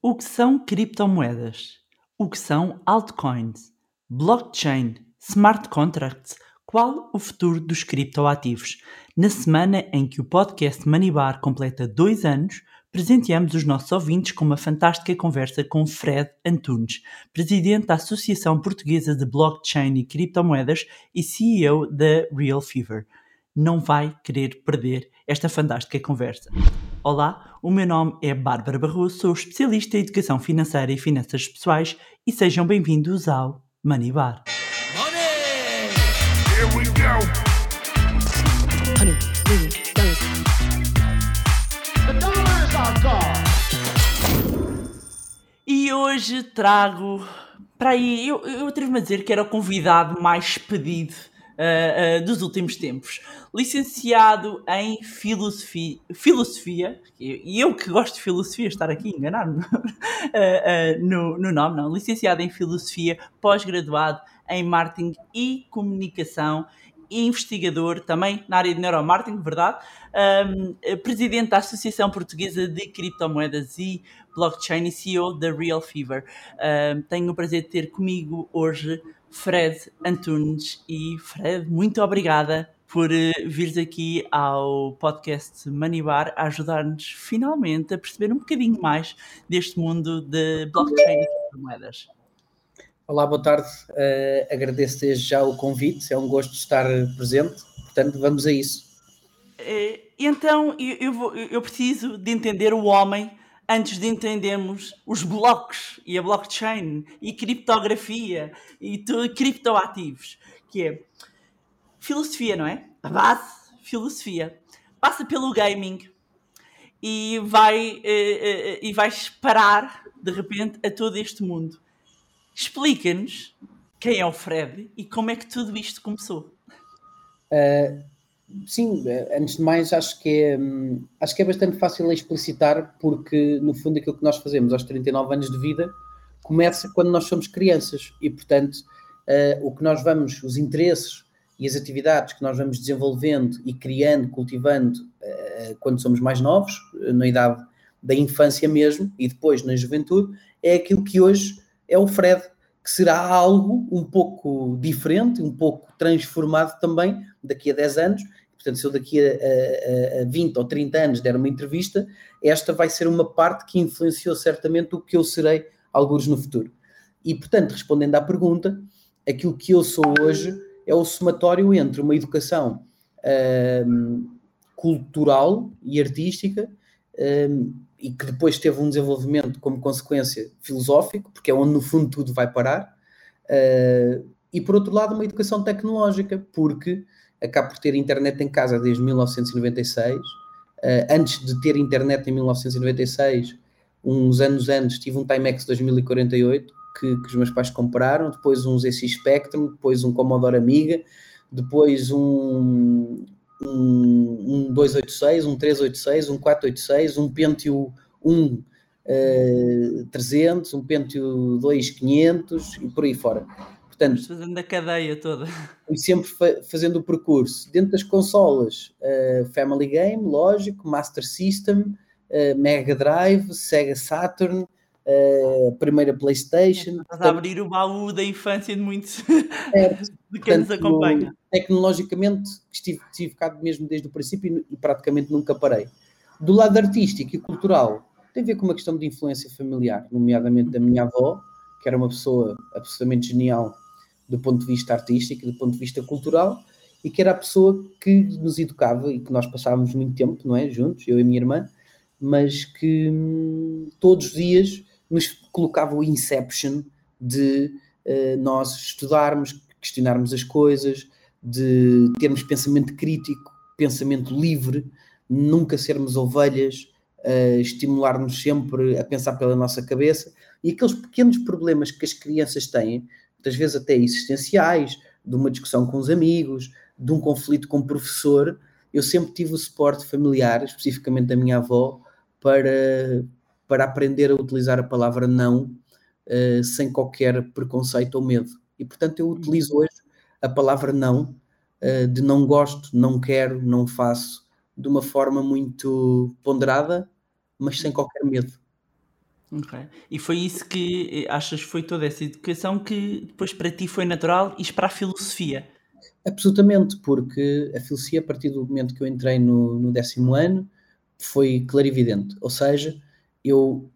O que são criptomoedas? O que são altcoins? Blockchain? Smart contracts? Qual o futuro dos criptoativos? Na semana em que o podcast Manibar completa dois anos, presenteamos os nossos ouvintes com uma fantástica conversa com Fred Antunes, presidente da Associação Portuguesa de Blockchain e Criptomoedas e CEO da Real Fever. Não vai querer perder esta fantástica conversa. Olá, o meu nome é Bárbara Barroso, sou especialista em educação financeira e finanças pessoais e sejam bem-vindos ao Money Bar. Money! Here we go. E hoje trago para aí, eu, eu atrevo-me a dizer que era o convidado mais pedido uh, uh, dos últimos tempos. Licenciado em filosofia, filosofia e eu que gosto de filosofia, estar aqui enganar-me uh, no, no nome, não. Licenciado em filosofia, pós-graduado em marketing e comunicação investigador também na área de neuromarketing, verdade? Um, presidente da Associação Portuguesa de Criptomoedas e Blockchain e CEO da Real Fever. Um, tenho o prazer de ter comigo hoje Fred Antunes. E Fred, muito obrigada por uh, vires aqui ao podcast Manibar a ajudar-nos finalmente a perceber um bocadinho mais deste mundo de blockchain e moedas. Olá, boa tarde. Uh, agradeço desde já o convite, é um gosto estar presente, portanto, vamos a isso. Uh, então, eu, eu, vou, eu preciso de entender o homem antes de entendermos os blocos e a blockchain e criptografia e criptoativos, que é filosofia, não é? A base, filosofia. Passa pelo gaming e vai uh, uh, e vais parar de repente a todo este mundo. Explica-nos quem é o Fred e como é que tudo isto começou. Uh, Sim, eh, antes de mais, acho que, é, hum, acho que é bastante fácil explicitar, porque no fundo aquilo que nós fazemos aos 39 anos de vida começa quando nós somos crianças e, portanto, uh, o que nós vamos, os interesses e as atividades que nós vamos desenvolvendo e criando, cultivando uh, quando somos mais novos, na idade da infância mesmo e depois na juventude, é aquilo que hoje é o Fred, que será algo um pouco diferente, um pouco transformado também daqui a 10 anos Portanto, se eu daqui a, a, a 20 ou 30 anos der uma entrevista, esta vai ser uma parte que influenciou certamente o que eu serei alguns no futuro. E, portanto, respondendo à pergunta, aquilo que eu sou hoje é o somatório entre uma educação um, cultural e artística um, e que depois teve um desenvolvimento como consequência filosófico, porque é onde no fundo tudo vai parar, uh, e por outro lado uma educação tecnológica, porque acabo por ter internet em casa desde 1996. Uh, eh, antes de ter internet em 1996, uns anos antes, tive um Timex 2048 que, que os meus pais compraram, depois um ZX Spectrum, depois um Commodore Amiga, depois um, um, um 286, um 386, um 486, um Pentium 1 uh, 300, um Pentium 2 500 e por aí fora. Portanto, fazendo a cadeia toda. E sempre fa fazendo o percurso. Dentro das consolas, uh, Family Game, lógico, Master System, uh, Mega Drive, Sega Saturn, uh, primeira PlayStation. Estás a abrir o baú da infância de muitos certo. de quem nos acompanha. Tecnologicamente, estive, estive cá mesmo desde o princípio e, e praticamente nunca parei. Do lado artístico e cultural, tem a ver com uma questão de influência familiar, nomeadamente da minha avó, que era uma pessoa absolutamente genial do ponto de vista artístico, do ponto de vista cultural, e que era a pessoa que nos educava e que nós passávamos muito tempo, não é, juntos, eu e a minha irmã, mas que hum, todos os dias nos colocava o inception de uh, nós estudarmos, questionarmos as coisas, de termos pensamento crítico, pensamento livre, nunca sermos ovelhas, uh, estimular-nos sempre a pensar pela nossa cabeça. E aqueles pequenos problemas que as crianças têm muitas vezes até existenciais, de uma discussão com os amigos, de um conflito com o professor, eu sempre tive o suporte familiar, especificamente da minha avó, para, para aprender a utilizar a palavra não uh, sem qualquer preconceito ou medo. E portanto eu utilizo hoje a palavra não, uh, de não gosto, não quero, não faço, de uma forma muito ponderada, mas sem qualquer medo. Ok. E foi isso que eh, achas foi toda essa educação que depois para ti foi natural e para a filosofia? Absolutamente, porque a filosofia, a partir do momento que eu entrei no, no décimo ano, foi clarividente. Ou seja, eu,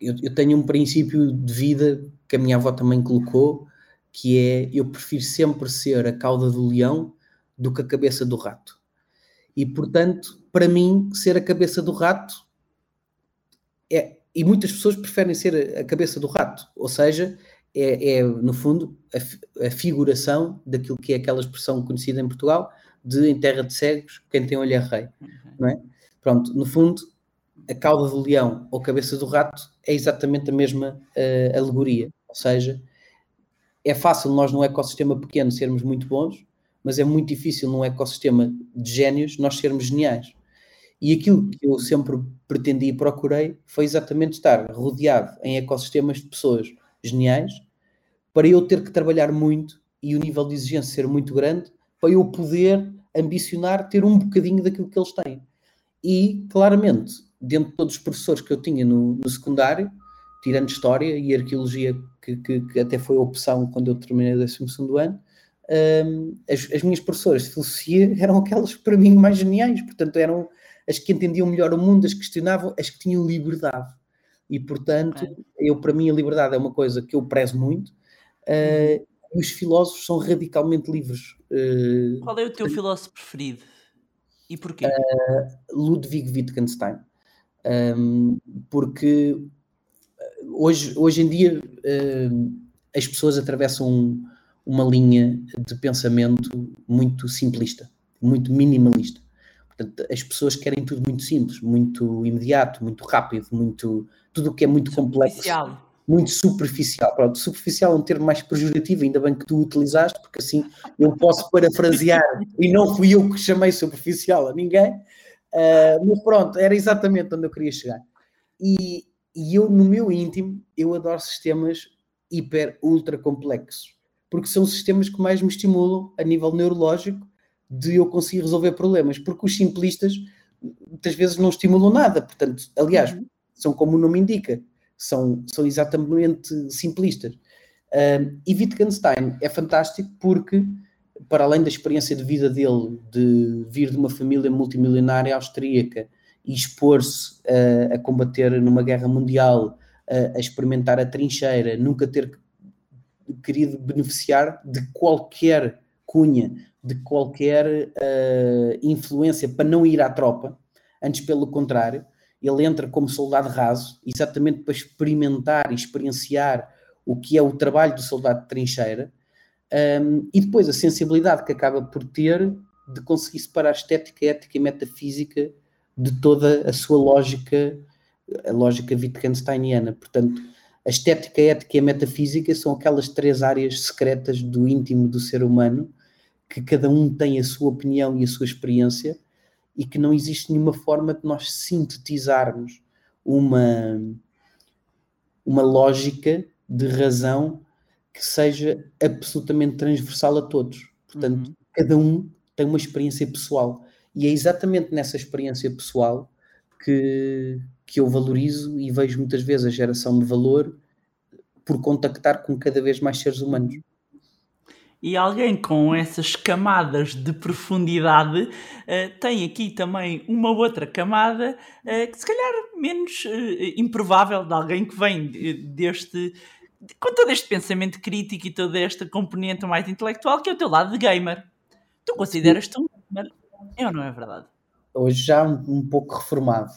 eu, eu, tenho um princípio de vida que a minha avó também colocou, que é eu prefiro sempre ser a cauda do leão do que a cabeça do rato. E, portanto, para mim, ser a cabeça do rato é. E muitas pessoas preferem ser a cabeça do rato, ou seja, é, é no fundo, a, a, figuração daquilo que é aquela expressão conhecida em Portugal de em terra de cegos, quem tem olho é rei. Uhum. Não é? Pronto, no fundo, a cauda do leão ou cabeça do rato é exatamente a mesma uh, alegoria. Ou seja, é fácil nós num ecossistema pequeno sermos muito bons, mas é muito difícil num ecossistema de génios nós sermos geniais. E aquilo que eu sempre pretendi e procurei foi exatamente estar rodeado em ecossistemas de pessoas geniais, para eu ter que trabalhar muito e o nível de exigência ser muito grande, para eu poder ambicionar ter um bocadinho daquilo que eles têm. E, claramente, dentro de todos os professores que eu tinha no, no secundário, tirando História e Arqueologia, que, que, que, até foi a opção quando eu terminei o 12 ano, um, as, as, minhas professoras de filosofia eram aquelas para mim mais geniais, portanto eram as que entendiam melhor o mundo, as que questionavam, as que tinham liberdade. E portanto, okay. eu para mim a liberdade é uma coisa que eu prezo muito. Uh, e os filósofos são radicalmente livres. Uh, Qual é o teu filósofo preferido? E porquê? Uh, Ludwig Wittgenstein. Um, porque hoje, hoje em dia uh, as pessoas atravessam uma linha de pensamento muito simplista, muito minimalista. Portanto, as pessoas querem tudo muito simples, muito imediato, muito rápido, muito tudo o que é muito complexo, muito superficial. Pronto, superficial é um termo mais pejorativo, ainda bem que tu utilizaste, porque assim eu posso parafrasear e não fui eu que chamei superficial a ninguém. Uh, mas pronto, era exatamente onde eu queria chegar. E, e eu, no meu íntimo, eu adoro sistemas hiper, ultra complexos, porque são os sistemas que mais me estimulam a nível neurológico de eu conseguir resolver problemas, porque os simplistas muitas vezes não estimulam nada, portanto, aliás, uhum. são como o nome indica, são, são exatamente simplistas. Um, e Wittgenstein é fantástico porque, para além da experiência de vida dele, de vir de uma família multimilionária austríaca e expor-se a combater numa guerra mundial, a experimentar a trincheira, nunca ter querido beneficiar de qualquer cunha de qualquer uh, influência para não ir à tropa, antes pelo contrário, ele entra como soldado raso, exatamente para experimentar e experienciar o que é o trabalho do soldado de trincheira, um, e depois a sensibilidade que acaba por ter de conseguir separar estética, ética e metafísica de toda a sua lógica, a lógica Wittgensteiniana. Portanto, a estética, a ética e a metafísica são aquelas três áreas secretas do íntimo do ser humano que cada um tem a sua opinião e a sua experiência e que não existe nenhuma forma de nós sintetizarmos uma, uma lógica de razão que seja absolutamente transversal a todos. Portanto, uhum. cada um tem uma experiência pessoal. E é exatamente nessa experiência pessoal que, que eu valorizo e vejo muitas vezes a geração de valor por contactar com cada vez mais seres humanos. E alguém com essas camadas de profundidade uh, tem aqui também uma outra camada uh, que se calhar menos uh, improvável de alguém que vem deste com todo este pensamento crítico e toda esta componente mais intelectual que é o teu lado de gamer. Tu consideras-te um gamer? É ou não é verdade? Hoje já um, um pouco reformado.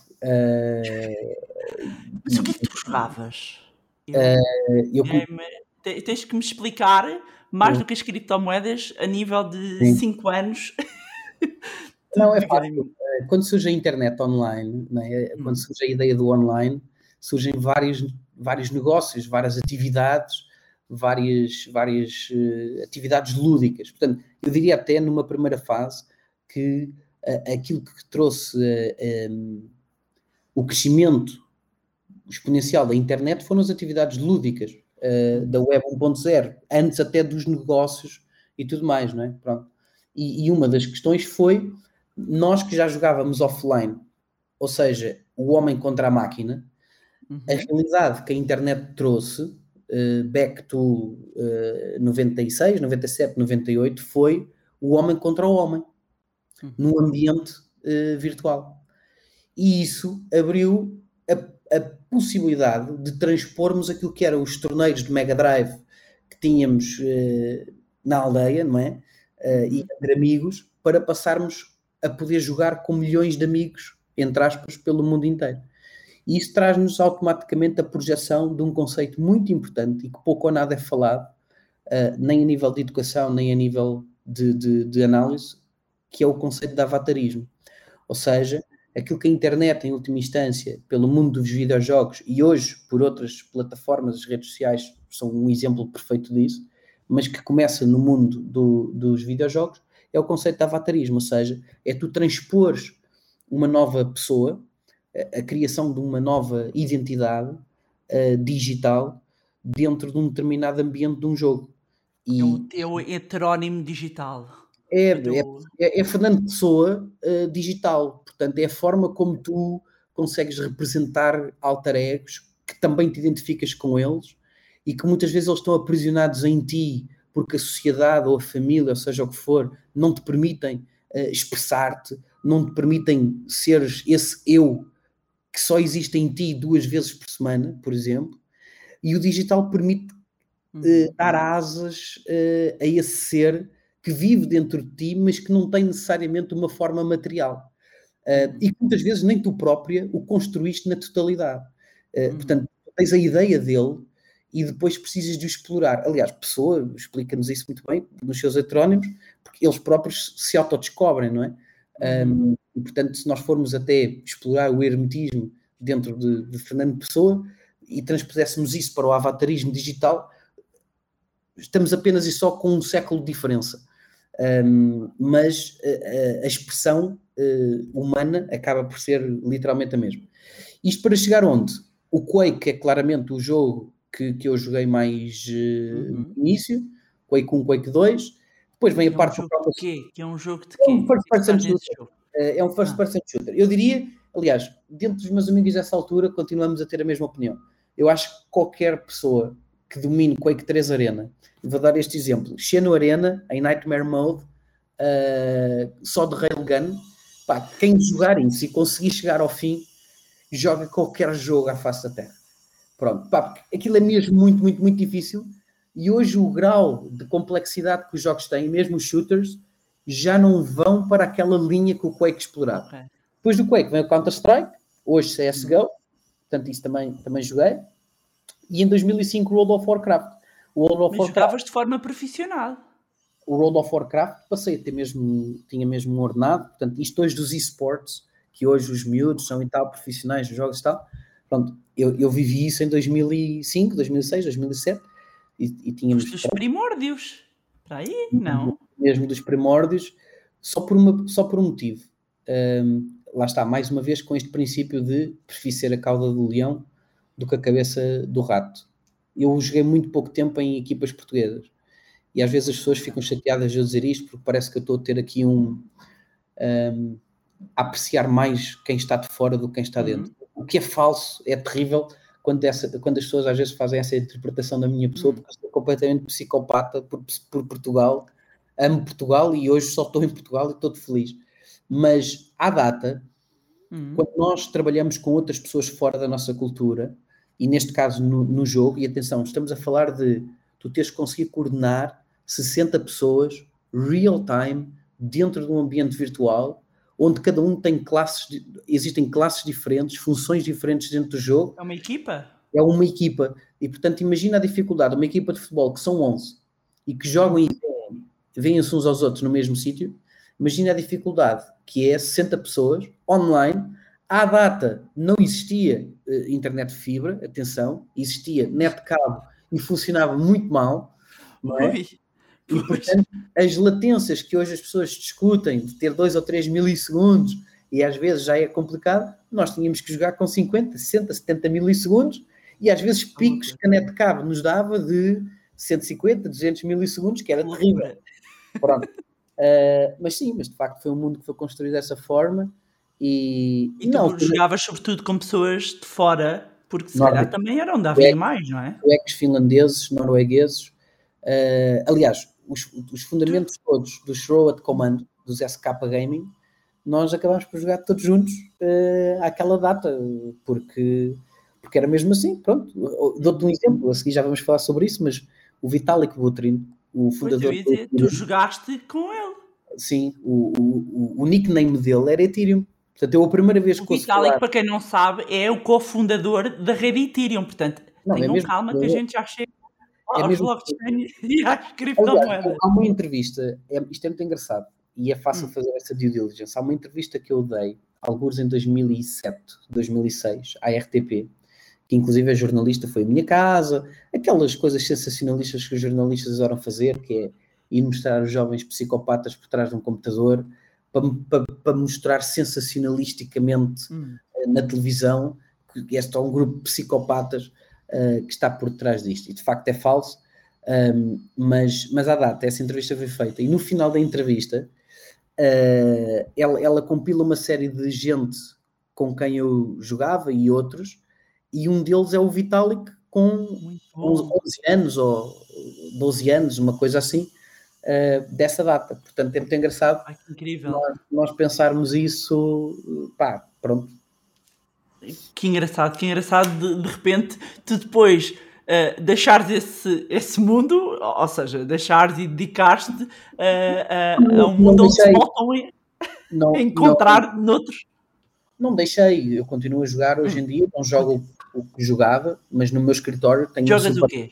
Mas o que é que tu jogavas? Eu, eu... Tens que me explicar mais do que as criptomoedas a nível de 5 anos. Não, é fácil. Eh, quando surge a internet online, né, quando surge a ideia do online, surgem vários, vários negócios, várias atividades, várias, várias uh, atividades lúdicas. Portanto, eu diria até numa primeira fase que uh, aquilo que trouxe uh, um, o crescimento exponencial da internet foram as atividades lúdicas da Web 1.0, antes até dos negócios e tudo mais, não é? Pronto. E, e, uma das questões foi nós que já jogávamos offline, ou seja, o homem contra a máquina, Uhum. A realidade que a internet trouxe, uh, back to uh, 96, 97, 98, foi o homem contra o homem, uhum. num ambiente uh, virtual. E isso abriu a, a, possibilidade de transpormos aquilo que eram os torneios de Mega Drive que tínhamos uh, na aldeia, não é? E entre amigos, para passarmos a poder jogar com milhões de amigos, entre aspas, pelo mundo inteiro. E isso traz-nos automaticamente a projeção de um conceito muito importante e que pouco ou nada é falado, uh, nem a nível de educação, nem a nível de, de, de análise, que é o conceito de avatarismo. Ou seja, aquilo que a internet, em última instância, pelo mundo dos videojogos e hoje por outras plataformas, as redes sociais são um exemplo perfeito disso, mas que começa no mundo do, dos videojogos, é o conceito de avatarismo, ou seja, é tu transpores uma nova pessoa, a, criação de uma nova identidade uh, digital dentro de um determinado ambiente de um jogo. E, é, o, é o heterónimo digital. É, é, é, é Fernando Pessoa uh, digital, portanto, é a forma como tu consegues representar alter egos, que também te identificas com eles e que muitas vezes eles estão aprisionados em ti porque a sociedade ou a família, ou seja o que for, não te permitem uh, expressar-te, não te permitem seres esse eu que só existe em ti duas vezes por semana, por exemplo, e o digital permite uh, dar asas uh, a esse ser que vive dentro de ti, mas que não tem necessariamente uma forma material. Uh, e que muitas vezes nem tu própria o construíste na totalidade. Uh, portanto, tens a ideia dele e depois precisas de o explorar. Aliás, Pessoa explica-nos isso muito bem nos seus heterónimos, porque eles próprios se autodescobrem, não é? Um, e, portanto, se nós formos até explorar o hermetismo dentro de, de Fernando Pessoa e transpuséssemos isso para o avatarismo digital, estamos apenas e só com um século de diferença. Um, mas a, a expressão uh, humana acaba por ser literalmente a mesma. Isto para chegar onde? O Quake é claramente o jogo que, que eu joguei mais uh, uhum. no início, Quake 1, Quake 2. Depois vem é a parte um jogo de quê? Que é um jogo de quê? É um first person shooter. Uh, é um first ah. person shooter. Eu diria, aliás, dentro dos meus amigos dessa altura, continuamos a ter a mesma opinião. Eu acho que qualquer pessoa que domine Quake 3 Arena, vou dar este exemplo, Xeno Arena, em Nightmare Mode, uh, só de Railgun, pá, quem jogar isso e conseguir chegar ao fim, joga qualquer jogo à face da Terra. Pronto, pá, aquilo é mesmo muito, muito, muito difícil. E hoje o grau de complexidade que os jogos têm, mesmo os shooters, já não vão para aquela linha que o Quake explorava. Okay. Depois do Quake vem o Counter-Strike, hoje CSGO, portanto isso também, também joguei. E em 2005 World of Warcraft. O World of Mas Warcraft, jogavas de forma profissional. O World of Warcraft passei a ter mesmo, tinha mesmo um ordenado, portanto isto hoje dos esports, que hoje os miúdos são e tal, profissionais dos jogos e tal, Pronto, eu, eu vivi isso em 2005, 2006, 2007 e, e tínhamos... Dos primórdios, para aí, não? Mesmo dos primórdios, só por, uma, só por um motivo. Um, lá está, mais uma vez com este princípio de preferir ser a cauda do leão do que a cabeça do rato. Eu joguei muito pouco tempo em equipas portuguesas e às vezes as pessoas ficam chateadas de eu dizer isto porque parece que eu estou a ter aqui um, um a apreciar mais quem está de fora do que quem está uhum. dentro o que é falso é terrível quando, essa, quando as pessoas às vezes fazem essa interpretação da minha pessoa, hum. porque eu sou completamente psicopata por, por Portugal, amo Portugal e hoje só estou em Portugal e estou feliz. Mas à data, uhum. quando nós trabalhamos com outras pessoas fora da nossa cultura, e neste caso no, no jogo, e atenção, estamos a falar de tu teres conseguido coordenar 60 pessoas real time dentro de um ambiente virtual onde cada um tem classes, existem classes diferentes, funções diferentes dentro do jogo. É uma equipa? É uma equipa. E portanto, imagina a dificuldade, uma equipa de futebol que são 11 e que jogam e veem-se uns aos outros no mesmo sítio. Imagina a dificuldade que é 60 pessoas online. À data não existia uh, internet fibra, atenção, existia net cabo e funcionava muito mal. Não é? E, portanto, as latências que hoje as pessoas discutem de ter 2 ou 3 milissegundos e às vezes já é complicado, nós tínhamos que jogar com 50, 60, 70 milissegundos e às vezes picos que a NetCab nos dava de 150, 200 milissegundos, que era terrível. Pronto. Uh, mas sim, mas de facto foi um mundo que foi construído dessa forma e, e tu não, jogavas sobretudo com pessoas de fora Porque se calhar também era onde havia mais, não é? Suecos, finlandeses, noruegueses. Uh, aliás, os, os fundamentos todos do Sherwood Command, dos SK Gaming, nós acabámos por jogar todos juntos uh, àquela data, porque, porque era mesmo assim. Pronto, dou-te um exemplo, a seguir já vamos falar sobre isso, mas o Vitalik Buterin, o fundador. Pois, dizer, tu jogaste com ele. Sim, o, o, o nickname dele era Ethereum. Portanto, eu a primeira vez que O Vitalik, falar... para quem não sabe, é o cofundador da rede Ethereum. Portanto, não, tenham é mesmo, calma que a gente já chega é aos blockchain e às criptomoedas. Há uma entrevista, é, isto é muito engraçado e é fácil hum. fazer essa due diligence. Há uma entrevista que eu dei, alguns em 2007, 2006, à RTP, que inclusive a jornalista foi a minha casa, aquelas coisas sensacionalistas que os jornalistas adoram fazer, que é ir mostrar os jovens psicopatas por trás de um computador, para, para, para mostrar sensacionalisticamente hum. Eh, na televisão que este é um grupo de psicopatas uh, que está por trás disto. E de facto é falso, um, mas, mas à data, essa entrevista foi feita. E no final da entrevista, uh, ela, ela compila uma série de gente com quem eu jogava e outros, e um deles é o Vitalik com 11 anos ou 12 anos, uma coisa assim, uh, dessa data. Portanto, é muito engraçado Ai. Nós, nós, pensarmos isso, pá, pronto. Que engraçado, que engraçado de, de repente tu depois uh, deixares esse, esse mundo, ou seja, deixares e dedicares-te uh, uh, a um mundo onde se voltam a encontrar não, noutros. Não deixei, eu continuo a jogar hoje em dia, não jogo o que jogava, mas no meu escritório tenho. Jogas um o quê?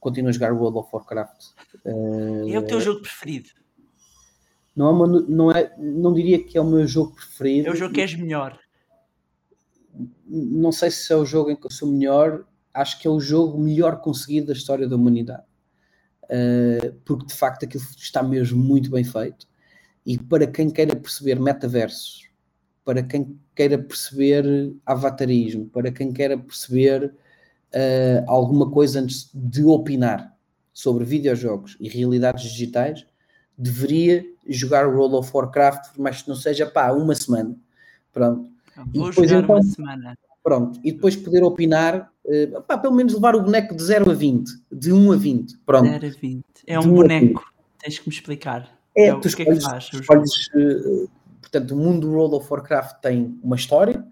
continuo a jogar World of Warcraft. Uh, é o teu jogo preferido? Não, é uma, não, é, não diria que é o meu jogo preferido. É o jogo que és melhor. Não sei se é o jogo em que eu sou melhor, acho que é o jogo melhor conseguido da história da humanidade. Uh, porque de facto aquilo está mesmo muito bem feito. E para quem queira perceber metaversos, para quem queira perceber avatarismo, para quem queira perceber uh, alguma coisa antes de opinar sobre videojogos e realidades digitais, deveria jogar World of Warcraft, mas não seja pá, uma semana. Pronto. Vou e depois, jogar então, uma semana. Pronto. E depois poder opinar, uh, pá, pelo menos levar o boneco de 0 a 20, de 1 a 20. Pronto. 0 a 20. É um boneco. Tens que me explicar. É, é tu escolhes, que é que faz, escolhes uh, portanto, o mundo do World of Warcraft tem uma história,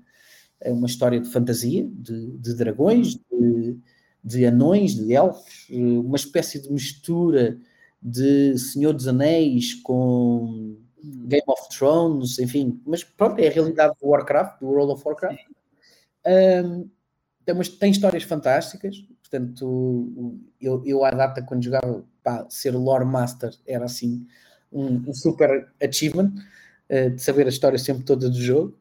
é uma história de fantasia, de, de dragões, de, de, anões, de elfos, uma espécie de mistura de Senhor dos Anéis com Game of Thrones, enfim, mas pronto, é a realidade do Warcraft, do World of Warcraft. Um, tem, umas, tem histórias fantásticas, portanto, eu, eu à data, quando jogava, pá, ser lore master era assim um, um super achievement uh, de saber a história sempre toda do jogo.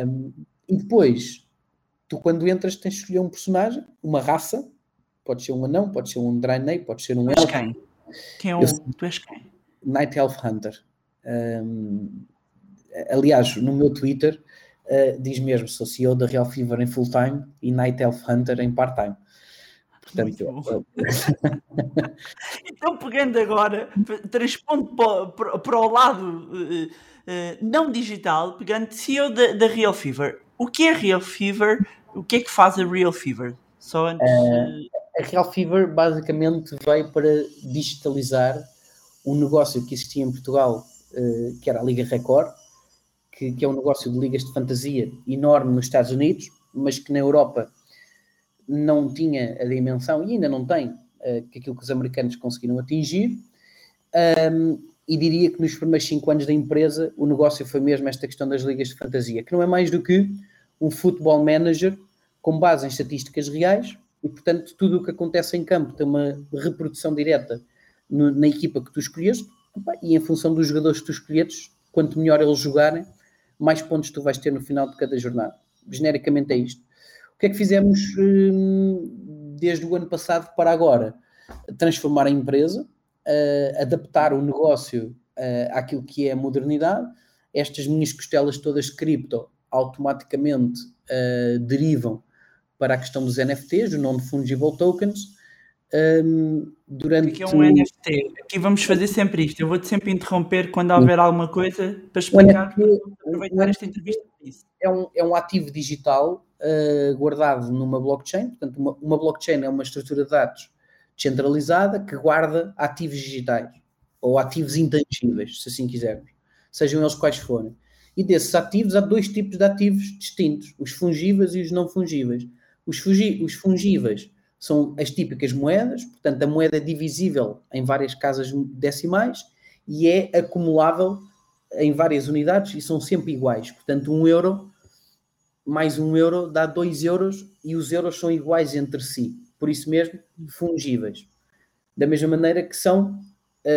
Um, e depois, tu quando entras tens de escolher um personagem, uma raça, pode ser um anão, pode ser um Draenei, pode ser um elfo. quem? Quem é o... Eu, tu és quem? Night Elf Hunter. Um, aliás, no meu Twitter uh, diz mesmo, sou CEO da Real Fever em full time e Night Elf Hunter em part time. Portanto, eu... então, pegando agora, transpondo para, para, para o lado uh, uh, não digital, pegando CEO da, da Real Fever, o que é Real Fever? O que é que faz a Real Fever? Só antes. Uh, a Real Fever basicamente veio para digitalizar um negócio que existia em Portugal, uh, que era a Liga Record, que, que, é um negócio de ligas de fantasia enorme nos Estados Unidos, mas que na Europa não tinha a dimensão e ainda não tem uh, que aquilo que os americanos conseguiram atingir. Um, e diria que nos primeiros cinco anos da empresa o negócio foi mesmo esta questão das ligas de fantasia, que não é mais do que um futebol manager com base em estatísticas reais e, portanto, tudo o que acontece em campo tem uma reprodução direta no, na equipa que tu escolheste e em função dos jogadores que tu escolhetes, quanto melhor eles jogarem, mais pontos tu vais ter no final de cada jornada. Genericamente é isto. O que é que fizemos hum, desde o ano passado para agora? Transformar a empresa, uh, adaptar o negócio uh, àquilo que é a modernidade. Estas minhas costelas todas de cripto automaticamente uh, derivam para a questão dos NFTs, o Non-Fungible Tokens, um, durante. O que é um NFT? Aqui vamos fazer sempre isto. Eu vou-te sempre interromper quando houver alguma coisa para explicar. NFT, aproveitar esta entrevista. É um, é um ativo digital uh, guardado numa blockchain. Portanto, uma, uma blockchain é uma estrutura de dados descentralizada que guarda ativos digitais ou ativos intangíveis, se assim quisermos, sejam eles quais forem. E desses ativos há dois tipos de ativos distintos: os fungíveis e os não fungíveis. Os, fungi os fungíveis são as típicas moedas, portanto, a moeda é divisível em várias casas decimais e é acumulável em várias unidades e são sempre iguais. Portanto, um euro mais um euro dá dois euros e os euros são iguais entre si. Por isso mesmo, fungíveis. Da mesma maneira que são uh,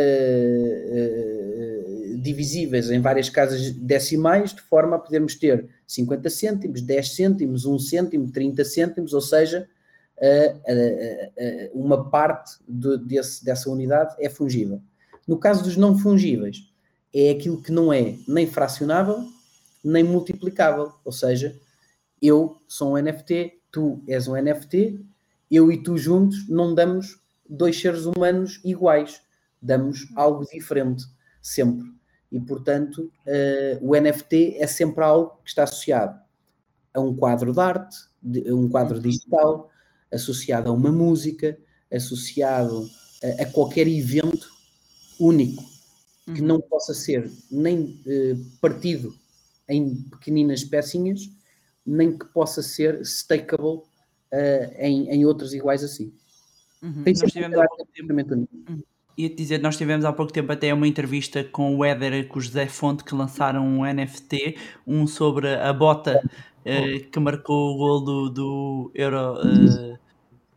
uh, divisíveis em várias casas decimais, de forma a podermos ter 50 cêntimos, 10 cêntimos, 1 cêntimo, 30 cêntimos, ou seja, uh, uma parte de, desse, dessa unidade é fungível. No caso dos não fungíveis, é aquilo que não é nem fracionável, nem multiplicável, ou seja, eu sou um NFT, tu és um NFT, eu e tu juntos não damos dois seres humanos iguais, damos algo diferente, sempre. E, portanto, uh, o NFT é sempre algo que está associado a um quadro de arte, a um quadro digital, associado a uma música, associado a, a qualquer evento único que uhum. não possa ser nem uh, partido em pequeninas pecinhas, nem que possa ser stakeable uh, em, em outros iguais assim. Uhum. Tem nós tivemos há pouco tempo, uhum. Ia dizer, nós tivemos há pouco tempo até uma entrevista com o Éder com o José Fonte que lançaram um NFT, um sobre a bota uh, que marcou o gol do, do Euro uh,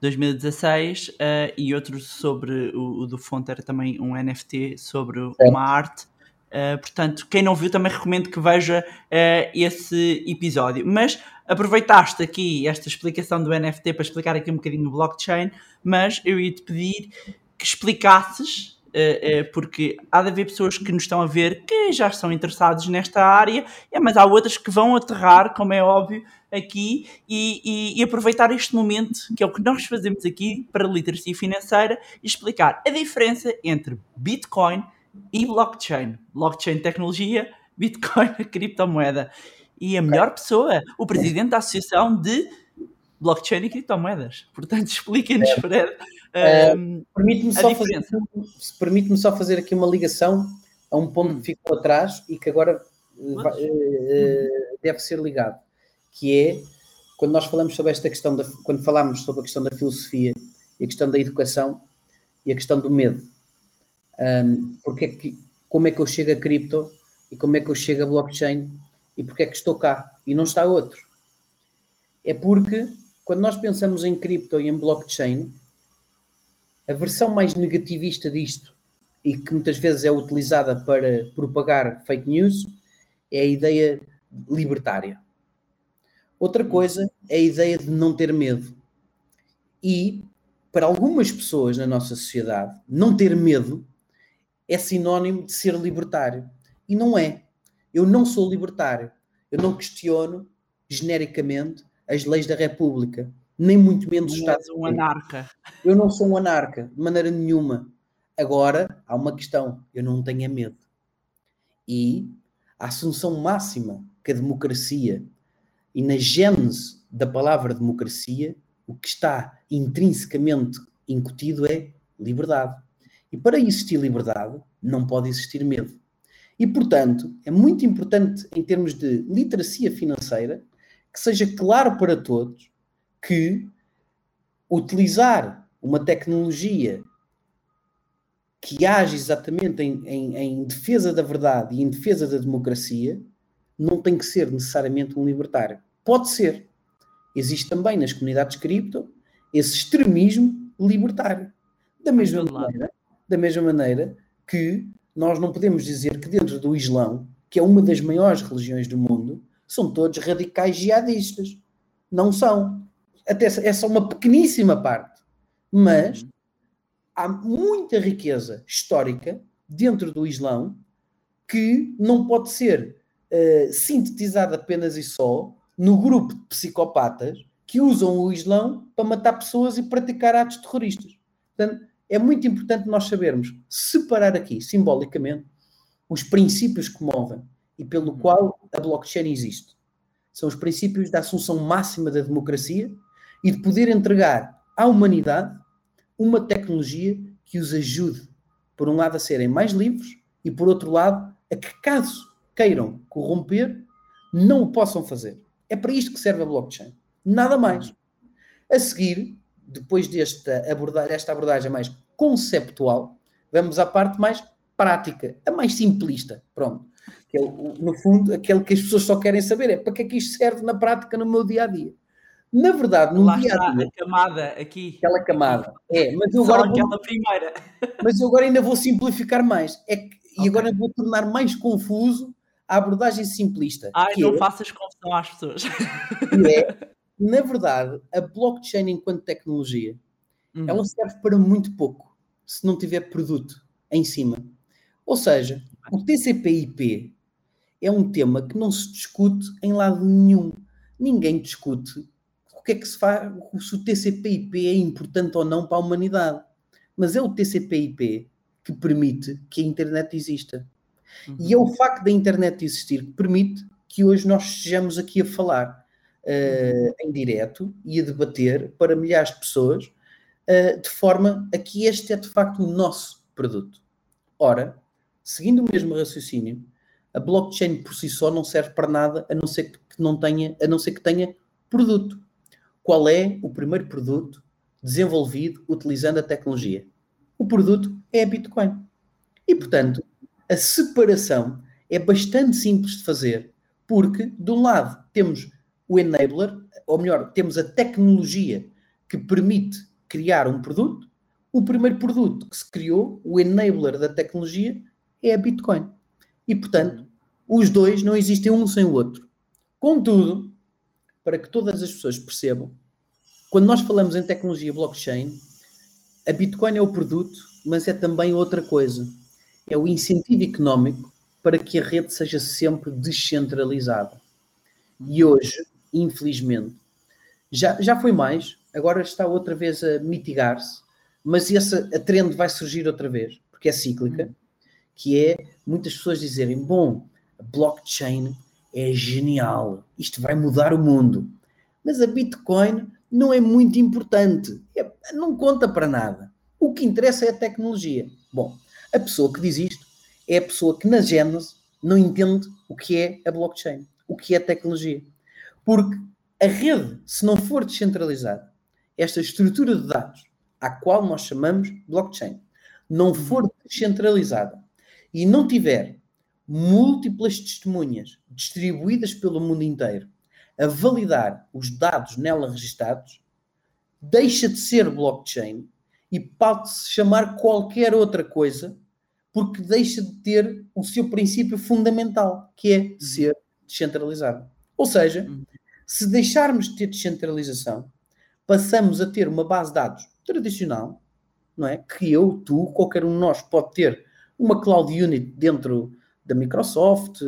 2016 uh, e outro sobre o, o, do Fonte era também um NFT sobre uma arte. Uh, portanto, quem não viu também recomendo que veja uh, esse episódio. Mas aproveitaste aqui esta explicação do NFT para explicar aqui um bocadinho o blockchain, mas eu ia te pedir que explicasses, uh, uh, porque há de haver pessoas que nos estão a ver que já estão interessados nesta área, é, mas há outras que vão aterrar, como é óbvio, aqui e, e, e, aproveitar este momento, que é o que nós fazemos aqui para a literacia financeira, e explicar a diferença entre Bitcoin e blockchain. Blockchain tecnologia, Bitcoin a criptomoeda e a melhor pessoa, o presidente da Associação de Blockchain e Criptomoedas. Portanto, expliquem-nos, é. Fred. Um, permite-me só, fazer, permite só fazer aqui uma ligação a um ponto hum. que ficou atrás e que agora vai, uh, deve ser ligado, que é quando nós falamos sobre esta questão, da, quando falamos sobre a questão da filosofia e a questão da educação e a questão do medo. Um, porque é que, como é que eu chego a cripto e como é que eu chego a blockchain e porque é que estou cá e não está outro? É porque quando nós pensamos em cripto e em blockchain, a versão mais negativista disto e que muitas vezes é utilizada para propagar fake news é a ideia libertária. Outra coisa é a ideia de não ter medo. E para algumas pessoas na nossa sociedade, não ter medo é sinónimo de ser libertário. E não é. Eu não sou libertário. Eu não questiono genericamente as leis da República, nem muito menos os Estados um anarca. Eu não sou um anarca, de maneira nenhuma. Agora, há uma questão: eu não tenho medo. E a assunção máxima que a democracia, e na gênese da palavra democracia, o que está intrinsecamente incutido é liberdade. E para existir liberdade, não pode existir medo. E, portanto, é muito importante, em termos de literacia financeira, que seja claro para todos que utilizar uma tecnologia que age exatamente em, em, em, defesa da verdade e em defesa da democracia não tem que ser necessariamente um libertário. Pode ser. Existe também nas comunidades cripto esse extremismo libertário. Da mesma maneira, da mesma maneira que nós não podemos dizer que dentro do Islão, que é uma das maiores religiões do mundo, são todos radicais jihadistas. Não são. Até é só uma pequeníssima parte. Mas há muita riqueza histórica dentro do Islão que não pode ser uh, sintetizada apenas e só no grupo de psicopatas que usam o Islão para matar pessoas e praticar atos terroristas. Portanto, é muito importante nós sabermos separar aqui, simbolicamente, os princípios que movem e pelo qual a blockchain existe. São os princípios da assunção máxima da democracia e de poder entregar à humanidade uma tecnologia que os ajude, por um lado, a serem mais livres e, por outro lado, a que, caso queiram corromper, não o possam fazer. É para isto que serve a blockchain. Nada mais. A seguir, depois desta abordagem, desta abordagem mais conceptual, vamos à parte mais prática, a mais simplista. Pronto. Que é, no fundo, aquele que as pessoas só querem saber é para que é que isto serve na prática no meu dia a dia. Na verdade, no Lá dia a dia. a camada aqui. Aquela camada. É, mas eu Só agora, vou, aquela primeira. mas eu agora ainda vou simplificar mais. É que, E Ok. agora vou tornar mais confuso a abordagem simplista. Ai, que não é- faças confusão às pessoas. é, na verdade, a blockchain enquanto tecnologia, Uhum. ela serve para muito pouco, se não tiver produto em cima. Ou seja, o TCP/IP é um tema que não se discute em lado nenhum. Ninguém discute o que é que se faz, se o TCP/IP é importante ou não para a humanidade. Mas é o TCP/IP que permite que a internet exista. E é o facto da internet existir que permite que hoje nós estejamos aqui a falar eh, em direto e a debater para milhares de pessoas, de forma a que este é de facto o nosso produto. Ora, seguindo o mesmo raciocínio, a blockchain por si só não serve para nada a não ser que não tenha, a não ser que tenha produto. Qual é o primeiro produto desenvolvido utilizando a tecnologia? O produto é a Bitcoin. E portanto, a separação é bastante simples de fazer, porque de um lado temos o enabler, ou melhor, temos a tecnologia que permite criar um produto. O primeiro produto que se criou, o enabler da tecnologia, é a Bitcoin. E portanto, os dois não existem um sem o outro. Contudo, para que todas as pessoas percebam, quando nós falamos em tecnologia blockchain, a Bitcoin é o produto, mas é também outra coisa. É o incentivo económico para que a rede seja sempre descentralizada. E hoje, infelizmente, já, já foi mais, agora está outra vez a mitigar-se, mas essa a trend vai surgir outra vez, porque é cíclica, que é muitas pessoas dizerem, bom, a blockchain é genial, isto vai mudar o mundo. Mas a Bitcoin não é muito importante, é- não conta para nada. O que interessa é a tecnologia. Bom, a pessoa que diz isto é a pessoa que na Gênese não entende o que é a blockchain, o que é a tecnologia. Porque a rede, se não for descentralizada, esta estrutura de dados, à qual nós chamamos blockchain, não for descentralizada e não tiver múltiplas testemunhas distribuídas pelo mundo inteiro a validar os dados nela registados, deixa de ser blockchain e pode-se chamar qualquer outra coisa porque deixa de ter o seu princípio fundamental, que é ser descentralizado. Ou seja, se deixarmos de ter descentralização, passamos a ter uma base de dados tradicional, não é? Que eu, tu, qualquer um de nós pode ter uma cloud unit dentro da Microsoft,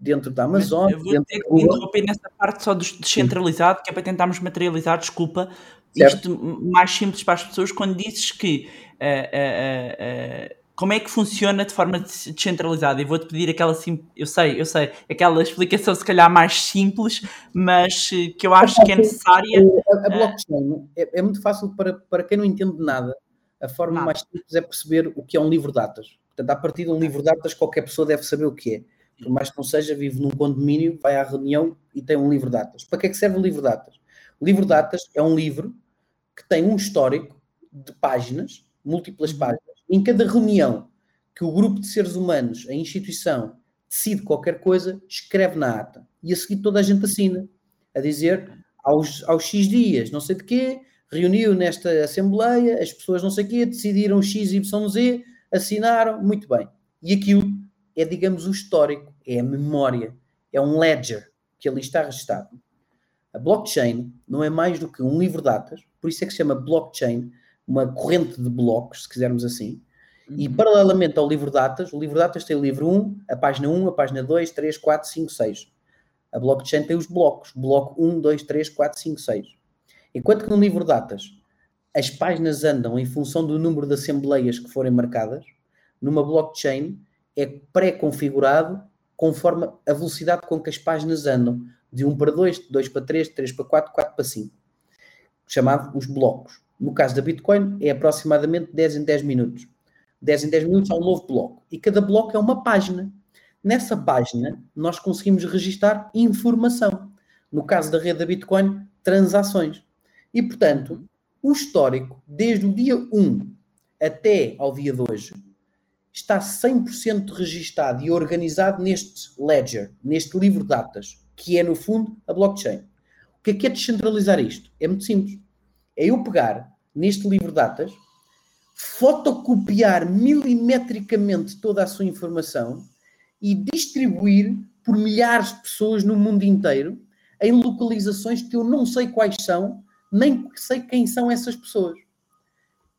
dentro da Amazon, eu vou dentro ter que Google. interromper nessa parte só do descentralizado, que é para tentarmos materializar, desculpa, Certo. isto mais simples para as pessoas, quando dizes que eh, eh, eh, como é que funciona de forma des- descentralizada? E vou-te pedir aquela, sim, eu sei, eu sei, aquela explicação se calhar mais simples, mas eh, que eu acho que é necessária. A, a blockchain é, é muito fácil para, para quem não entende nada. A forma Nada. mais simples é perceber o que é um livro de datas. Portanto, a partir de um livro de datas, qualquer pessoa deve saber o que é. Por mais que não seja, vive num condomínio, vai à reunião e tem um livro de datas. Para que é que serve o livro de datas? O livro de datas é um livro que tem um histórico de páginas, múltiplas Uhum. páginas. Em cada reunião que o grupo de seres humanos, a instituição, decide qualquer coisa, escreve na ata. E a seguir toda a gente assina. A dizer, aos, aos X dias, não sei de quê, reuniu nesta Assembleia, as pessoas não sei o quê, decidiram X, Y, Z, assinaram, muito bem. E aquilo é, digamos, o histórico, é a memória, é um ledger que ali está registado. A blockchain não é mais do que um livro de datas, por isso é que se chama blockchain, uma corrente de blocos, se quisermos assim, e Uhum. paralelamente ao livro de datas, o livro de datas tem o livro 1, a página 1, a página 2, 3, 4, 5, 6. A blockchain tem os blocos, bloco 1, 2, 3, 4, 5, 6. Enquanto que no livro de datas, as páginas andam em função do número de assembleias que forem marcadas. Numa blockchain é pré-configurado conforme a velocidade com que as páginas andam, de 1 para 2, de 2 para 3, de 3 para 4, 4 para 5, chamado os blocos. No caso da Bitcoin, é aproximadamente 10 em 10 minutos. 10 em 10 minutos há um novo bloco. E cada bloco é uma página. Nessa página, nós conseguimos registar informação. No caso da rede da Bitcoin, transações. E, portanto, o histórico, desde o dia 1 até ao dia de hoje, está 100% registado e organizado neste ledger, neste livro de datas, que é, no fundo, a blockchain. O que é que é descentralizar isto? É muito simples. É eu pegar neste livro datas, fotocopiar milimetricamente toda a sua informação e distribuir por milhares de pessoas no mundo inteiro em localizações que eu não sei quais são, nem sei quem são essas pessoas.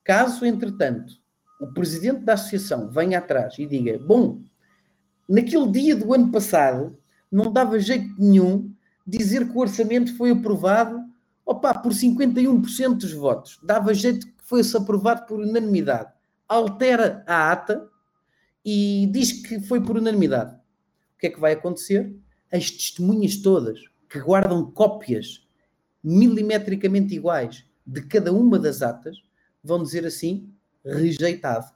Caso, entretanto, o presidente da associação venha atrás e diga: Bom, naquele dia do ano passado não dava jeito nenhum dizer que o orçamento foi aprovado opa, por 51% dos votos, dava jeito que fosse aprovado por unanimidade. Altera a ata e diz que foi por unanimidade. O que é que vai acontecer? As testemunhas todas que guardam cópias milimetricamente iguais de cada uma das atas vão dizer assim: rejeitado.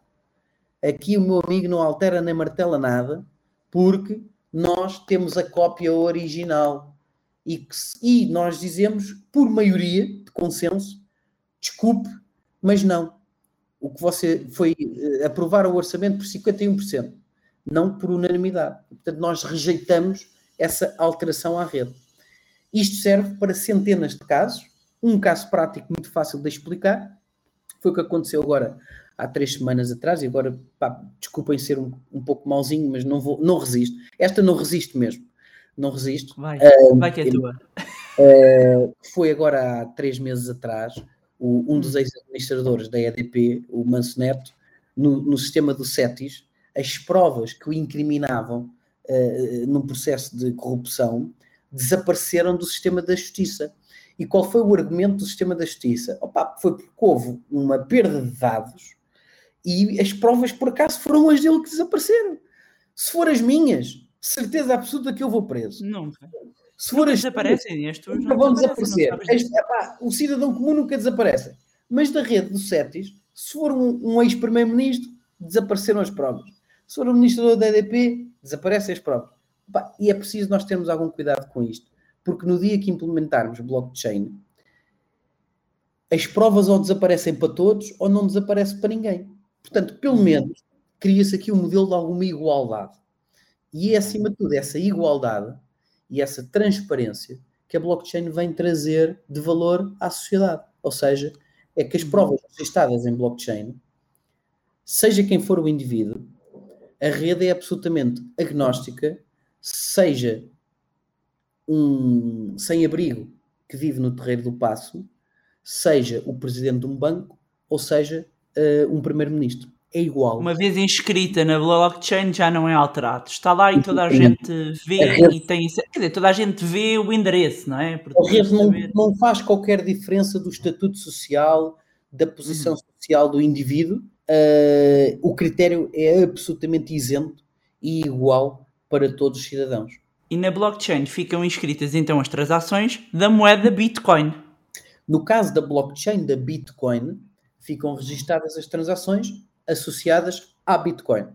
Aqui o meu amigo não altera nem martela nada, porque nós temos a cópia original. E, que, e nós dizemos, por maioria de consenso, desculpe, mas não. O que você foi uh, aprovar o orçamento por 51%, não por unanimidade. Portanto, nós rejeitamos essa alteração à rede. Isto serve para centenas de casos. Um caso prático muito fácil de explicar foi o que aconteceu agora há três semanas atrás, e agora, pá, desculpem ser um, um pouco mauzinho, mas não, vou, não resisto. Esta não resisto mesmo. Não resisto. Vai, uh, vai que é tua. Uh, foi agora há três meses atrás, o, um dos hum. ex-administradores da EDP, o Manso Neto, no, no sistema do CETIS, as provas que o incriminavam uh, num processo de corrupção desapareceram do sistema da justiça. E qual foi o argumento do sistema da justiça? Opa, foi porque houve uma perda de dados e as provas por acaso foram as dele que desapareceram. Se for as minhas, certeza absoluta que eu vou preso. Nunca. Se for as desaparecem estes, nunca vão desaparecer. epá, o cidadão comum nunca desaparece. Mas da rede do CETIS, se for um, um ex-primeiro-ministro, desapareceram as provas. Se for um ministro da EDP, desaparecem as provas. Epá, e é preciso nós termos algum cuidado com isto porque no dia que implementarmos blockchain, as provas ou desaparecem para todos ou não desaparece para ninguém. Portanto, pelo uhum. menos, cria-se aqui um modelo de alguma igualdade. E é, acima de tudo, essa igualdade e essa transparência que a blockchain vem trazer de valor à sociedade. Ou seja, é que as uhum. provas registadas em blockchain, seja quem for o indivíduo, a rede é absolutamente agnóstica, seja um sem-abrigo que vive no terreiro do Passo, seja o presidente de um banco ou seja uh, um primeiro-ministro. É igual. Uma vez inscrita na blockchain já não é alterado. Está lá e toda a gente vê a rede, e tem. Quer dizer, toda a gente vê o endereço, não é? Porque a rede não, não, faz qualquer diferença do estatuto social, da posição hum. social do indivíduo. Uh, o critério é absolutamente isento e igual para todos os cidadãos. E na blockchain ficam inscritas então as transações da moeda Bitcoin. No caso da blockchain da Bitcoin, ficam registadas as transações associadas à Bitcoin.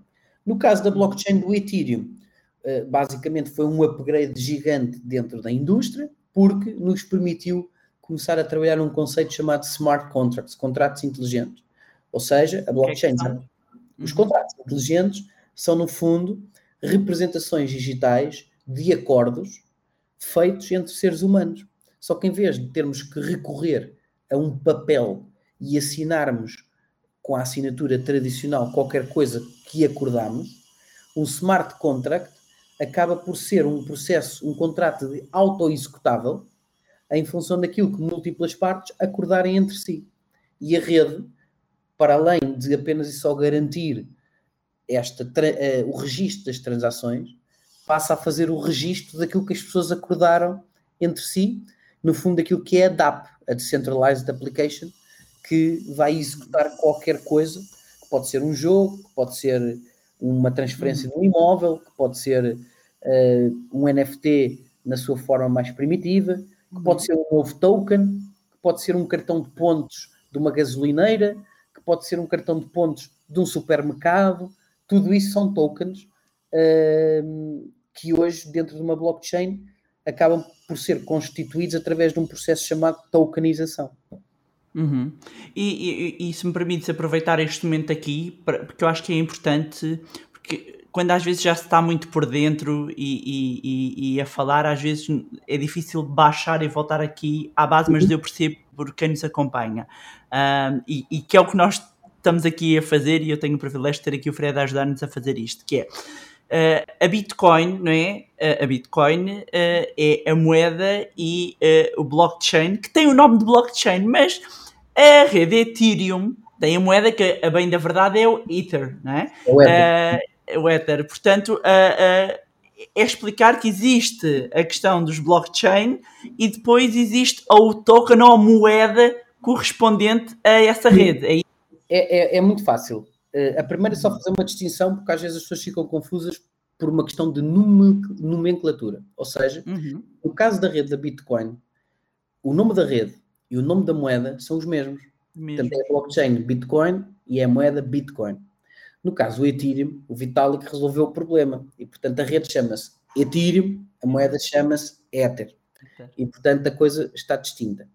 No caso da blockchain do Ethereum, eh, basicamente foi um upgrade gigante dentro da indústria, porque nos permitiu começar a trabalhar num conceito chamado smart contracts, contratos inteligentes. Ou seja, a blockchain, é que os contratos inteligentes são, no fundo, representações digitais de acordos feitos entre seres humanos. Só que em vez de termos que recorrer a um papel e assinarmos com a assinatura tradicional qualquer coisa que acordamos, um smart contract acaba por ser um processo, um contrato de auto-executável em função daquilo que múltiplas partes acordarem entre si. E a rede, para além de apenas e só garantir esta, uh, o registro das transações, passa a fazer o registro daquilo que as pessoas acordaram entre si, no fundo, daquilo que é a DAP, a Decentralized Application, que vai executar qualquer coisa, que pode ser um jogo, que pode ser uma transferência de um imóvel, que pode ser uh, um NFT na sua forma mais primitiva, que pode ser um novo token, que pode ser um cartão de pontos de uma gasolineira, que pode ser um cartão de pontos de um supermercado. Tudo isso são tokens uh, que hoje, dentro de uma blockchain, acabam por ser constituídos através de um processo chamado tokenização. Uhum. E, e, e, se me permites aproveitar este momento aqui, porque eu acho que é importante, porque quando às vezes já se está muito por dentro e, e, a falar, às vezes é difícil baixar e voltar aqui à base, mas eu percebo por quem nos acompanha. Um, e, e, que é o que nós estamos aqui a fazer, e eu tenho o privilégio de ter aqui o Fred a ajudar-nos a fazer isto, que é Uh, a Bitcoin, não é? Uh, a Bitcoin uh, é a moeda e o blockchain, que tem o nome de blockchain, mas a rede Ethereum tem a moeda que, a bem da verdade, é o Ether, não é? O Ether. o Ether. Portanto, é explicar que existe a questão dos blockchain e depois existe o token ou a moeda correspondente a essa rede. É, é, é muito fácil. Uh, a primeira é só fazer uma distinção, porque às vezes as pessoas ficam confusas por uma questão de nomenclatura. Ou seja, uhum. no caso da rede da Bitcoin, o nome da rede e o nome da moeda são os mesmos. Mesmo. Portanto, é a blockchain Bitcoin e é a moeda Bitcoin. No caso do Ethereum, o Vitalik resolveu o problema e, portanto, a rede chama-se Ethereum, a moeda chama-se Ether. E, portanto, a coisa está distinta.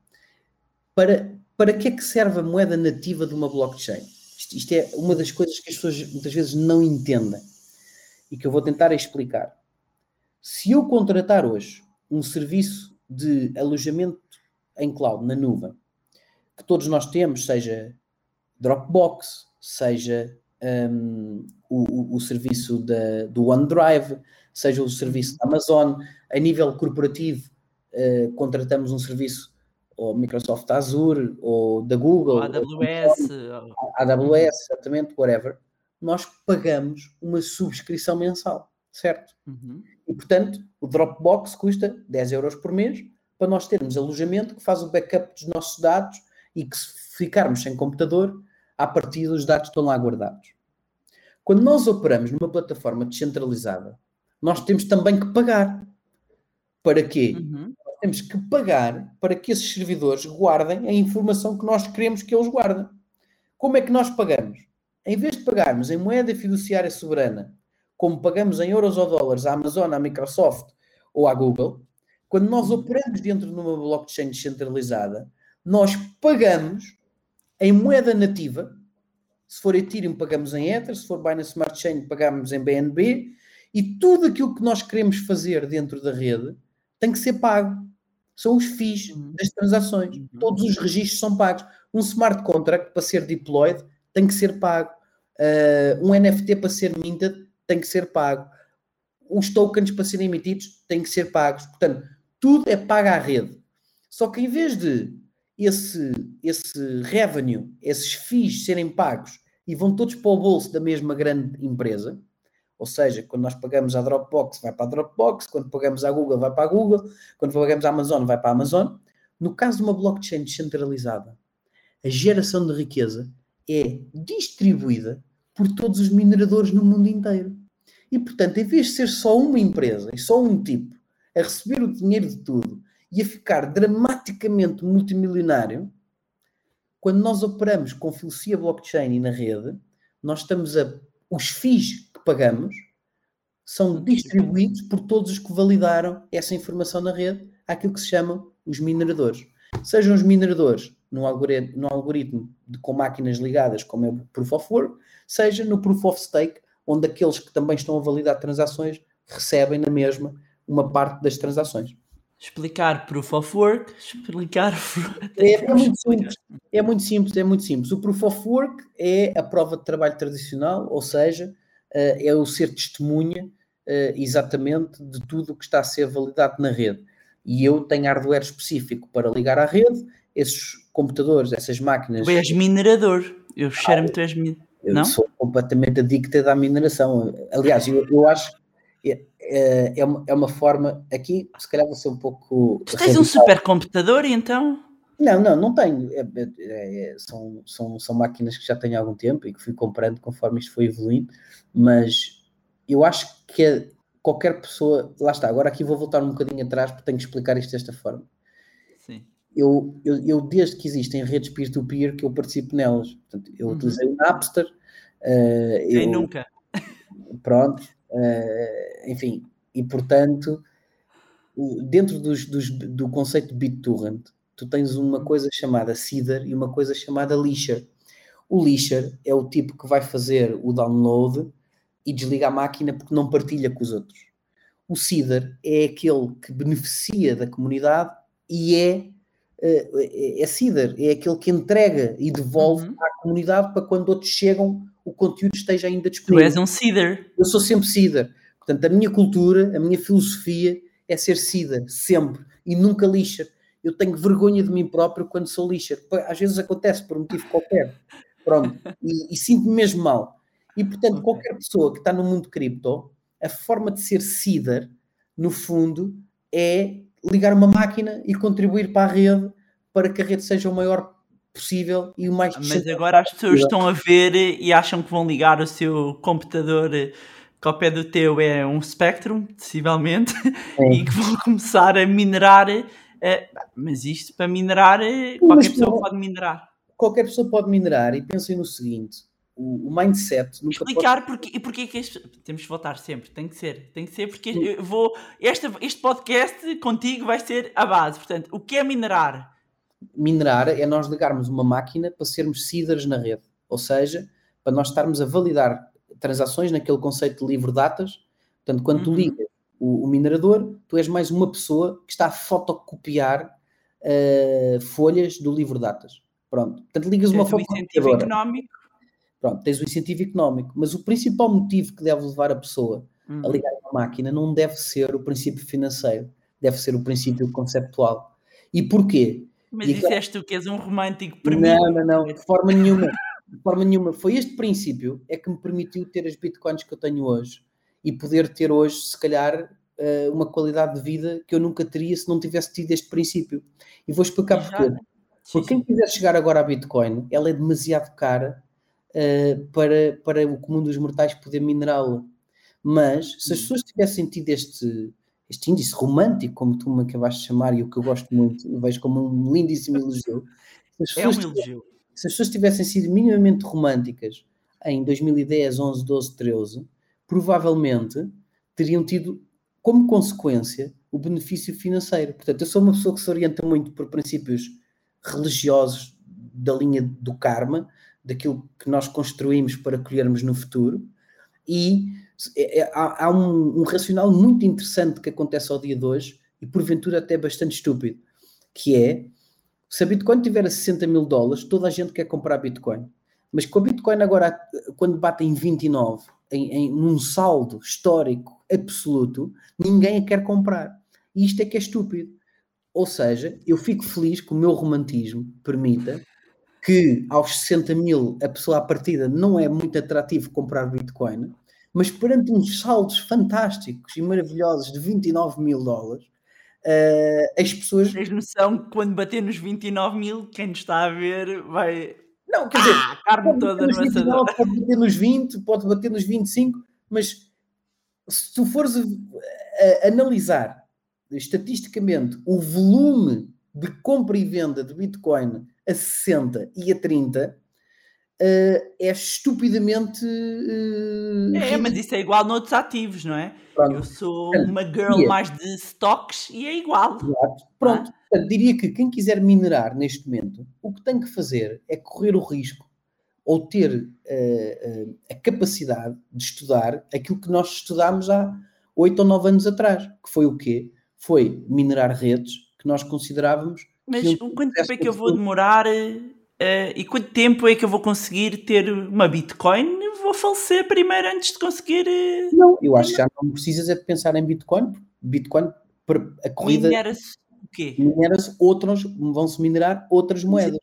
Para, para que é que serve a moeda nativa de uma blockchain? Isto, isto, é uma das coisas que as pessoas muitas vezes não entendem e que eu vou tentar explicar. Se eu contratar hoje um serviço de alojamento em cloud, na nuvem, que todos nós temos, seja Dropbox, seja um, o, o, serviço da, do OneDrive, seja o serviço da Amazon, a nível corporativo, uh, contratamos um serviço ou Microsoft Azure, ou da Google, ou AWS, ou AWS, exatamente, whatever, nós pagamos uma subscrição mensal, certo? Uhum. E portanto, o Dropbox custa 10 euros por mês para nós termos alojamento que faz o backup dos nossos dados e que se ficarmos sem computador, a partir dos dados estão lá guardados. Quando nós operamos numa plataforma descentralizada, nós temos também que pagar. Para quê? Uhum temos que pagar para que esses servidores guardem a informação que nós queremos que eles guardem. Como é que nós pagamos? Em vez de pagarmos em moeda fiduciária soberana, como pagamos em euros ou dólares à Amazon, à Microsoft ou à Google, quando nós operamos dentro de uma blockchain descentralizada, nós pagamos em moeda nativa. Se for Ethereum, pagamos em Ether. Se for Binance Smart Chain, pagamos em BNB. E tudo aquilo que nós queremos fazer dentro da rede tem que ser pago são os FIIs uhum. das transações. Uhum. Todos os registros são pagos. Um smart contract para ser deployed tem que ser pago. Uh, um NFT para ser minted tem que ser pago. Os tokens para serem emitidos têm que ser pagos. Portanto, tudo é pago à rede. Só que em vez de esse, esse revenue, esses FIIs serem pagos e vão todos para o bolso da mesma grande empresa, ou seja, quando nós pagamos a Dropbox, vai para a Dropbox, quando pagamos a Google, vai para a Google, quando pagamos a Amazon, vai para a Amazon. No caso de uma blockchain descentralizada, a geração de riqueza é distribuída por todos os mineradores no mundo inteiro. E, portanto, em vez de ser só uma empresa e só um tipo a receber o dinheiro de tudo e a ficar dramaticamente multimilionário, quando nós operamos com filosofia blockchain e na rede, nós estamos a. Os FIIs pagamos são distribuídos por todos os que validaram essa informação na rede àquilo que se chamam os mineradores. Sejam os mineradores no algoritmo, no algoritmo de, com máquinas ligadas, como é o Proof of Work, seja no Proof of Stake, onde aqueles que também estão a validar transações recebem na mesma uma parte das transações. Explicar Proof of Work, explicar. É, é, muito simples, é muito simples, é muito simples. O Proof of Work é a prova de trabalho tradicional, ou seja, eh, é o ser testemunha eh, exatamente de tudo o que está a ser validado na rede. E eu tenho hardware específico para ligar à rede, esses computadores, essas máquinas. Tu és minerador, eu cheiro-me tu és minerador. Eu não? sou completamente adicto à mineração. Aliás, eu, eu acho é, é, é, uma, é uma forma aqui, se calhar vou ser um pouco. Tu tens radical. um supercomputador então? Não, não, não tenho. É, é, é, são, são, são máquinas que já tenho há algum tempo e que fui comprando conforme isto foi evoluindo, mas eu acho que é, qualquer pessoa. Lá está, agora aqui vou voltar um bocadinho atrás porque tenho que explicar isto desta forma. Sim. Eu, eu, eu desde que existem redes peer-to-peer, que eu participo nelas. Portanto, eu uhum. utilizei o Napster. Uh, Quem eu, nunca? Pronto, uh, enfim, e portanto, dentro dos, dos, do conceito de BitTorrent, tu tens uma uhum. coisa chamada Seeder e uma coisa chamada Leasher. O Leasher é o tipo que vai fazer o download e desliga a máquina porque não partilha com os outros. O Seeder é aquele que beneficia da comunidade e é é, é Seeder, é aquele que entrega e devolve uhum. à comunidade para quando outros chegam o conteúdo esteja ainda disponível. Tu és um Seeder. Eu sou sempre Seeder. Portanto, a minha cultura, a minha filosofia é ser Seeder, sempre, e nunca lixa. Eu tenho vergonha de mim próprio quando sou lixa. Às vezes acontece por um motivo qualquer. Pronto. E, e sinto-me mesmo mal. E, portanto, okay. qualquer pessoa que está no mundo cripto, a forma de ser Seeder, no fundo, é ligar uma máquina e contribuir para a rede para que a rede seja o maior possível e o mais Mas agora as pessoas estão a ver e acham que vão ligar o seu computador que ao pé do teu é um Spectrum, possivelmente, e que vão começar a minerar. Uh, mas isto para minerar, eh, qualquer mas, pessoa pode minerar. Qualquer pessoa pode minerar e pensem no seguinte: o, o mindset nunca explicar pode... porque, porque é que este, temos que voltar sempre, tem que ser, tem que ser porque eu vou este, este podcast contigo vai ser a base, portanto, o que é minerar? Minerar é nós ligarmos uma máquina para sermos seeders na rede, ou seja, para nós estarmos a validar transações naquele conceito de livre datas. Portanto, quando uhum. tu ligas o, o, minerador, tu és mais uma pessoa que está a fotocopiar uh, folhas do livro datas. Pronto. Portanto, ligas uma fotocopiadora. económico. Pronto, tens o incentivo económico. Mas o principal motivo que deve levar a pessoa uhum. a ligar uma máquina não deve ser o princípio financeiro, deve ser o princípio conceptual. E porquê? Mas e disseste tu que és um romântico para Não, não, não, de forma nenhuma. De forma nenhuma. Foi este princípio é que me permitiu ter as bitcoins que eu tenho hoje e poder ter hoje, se calhar, eh, uma qualidade de vida que eu nunca teria se não tivesse tido este princípio. E vou explicar porquê. Porque quem quiser chegar agora à Bitcoin, ela é demasiado cara uh, para, para o comum dos mortais poder minerá-la. Mas se as hum. pessoas tivessem tido este, este índice romântico, como tu me acabaste de chamar, e o que eu gosto muito, eu vejo como um lindíssimo elogio. É um elogio. Se as pessoas tivessem sido minimamente românticas em 2010, 11, 12, 13, provavelmente teriam tido como consequência o benefício financeiro. Portanto, eu sou uma pessoa que se orienta muito por princípios religiosos da linha do karma, daquilo que nós construímos para colhermos no futuro, e é, é, há, um, um, racional muito interessante que acontece ao dia de hoje e porventura até bastante estúpido, que é se a Bitcoin tiver a 60 mil dólares, toda a gente quer comprar Bitcoin. Mas com a Bitcoin agora, quando bate em 29, em, em num saldo histórico absoluto, ninguém a quer comprar. E isto é que é estúpido. Ou seja, eu fico feliz que o meu romantismo permita que aos 60 mil a pessoa à partida não é muito atrativo comprar Bitcoin, mas perante uns saldos fantásticos e maravilhosos de 29 mil dólares, uh, as pessoas. Tens noção que quando bater nos 29 mil, quem nos está a ver vai. Não, quer dizer, ah, carne toda no 29, pode bater nos 20, pode bater nos 25, mas se tu fores a, a, analisar estatisticamente o volume de compra e venda de Bitcoin a 60 e a 30, uh, é estupidamente. Uh, é, mas isso é igual noutros ativos, não é? Pronto. Eu sou uma girl é. mais de stocks e é igual. Exato. Pronto, ah? diria que quem quiser minerar neste momento, o que tem que fazer é correr o risco ou ter uh, a capacidade de estudar aquilo que nós estudámos há 8 ou 9 anos atrás, que foi o quê? Foi minerar redes que nós considerávamos. Mas quanto tempo é que eu vou demorar Uh, e quanto tempo é que eu vou conseguir ter uma Bitcoin? Vou falecer primeiro antes de conseguir. Uh... Não, eu acho que já não precisas é de pensar em Bitcoin. Bitcoin, a corrida. Minera-se o quê? Minera-se outros, vão-se minerar outras moedas.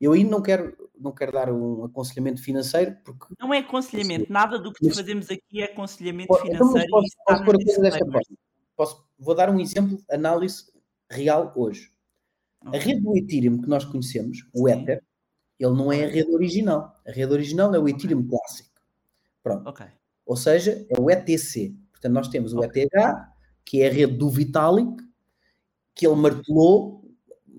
Eu aí não quero, não quero dar um aconselhamento financeiro porque. Não é aconselhamento, nada do que mas, fazemos aqui é aconselhamento então, financeiro. Então, posso, posso coisa desta forma. Posso, vou dar um exemplo, análise real hoje. A rede do Ethereum que nós conhecemos, o Ether, ele não é a rede original. A rede original é o Ethereum clássico. Pronto. Ok. Ou seja, é o ETC. Portanto, nós temos o ETH, que é a rede do Vitalik, que ele martelou.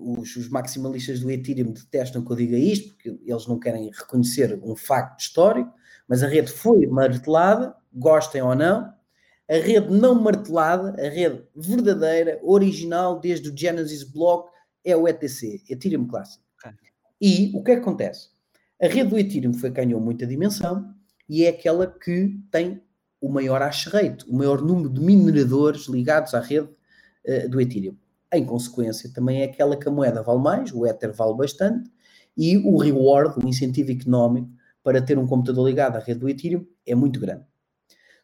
Os, os maximalistas do Ethereum detestam que eu diga isto, porque eles não querem reconhecer um facto histórico, mas a rede foi martelada, gostem ou não. A rede não martelada, a rede verdadeira, original, desde o Genesis Block, é o ETC, Ethereum Classic. Ok. E o que é que acontece? A rede do Ethereum foi, ganhou muita dimensão e é aquela que tem o maior hash rate, o maior número de mineradores ligados à rede uh, do Ethereum. Em consequência, também é aquela que a moeda vale mais, o Ether vale bastante, e o reward, o incentivo económico para ter um computador ligado à rede do Ethereum é muito grande.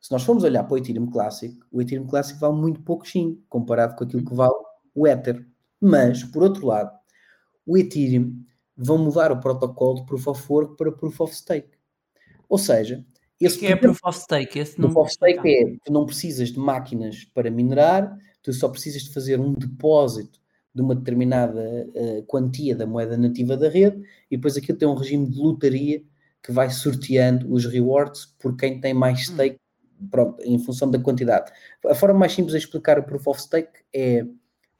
Se nós formos olhar para o Ethereum Classic, o Ethereum Classic vale muito pouco sim, comparado com aquilo que vale o Ether. Mas, por outro lado, o Ethereum vão mudar o protocolo de Proof of Work para Proof of Stake. Ou seja, esse que é Proof of Stake? Esse Proof of Stake é, tu não precisas de máquinas para minerar, tu só precisas de fazer um depósito de uma determinada uh, quantia da moeda nativa da rede e depois aquilo tem um regime de lotaria que vai sorteando os rewards por quem tem mais hum. stake, hum. pronto, em função da quantidade. A forma mais simples de explicar o Proof of Stake é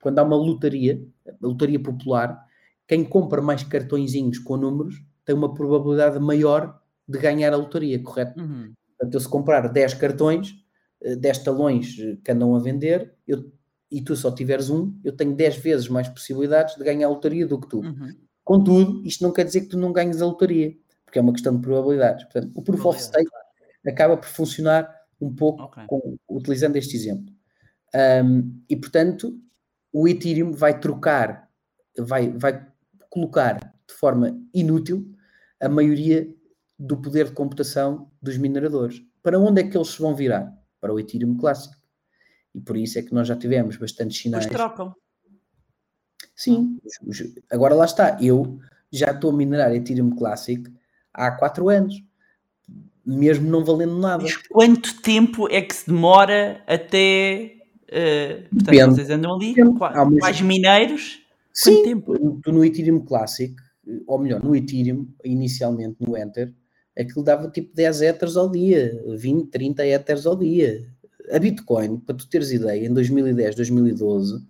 quando há uma lotaria, a lotaria popular, quem compra mais cartõezinhos com números tem uma probabilidade maior de ganhar a lotaria, correto? Uhum. Portanto, eu se comprar 10 cartões, 10 eh, talões eh, que andam a vender, eu, e tu só tiveres um, eu tenho 10 vezes mais possibilidades de ganhar a lotaria do que tu. Uhum. Contudo, isto não quer dizer que tu não ganhes a lotaria, porque é uma questão de probabilidades. Portanto, o Proof of Stake acaba por funcionar um pouco okay. com, utilizando este exemplo. Um, e, portanto, o Ethereum vai trocar, vai, vai colocar de forma inútil a maioria do poder de computação dos mineradores. Para onde é que eles se vão virar? Para o Ethereum clássico. E por isso é que nós já tivemos bastantes sinais. Pois trocam. Sim, agora lá está. Eu já estou a minerar Ethereum Classic há 4 anos, mesmo não valendo nada. Mas quanto tempo é que se demora até Uh, portanto, Depende. vocês andam ali, Depende. quais mineiros? Sim, tempo? Tu no Ethereum Classic, ou melhor, no Ethereum, inicialmente no Enter, aquilo dava tipo 10 Ethers ao dia, 20, 30 Ethers ao dia. A Bitcoin, para tu teres ideia, em 2010, 2012,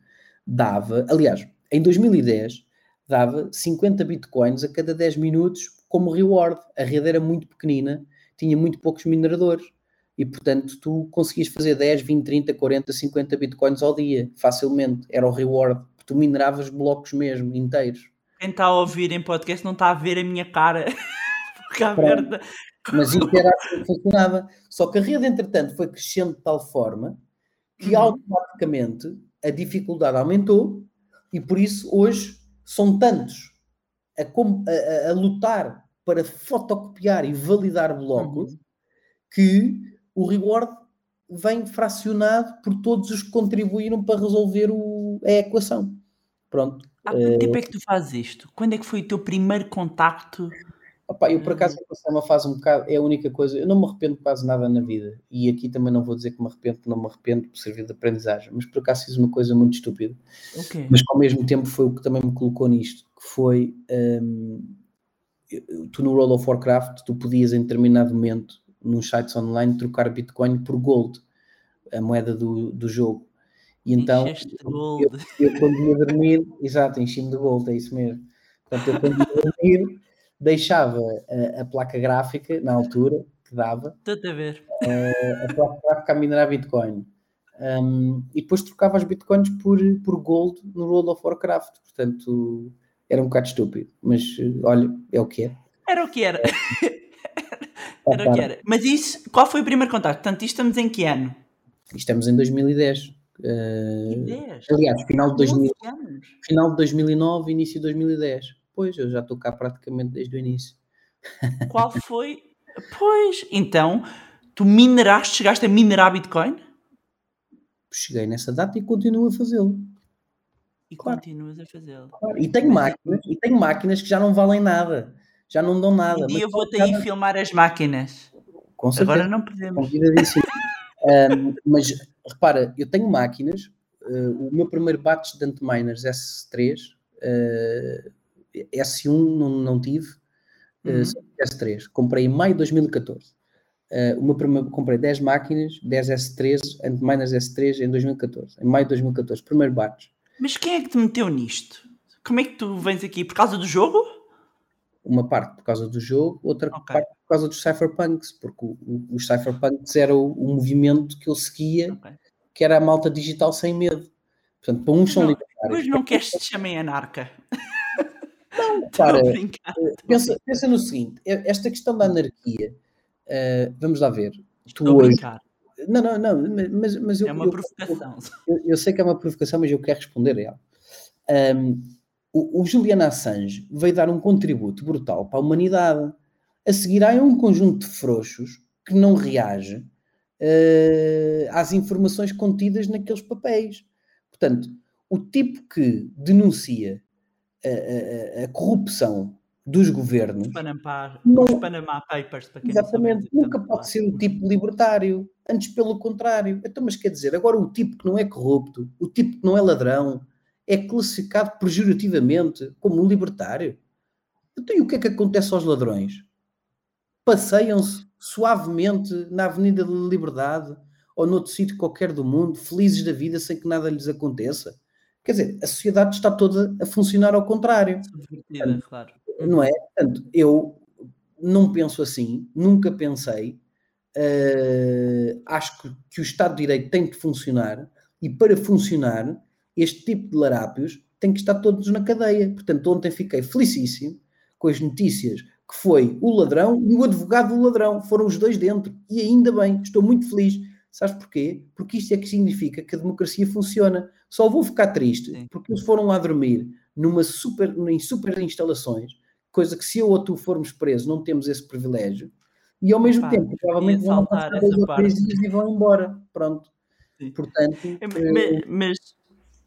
dava, aliás, em 2010, dava 50 Bitcoins a cada 10 minutos como reward. A rede era muito pequenina, tinha muito poucos mineradores e portanto tu conseguias fazer 10, 20, 30, 40, 50 bitcoins ao dia, facilmente, era o reward, tu mineravas blocos mesmo, inteiros. Quem está a ouvir em podcast não está a ver a minha cara, porque a merda. Mas isso era assim que funcionava. Só que a rede, entretanto, foi crescendo de tal forma que uhum. automaticamente a dificuldade aumentou e por isso hoje são tantos a, a, a lutar para fotocopiar e validar blocos uhum. que o reward vem fracionado por todos os que contribuíram para resolver o, a equação. Pronto. Há quanto tempo é que tu fazes isto? Quando é que foi o teu primeiro contacto? Opa, eu por acaso passei uma fase um bocado, é a única coisa, eu não me arrependo quase nada na vida, e aqui também não vou dizer que me arrependo, não me arrependo por servir de aprendizagem, mas por acaso fiz uma coisa muito estúpida, okay. mas ao mesmo tempo foi o que também me colocou nisto, que foi um, tu no World of Warcraft, tu podias em determinado momento nos sites online trocar Bitcoin por Gold, a moeda do, do jogo. E então, eu, eu, quando ia dormir, exato, enchi-me de Gold, é isso mesmo. Portanto, eu quando ia dormir, deixava a, a, placa gráfica, na altura, que dava, a, ver. A, a placa gráfica a minerar Bitcoin. Um, e depois trocava os Bitcoins por, por Gold no World of Warcraft. Portanto, era um bocado estúpido, mas olha, é o que é. Era o que era. Era o que era. Mas isso, qual foi o primeiro contato? Portanto, isto estamos em que ano? Estamos em 2010. Uh, 10? Aliás, final de, 2000, final de 2009, início de 2010. Pois, eu já estou cá praticamente desde o início. Qual foi? Pois, então, tu mineraste, chegaste a minerar Bitcoin? Cheguei nessa data e continuo a fazê-lo. E claro. continuas a fazê-lo. Claro. E tenho máquinas, e tenho máquinas que já não valem nada já não dão nada. Um dia eu vou-te aí filmar as máquinas. Com certeza. Agora não podemos. um, mas repara, eu tenho máquinas. Uh, o meu primeiro batch de Antminers S3 Uh, S1 não, não tive, uhum. S3. Comprei em maio de 2014. Uh, uma primeira, comprei 10 máquinas, 10 S3, Antminas S3 em 2014, em maio de 2014, primeiro batch. Mas quem é que te meteu nisto? Como é que tu vens aqui? Por causa do jogo? Uma parte por causa do jogo, outra okay. parte por causa dos cypherpunks, porque o, o, os cypherpunks era o, o, movimento que eu seguia, okay. que era a malta digital sem medo. Portanto, para uns são libertários. Mas não queres que te chamem anarca? Não, para. Eh, pensa, pensa no seguinte: esta questão da anarquia, uh, vamos lá ver. Tu Estou hoje. Não, não, não, mas, mas eu. É uma eu, provocação. Eu, eu, sei que é uma provocação, mas eu quero responder a ela. Um, o, o Julian Assange veio dar um contributo brutal para a humanidade. A seguir, há um conjunto de frouxos que não reage uh, às informações contidas naqueles papéis. Portanto, o tipo que denuncia a, a, a corrupção dos governos. Os Panama, não, os Panama Papers, para quem Exatamente, nunca pode ser o tipo libertário. Antes, pelo contrário. Então, mas quer dizer, agora o tipo que não é corrupto, o tipo que não é ladrão, é classificado pejorativamente como libertário. Então, e o que é que acontece aos ladrões? Passeiam-se suavemente na Avenida da Liberdade ou noutro sítio qualquer do mundo, felizes da vida, sem que nada lhes aconteça. Quer dizer, a sociedade está toda a funcionar ao contrário. Claro. Não é? Portanto, eu não penso assim, nunca pensei. Uh, acho que, que, o Estado de Direito tem que funcionar e para funcionar, este tipo de larápios tem que estar todos na cadeia. Portanto, ontem fiquei felicíssimo com as notícias que foi o ladrão e o advogado do ladrão. Foram os dois dentro. E ainda bem, estou muito feliz. Sabes porquê? Porque isto é que significa que a democracia funciona. Só vou ficar triste Sim. porque eles foram lá dormir numa super, em super instalações, coisa que se eu ou tu formos presos não temos esse privilégio, e ao mesmo Pá, tempo provavelmente vão passar dois ou três dias e vão embora. Pronto. Sim. Portanto. É, mas, mas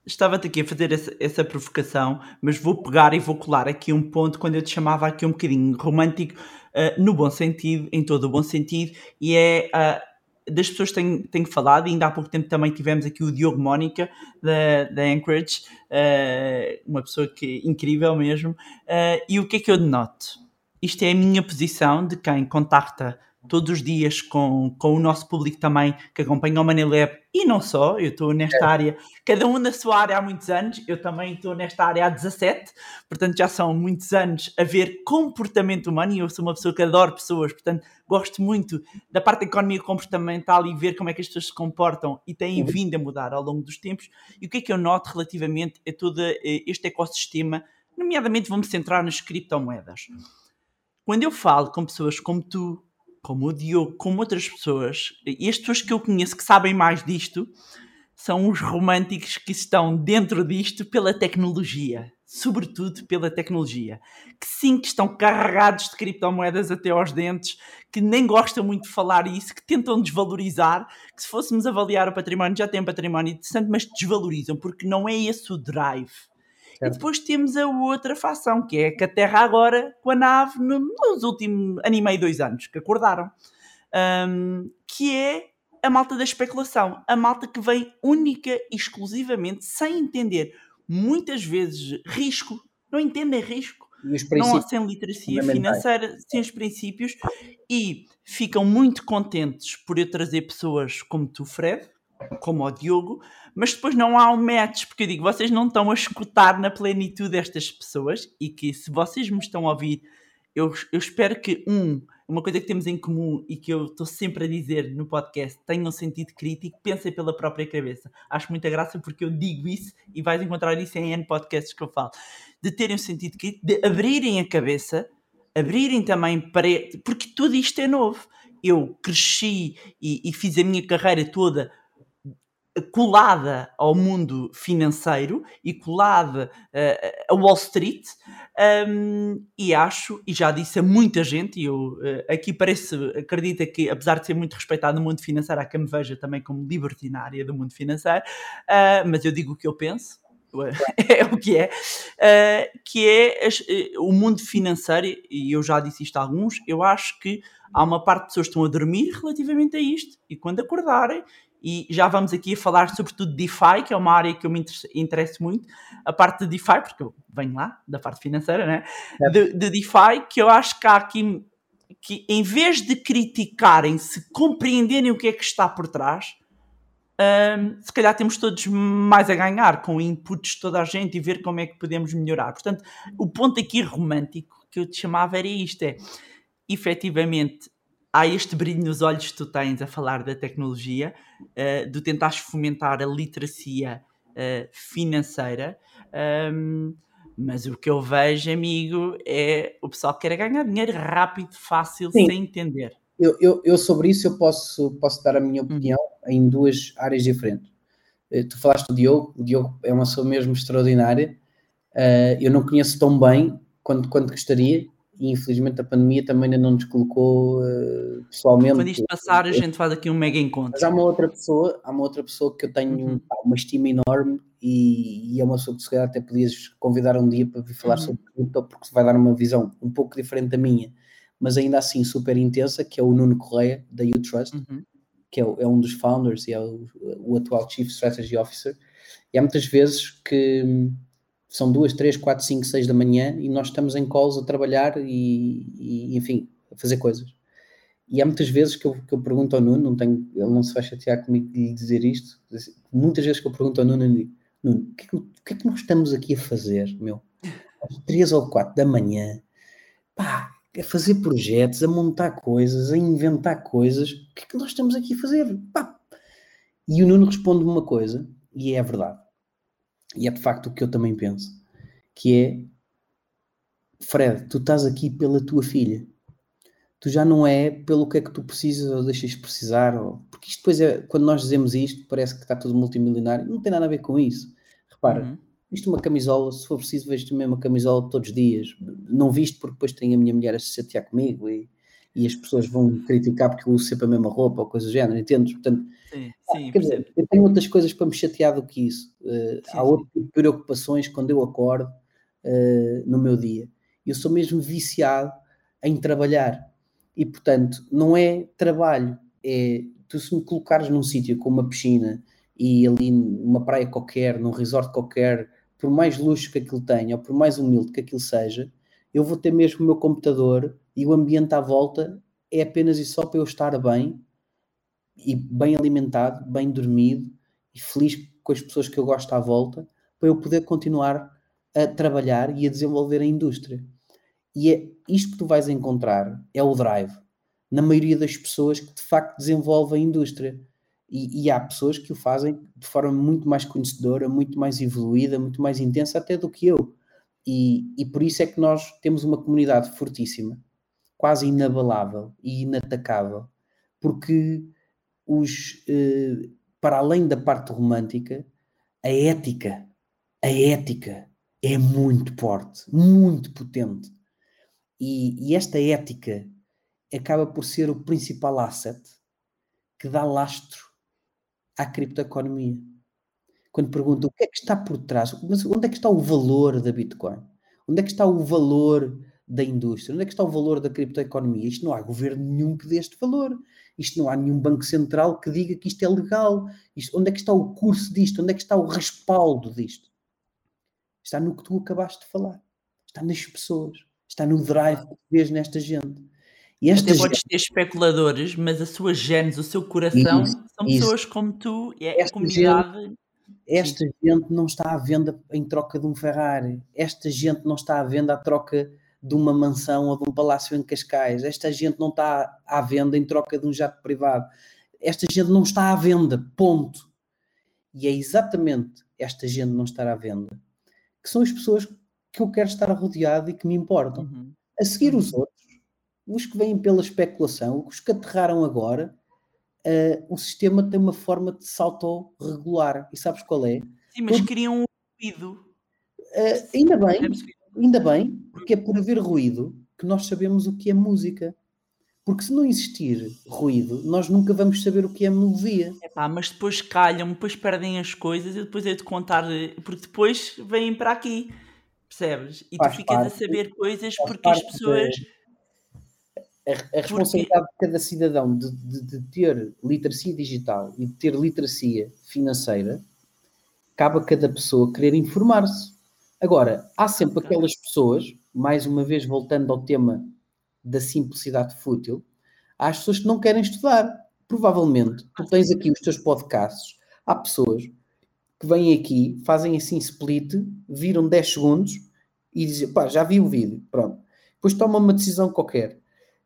estava-te aqui a fazer essa, essa, provocação, mas vou pegar e vou colar aqui um ponto quando eu te chamava aqui um bocadinho romântico, uh, no bom sentido, em todo o bom sentido, e é uh, das pessoas que têm, têm falado, e ainda há pouco tempo também tivemos aqui o Diogo Mónica, da, da Anchorage, uh, uma pessoa que incrível mesmo. E o que é que eu denoto? Isto é a minha posição de quem contacta todos os dias com, com o nosso público também que acompanha o Manilab e não só, eu estou nesta é. área, cada um na sua área há muitos anos, eu também estou nesta área há 17, portanto já são muitos anos a ver comportamento humano e eu sou uma pessoa que adoro pessoas, portanto gosto muito da parte da economia comportamental e ver como é que as pessoas se comportam e têm uhum. vindo a mudar ao longo dos tempos. E o que é que eu noto relativamente a todo eh, este ecossistema, nomeadamente vou-me centrar nas criptomoedas. Quando eu falo com pessoas como tu, como o Diogo, como outras pessoas, e as pessoas que eu conheço que sabem mais disto, são os românticos que estão dentro disto pela tecnologia, sobretudo pela tecnologia, que sim que estão carregados de criptomoedas até aos dentes, que nem gostam muito de falar isso, que tentam desvalorizar, que se fôssemos avaliar o património já tem património interessante, mas desvalorizam, porque não é esse o drive. Certo. E depois temos a outra facção, que é que a Terra agora, com a nave, nos últimos ano e meio, dois anos, que acordaram, um, que é a malta da especulação. A malta que vem única e exclusivamente, sem entender muitas vezes risco, não entendem risco, não sem literacia financeira, sem os princípios, e ficam muito contentes por eu trazer pessoas como tu, Fred, como o Diogo, mas depois não há um match, porque eu digo, vocês não estão a escutar na plenitude destas pessoas e que se vocês me estão a ouvir, eu, eu espero que, um, uma coisa que temos em comum e que eu estou sempre a dizer no podcast, tenham um sentido crítico, pensem pela própria cabeça. Acho muita graça porque eu digo isso e vais encontrar isso em N podcasts que eu falo. De terem um sentido crítico, de abrirem a cabeça, abrirem também para. Porque tudo isto é novo. Eu cresci e, e fiz a minha carreira toda colada ao mundo financeiro e colada uh, a Wall Street um, e acho, e já disse a muita gente, e eu uh, aqui parece, acredita que apesar de ser muito respeitado no mundo financeiro, há quem me veja também como libertinária do mundo financeiro, uh, mas eu digo o que eu penso, é o que é, uh, que é as, uh, o mundo financeiro, e eu já disse isto a alguns, eu acho que há uma parte de pessoas que estão a dormir relativamente a isto, e quando acordarem, e já vamos aqui a falar sobretudo de DeFi, que é uma área que eu me interesso muito, a parte de DeFi, porque eu venho lá, da parte financeira, né? É. De, de DeFi, que eu acho que há aqui, que em vez de criticarem, se compreenderem o que é que está por trás, um, se calhar temos todos mais a ganhar com inputs de toda a gente e ver como é que podemos melhorar. Portanto, o ponto aqui romântico que eu te chamava era isto: é efetivamente há este brilho nos olhos que tu tens a falar da tecnologia, uh, de tentares fomentar a literacia uh, financeira. Um, mas o que eu vejo, amigo, é o pessoal que quer ganhar dinheiro rápido, fácil, Sim. sem entender. Eu, eu, eu, sobre isso eu posso, posso dar a minha uhum. opinião uhum. em duas áreas diferentes. Eh, tu falaste do Diogo, o Diogo é uma pessoa mesmo extraordinária. Uh, eu não conheço tão bem quanto, quanto gostaria, e infelizmente a pandemia também ainda não nos colocou uh, pessoalmente. Quando isto passar, a gente faz aqui um mega encontro. Mas há uma outra pessoa, há uma outra pessoa que eu tenho uhum. uma estima enorme e, e, é uma pessoa que se calhar até podias convidar um dia para vir falar uhum. sobre cripto, porque vai dar uma visão um pouco diferente da minha, mas ainda assim super intensa, que é o Nuno Correia, da U-Trust, uhum. que é, é, um dos founders e é o, o atual Chief Strategy Officer. E há muitas vezes que são duas, três, quatro, cinco, seis da manhã e nós estamos em calls a trabalhar e, e enfim, a fazer coisas. E há muitas vezes que eu, que eu pergunto ao Nuno, não tenho, ele não se vai chatear comigo de dizer isto, muitas vezes que eu pergunto ao Nuno, Nuno, o que, é que, o que, é que nós estamos aqui a fazer, meu? Às três ou quatro da manhã, pá, a fazer projetos, a montar coisas, a inventar coisas, o que é que nós estamos aqui a fazer? Pá. E o Nuno responde-me uma coisa, e é a verdade e é de facto o que eu também penso, que é Fred, tu estás aqui pela tua filha. Tu já não é pelo que é que tu precisas ou deixas precisar, ou... porque isto depois é, quando nós dizemos isto, parece que está tudo multimilionário, não tem nada a ver com isso. Repara, uhum. isto é uma camisola, se for preciso, vejo também uma camisola todos os dias. Não visto porque depois tenho a minha mulher a se chatear comigo e, e as pessoas vão criticar porque eu uso sempre a mesma roupa ou coisa do género, entendes? Portanto, sim, sim, quer dizer, eu tenho outras coisas para me chatear do que isso. Uh, sim, há outras preocupações quando eu acordo uh, no meu dia. Eu sou mesmo viciado em trabalhar e, portanto, não é trabalho, é tu se me colocares num sítio com uma piscina e ali numa praia qualquer, num resort qualquer, por mais luxo que aquilo tenha, ou por mais humilde que aquilo seja, eu vou ter mesmo o meu computador e o ambiente à volta é apenas e só para eu estar bem e bem alimentado, bem dormido e feliz com as pessoas que eu gosto à volta, para eu poder continuar a trabalhar e a desenvolver a indústria. E é isto que tu vais encontrar, é o drive, na maioria das pessoas que de facto desenvolvem a indústria. E, e, há pessoas que o fazem de forma muito mais conhecedora, muito mais evoluída, muito mais intensa até do que eu. E, e por isso é que nós temos uma comunidade fortíssima quase inabalável e inatacável, porque os, eh, para além da parte romântica, a ética, a ética é muito forte, muito potente. E, e esta ética acaba por ser o principal asset que dá lastro à criptoeconomia. Quando perguntam o que é que está por trás, mas onde é que está o valor da Bitcoin? Onde é que está o valor da indústria? Onde é que está o valor da criptoeconomia? Isto não há governo nenhum que dê este valor. Isto não há nenhum banco central que diga que isto é legal. Isto, onde é que está o curso disto? Onde é que está o respaldo disto? Está no que tu acabaste de falar. Está nas pessoas. Está no drive que vês nesta gente. E esta Até podes ter especuladores, mas a sua genes, o seu coração, isso, são pessoas isso. como tu e é a comunidade. Gente, esta Sim. gente não está à venda em troca de um Ferrari. Esta gente não está à venda à troca de uma mansão ou de um palácio em Cascais. Esta gente não está à venda em troca de um jato privado. Esta gente não está à venda, ponto. E é exatamente esta gente não estar à venda que são as pessoas que eu quero estar rodeado e que me importam. Uhum. A seguir os uhum. outros, os que vêm pela especulação, os que aterraram agora, uh, o sistema tem uma forma de se autorregular. E sabes qual é? Sim, mas Todo... queriam um ruído. Uh, ainda bem, Ainda bem, porque é por haver ruído que nós sabemos o que é música. Porque se não existir ruído, nós nunca vamos saber o que é melodia. Epá, mas depois calham, depois perdem as coisas e depois é de contar, porque depois vêm para aqui, percebes? E Faz tu ficas parte, a saber coisas faz porque as pessoas. A, a responsabilidade de cada cidadão de, de- de ter literacia digital e de ter literacia financeira cabe a cada pessoa querer informar-se. Agora, há sempre Ok. aquelas pessoas, mais uma vez voltando ao tema da simplicidade fútil, há as pessoas que não querem estudar. Provavelmente, tu tens aqui os teus podcasts, há pessoas que vêm aqui, fazem assim split, viram 10 segundos e dizem, pá, já vi o vídeo, pronto. Depois tomam uma decisão qualquer,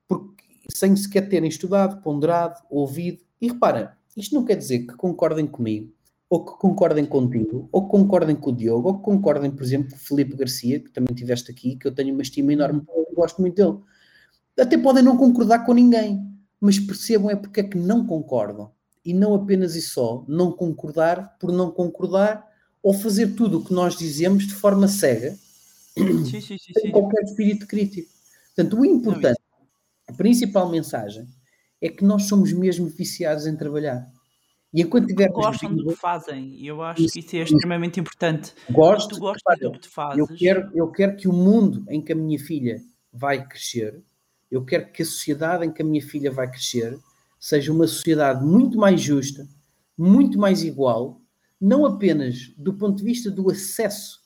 porque sem sequer terem estudado, ponderado, ouvido. E repara, isto não quer dizer que concordem comigo, ou que concordem contigo, ou que concordem com o Diogo, ou que concordem, por exemplo, com o Felipe Garcia, que também tiveste aqui, que eu tenho uma estima enorme e gosto muito dele. Até podem não concordar com ninguém, mas percebam é porque é que não concordam. E não apenas e só não concordar por não concordar, ou fazer tudo o que nós dizemos de forma cega, Sim, sim, sim, sem qualquer espírito crítico. Portanto, o importante, a principal mensagem, é que nós somos mesmo viciados em trabalhar. E enquanto tivermos Gostam do vida, que fazem e eu acho Isso, que isso é extremamente importante. Gosto, repara, do que tu fazes, eu quero, eu quero que o mundo em que a minha filha vai crescer, eu quero que a sociedade em que a minha filha vai crescer seja uma sociedade muito mais justa, muito mais igual, não apenas do ponto de vista do acesso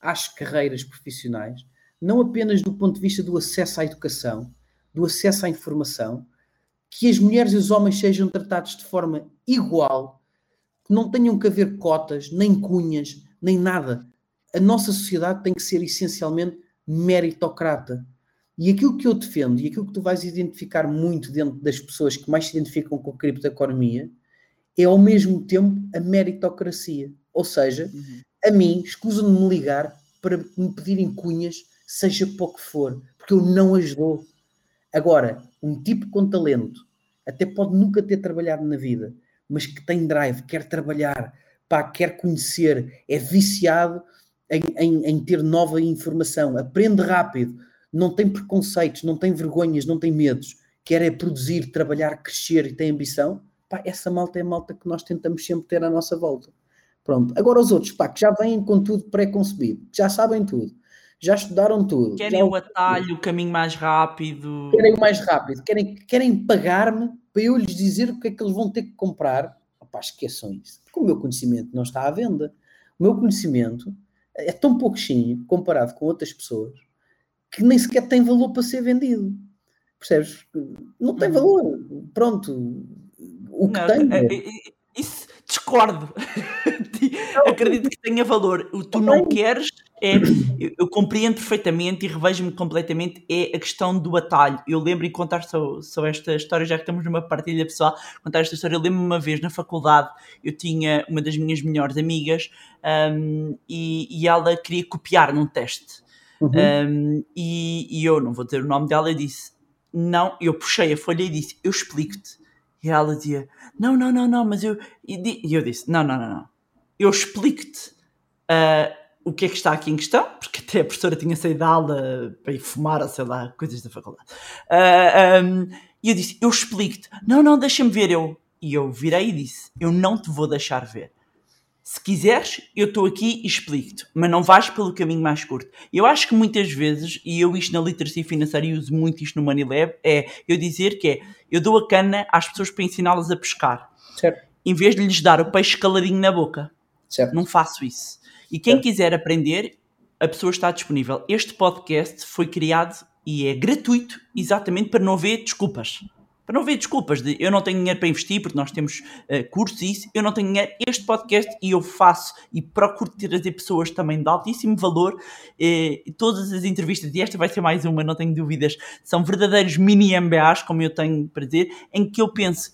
às carreiras profissionais, não apenas do ponto de vista do acesso à educação, do acesso à informação, que as mulheres e os homens sejam tratados de forma igual, que não tenham que haver cotas, nem cunhas, nem nada. A nossa sociedade tem que ser essencialmente meritocrata. E aquilo que eu defendo e aquilo que tu vais identificar muito dentro das pessoas que mais se identificam com a criptoeconomia é ao mesmo tempo a meritocracia. Ou seja, Uhum. a mim, escusam de me ligar para me pedirem cunhas, seja pouco for, porque eu não as dou. Agora, um tipo com talento, até pode nunca ter trabalhado na vida, mas que tem drive, quer trabalhar, pá, quer conhecer, é viciado em, em- em ter nova informação, aprende rápido, não tem preconceitos, não tem vergonhas, não tem medos, quer é produzir, trabalhar, crescer e tem ambição, pá, essa malta é a malta que nós tentamos sempre ter à nossa volta. Pronto. Agora os outros, pá, que já vêm com tudo pré-concebido, já sabem tudo, já estudaram tudo, Querem já o atalho, o caminho mais rápido. querem o mais rápido, querem, querem pagar-me para eu lhes dizer o que é que eles vão ter que comprar. Opá, esqueçam isso. Porque o meu conhecimento não está à venda. O meu conhecimento é tão pouquinho comparado com outras pessoas que nem sequer tem valor para ser vendido. Percebes? Não tem Uhum. valor. Pronto. O que Não, tem. é- é- é- Isso discordo. Acredito que tenha valor. Tu não queres é. Eu, eu compreendo perfeitamente e revejo-me completamente. É a questão do atalho. Eu lembro e contar só, só esta história, já que estamos numa partilha pessoal, contar esta história. Eu lembro-me uma vez na faculdade, eu tinha uma das minhas melhores amigas hum, e, e ela queria copiar num teste. Uhum. Um, e, e eu não vou dizer o nome dela, eu disse não, eu puxei a folha e disse eu explico-te. E ela dizia não, não, não, não, mas eu. E eu disse não, não, não, não, eu explico-te ah, o que é que está aqui em questão, porque até a professora tinha saído da aula para ir fumar, ou sei lá, coisas da faculdade. Ah, um, e eu disse eu explico-te, não, não, deixa-me ver. Eu, e eu virei e disse eu não te vou deixar ver. Se quiseres, eu estou aqui e explico-te, mas não vais pelo caminho mais curto. Eu acho que muitas vezes, e eu isto na literacia financeira e uso muito isto no Money Lab, é eu dizer que é, eu dou a cana às pessoas para ensiná-las a pescar, Certo, em vez de lhes dar o peixe caladinho na boca. certo. Não faço isso. E quem Certo. quiser aprender, a pessoa está disponível. Este podcast foi criado e é gratuito exatamente para não haver desculpas. Para não haver desculpas de eu não tenho dinheiro para investir porque nós temos eh, cursos e isso, eu não tenho dinheiro. Este podcast e eu faço e procuro trazer pessoas também de altíssimo valor. eh, todas as entrevistas, e esta vai ser mais uma, não tenho dúvidas, são verdadeiros mini MBAs, como eu tenho para dizer, em que eu penso,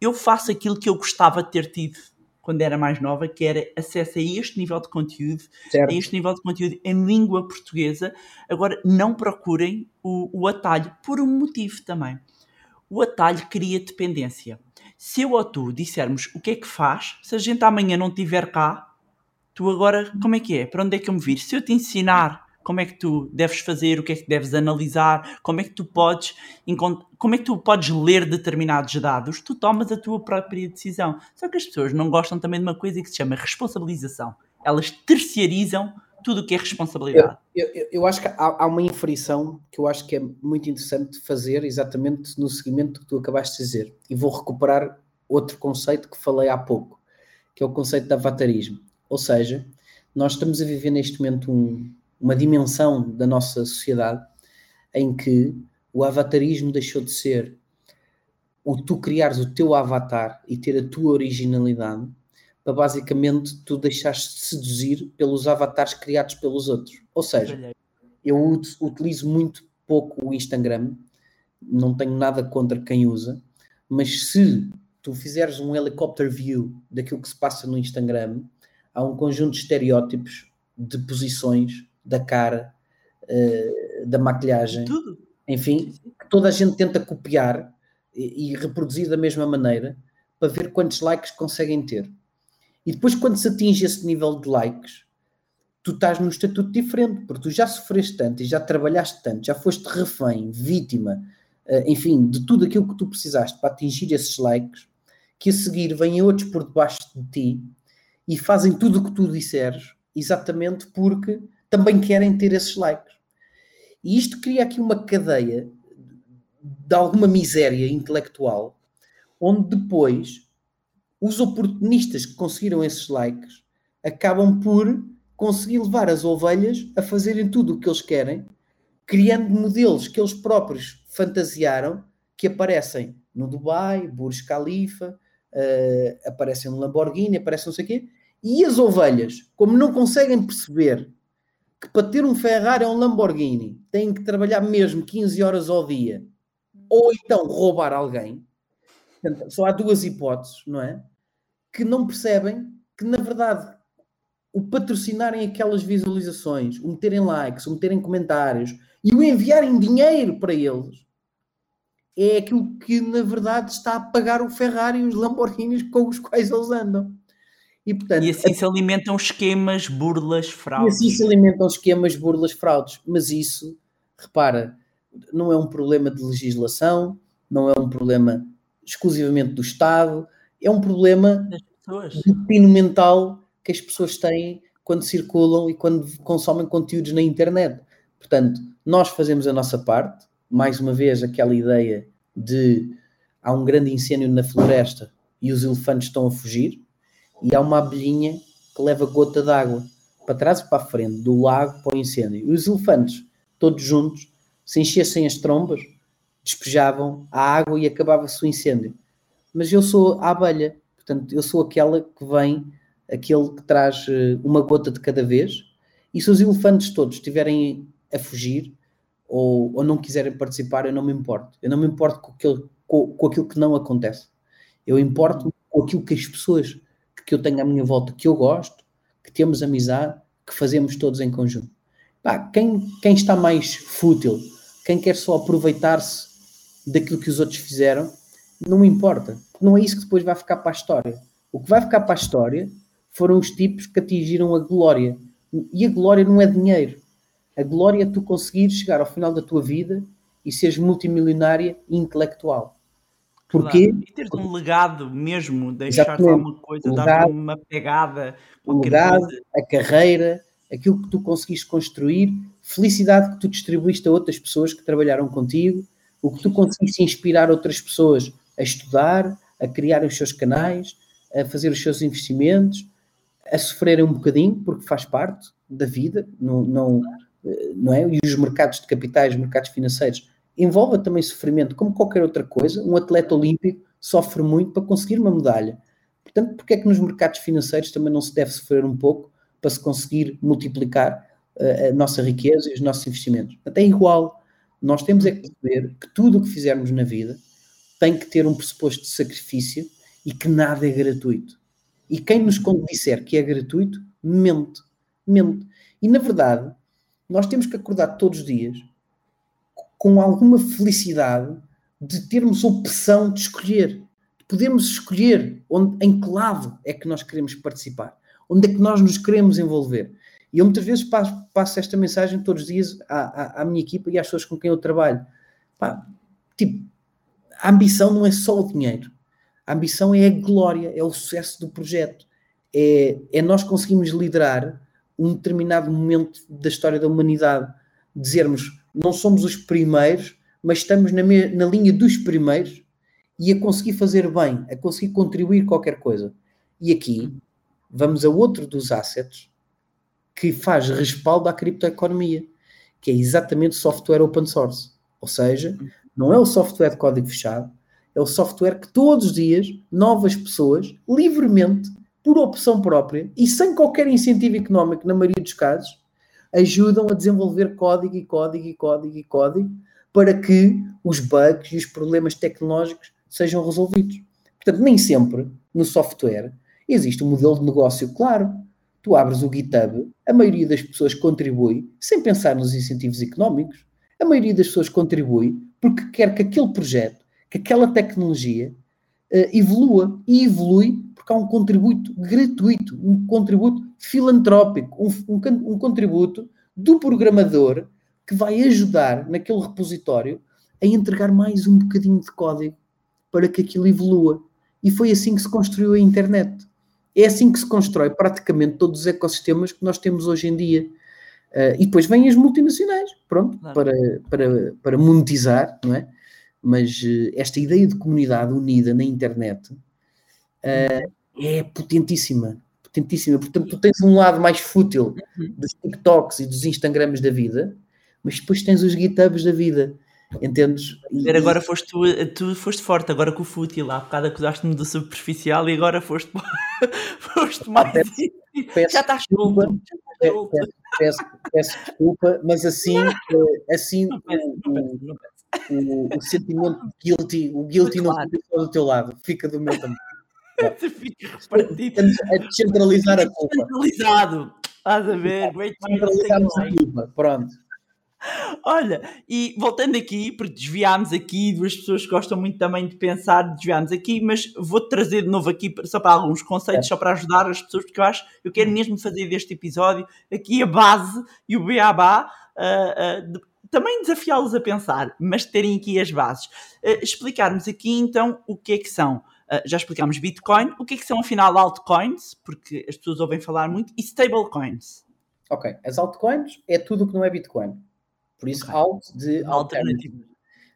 eu faço aquilo que eu gostava de ter tido quando era mais nova, que era acesso a este nível de conteúdo, certo. a este nível de conteúdo em língua portuguesa. Agora, não procurem o, o atalho, por um motivo também. O atalho cria dependência. Se eu ou tu dissermos o que é que faz, se a gente amanhã não estiver cá, tu agora, como é que é? Para onde é que eu me viro? Se eu te ensinar como é que tu deves fazer, o que é que deves analisar, como é que tu podes como é que tu podes ler determinados dados, tu tomas a tua própria decisão. Só que as pessoas não gostam também de uma coisa que se chama responsabilização. Elas terciarizam tudo o que é responsabilidade. Eu, eu, eu acho que há, há, uma inferição que eu acho que é muito interessante fazer exatamente no seguimento que tu acabaste de dizer. E vou recuperar outro conceito que falei há pouco, que é o conceito de avatarismo. Ou seja, nós estamos a viver neste momento um, uma dimensão da nossa sociedade em que o avatarismo deixou de ser o tu criares o teu avatar e ter a tua originalidade para basicamente tu deixares de seduzir pelos avatares criados pelos outros. Ou seja, eu utilizo muito pouco o Instagram, não tenho nada contra quem usa, mas se tu fizeres um helicopter view daquilo que se passa no Instagram, há um conjunto de estereótipos de posições da cara, uh, da maquilhagem, Tudo. enfim, que toda a gente tenta copiar e, e reproduzir da mesma maneira para ver quantos likes conseguem ter. E depois, quando se atinge esse nível de likes, tu estás num estatuto diferente, porque tu já sofreste tanto e já trabalhaste tanto, já foste refém, vítima, uh, enfim, de tudo aquilo que tu precisaste para atingir esses likes, que a seguir vêm outros por debaixo de ti e fazem tudo o que tu disseres, exatamente porque também querem ter esses likes. E isto cria aqui uma cadeia de alguma miséria intelectual, onde depois os oportunistas que conseguiram esses likes acabam por conseguir levar as ovelhas a fazerem tudo o que eles querem, criando modelos que eles próprios fantasiaram, que aparecem no Dubai, Burj Khalifa, uh, aparecem no Lamborghini, aparecem não sei o quê, e as ovelhas, como não conseguem perceber que para ter um Ferrari ou um Lamborghini têm que trabalhar mesmo 15 horas ao dia ou então roubar alguém. só há duas hipóteses, não é? Que não percebem que, na verdade, o patrocinarem aquelas visualizações, o meterem likes, o meterem comentários e o enviarem dinheiro para eles é aquilo que, na verdade, está a pagar o Ferrari e os Lamborghinis com os quais eles andam. E, portanto, e assim se alimentam esquemas, burlas, fraudes. E assim se alimentam esquemas, burlas, fraudes. Mas isso, repara, não é um problema de legislação, não é um problema exclusivamente do Estado, é um problema do pino mental que as pessoas têm quando circulam e quando consomem conteúdos na internet. Portanto, nós fazemos a nossa parte, mais uma vez aquela ideia de há um grande incêndio na floresta e os elefantes estão a fugir, e há uma abelhinha que leva gota d'água para trás e para a frente, do lago para o incêndio. E os elefantes, todos juntos, se enchessem as trombas, despejavam a água e acabava-se o incêndio. Mas eu sou a abelha, portanto, eu sou aquela que vem, aquele que traz eh, uma gota de cada vez, e se os elefantes todos estiverem a fugir ou, ou não quiserem participar, eu não me importo. Eu não me importo com aquilo, com, com aquilo que não acontece. Eu importo com aquilo que as pessoas que eu tenho à minha volta que eu gosto, que temos amizade, que fazemos todos em conjunto. Pá, quem, quem está mais fútil, quem quer só aproveitar-se daquilo que os outros fizeram, não importa. Não é isso que depois vai ficar para a história. O que vai ficar para a história foram os tipos que atingiram a glória. E a glória não é dinheiro. A glória é tu conseguir chegar ao final da tua vida e seres multimilionária e intelectual. Porquê? Claro. E ter um legado mesmo, deixar alguma coisa, dar uma pegada. O legado, coisa. a carreira, aquilo que tu conseguiste construir, felicidade que tu distribuíste a outras pessoas que trabalharam contigo, o que tu conseguiste inspirar outras pessoas a estudar, a criar os seus canais, a fazer os seus investimentos, a sofrerem um bocadinho, porque faz parte da vida, não, não, não é? E os mercados de capitais, os mercados financeiros, envolve também sofrimento, como qualquer outra coisa. Um atleta olímpico sofre muito para conseguir uma medalha. Portanto, porque é que nos mercados financeiros também não se deve sofrer um pouco para se conseguir multiplicar uh, a nossa riqueza e os nossos investimentos? Até é igual. Nós temos é que perceber que tudo o que fizermos na vida tem que ter um pressuposto de sacrifício e que nada é gratuito. E quem nos disser que é gratuito, mente. Mente. E na verdade, nós temos que acordar todos os dias com alguma felicidade de termos opção de escolher, de podermos escolher onde, em que lado é que nós queremos participar, onde é que nós nos queremos envolver. E eu muitas vezes passo, passo esta mensagem todos os dias à, à, à, minha equipa e às pessoas com quem eu trabalho. Pá, tipo, a ambição não é só o dinheiro. A ambição é a glória, é o sucesso do projeto. É, é nós conseguimos liderar um determinado momento da história da humanidade. Dizermos, não somos os primeiros, mas estamos na, na linha dos primeiros e a conseguir fazer bem, a conseguir contribuir qualquer coisa. E aqui vamos a outro dos assets que faz respaldo à criptoeconomia, que é exatamente software open source. Ou seja, não é o software de código fechado, é o software que todos os dias novas pessoas, livremente, por opção própria e sem qualquer incentivo económico, na maioria dos casos, ajudam a desenvolver código e código e código e código para que os bugs e os problemas tecnológicos sejam resolvidos. Portanto, nem sempre no software existe um modelo de negócio claro. Tu abres o GitHub, a maioria das pessoas contribui sem pensar nos incentivos económicos. A maioria das pessoas contribui porque quer que aquele projeto, que aquela tecnologia uh, evolua. E evolui porque há um contributo gratuito, um contributo filantrópico, um, um, um contributo do programador que vai ajudar naquele repositório a entregar mais um bocadinho de código para que aquilo evolua. E foi assim que se construiu a internet. É assim que se constrói praticamente todos os ecossistemas que nós temos hoje em dia. Uh, e depois vêm as multinacionais, pronto, claro. para, para, para monetizar, não é? Mas uh, esta ideia de comunidade unida na internet uh, é potentíssima, potentíssima. Portanto, tu tens um lado mais fútil uhum. dos TikToks e dos Instagrams da vida, mas depois tens os GitHubs da vida. Entendes? E, agora foste tu, tu foste forte, agora com o fútil, há bocado acusaste-me do superficial e agora foste, foste mais. Peço, peço já estás desculpa, peço, peço, peço, desculpa, mas assim, eh, assim não peço, não peço, não o, o, o, sentimento de guilty, o guilty não fica do teu lado, fica do meu também. A descentralizar a culpa. Descentralizado. Estás a ver? Descentralizamos a culpa. Pronto. Olha, e voltando aqui, porque desviámos aqui, duas pessoas que gostam muito também de pensar, desviámos aqui, mas vou-te trazer de novo aqui só para alguns conceitos, é. só para ajudar as pessoas, porque eu acho, eu quero mesmo fazer deste episódio aqui a base e o beabá, uh, uh, de, também desafiá-los a pensar, mas terem aqui as bases. Uh, explicarmos aqui então o que é que são. Uh, já explicámos Bitcoin, o que é que são afinal altcoins, porque as pessoas ouvem falar muito, e stablecoins. Ok, as altcoins é tudo o que não é Bitcoin. Por isso, okay. alt de alternativo.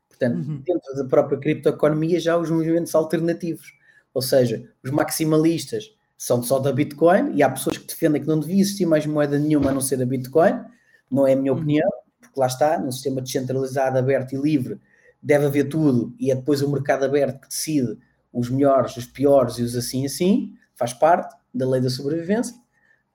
Portanto, uhum. dentro da própria criptoeconomia já há os movimentos alternativos. Ou seja, os maximalistas são só da Bitcoin e há pessoas que defendem que não devia existir mais moeda nenhuma a não ser da Bitcoin. Não é a minha uhum. opinião, porque lá está, num sistema descentralizado, aberto e livre, deve haver tudo e é depois o mercado aberto que decide os melhores, os piores e os assim assim, faz parte da lei da sobrevivência.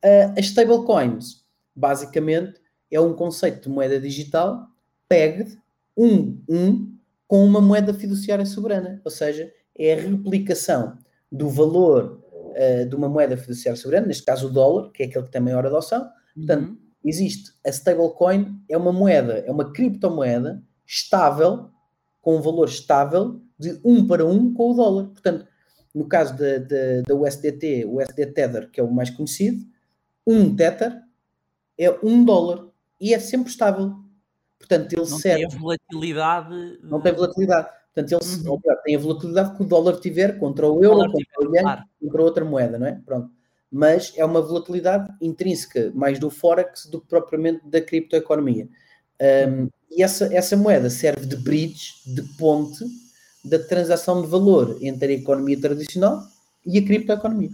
Uh, as stablecoins, basicamente, é um conceito de moeda digital pegged um, um com uma moeda fiduciária soberana, ou seja, é a replicação do valor uh, de uma moeda fiduciária soberana, neste caso o dólar, que é aquele que tem maior adoção. Portanto, uhum. existe a stablecoin, é uma moeda, é uma criptomoeda estável, com um valor estável de um para um com o dólar. Portanto, no caso da, da, da USDT, o USD Tether, que é o mais conhecido, um Tether é um dólar e é sempre estável. Portanto, ele não serve. tem a volatilidade. Não tem volatilidade. Portanto, ele uhum. tem a volatilidade que o dólar tiver contra o euro, o contra tiver, o yen, claro. contra outra moeda, não é? Pronto. Mas é uma volatilidade intrínseca, mais do Forex do que propriamente da criptoeconomia. Um, e essa, essa moeda serve de bridge, de ponte da transação de valor entre a economia tradicional e a criptoeconomia.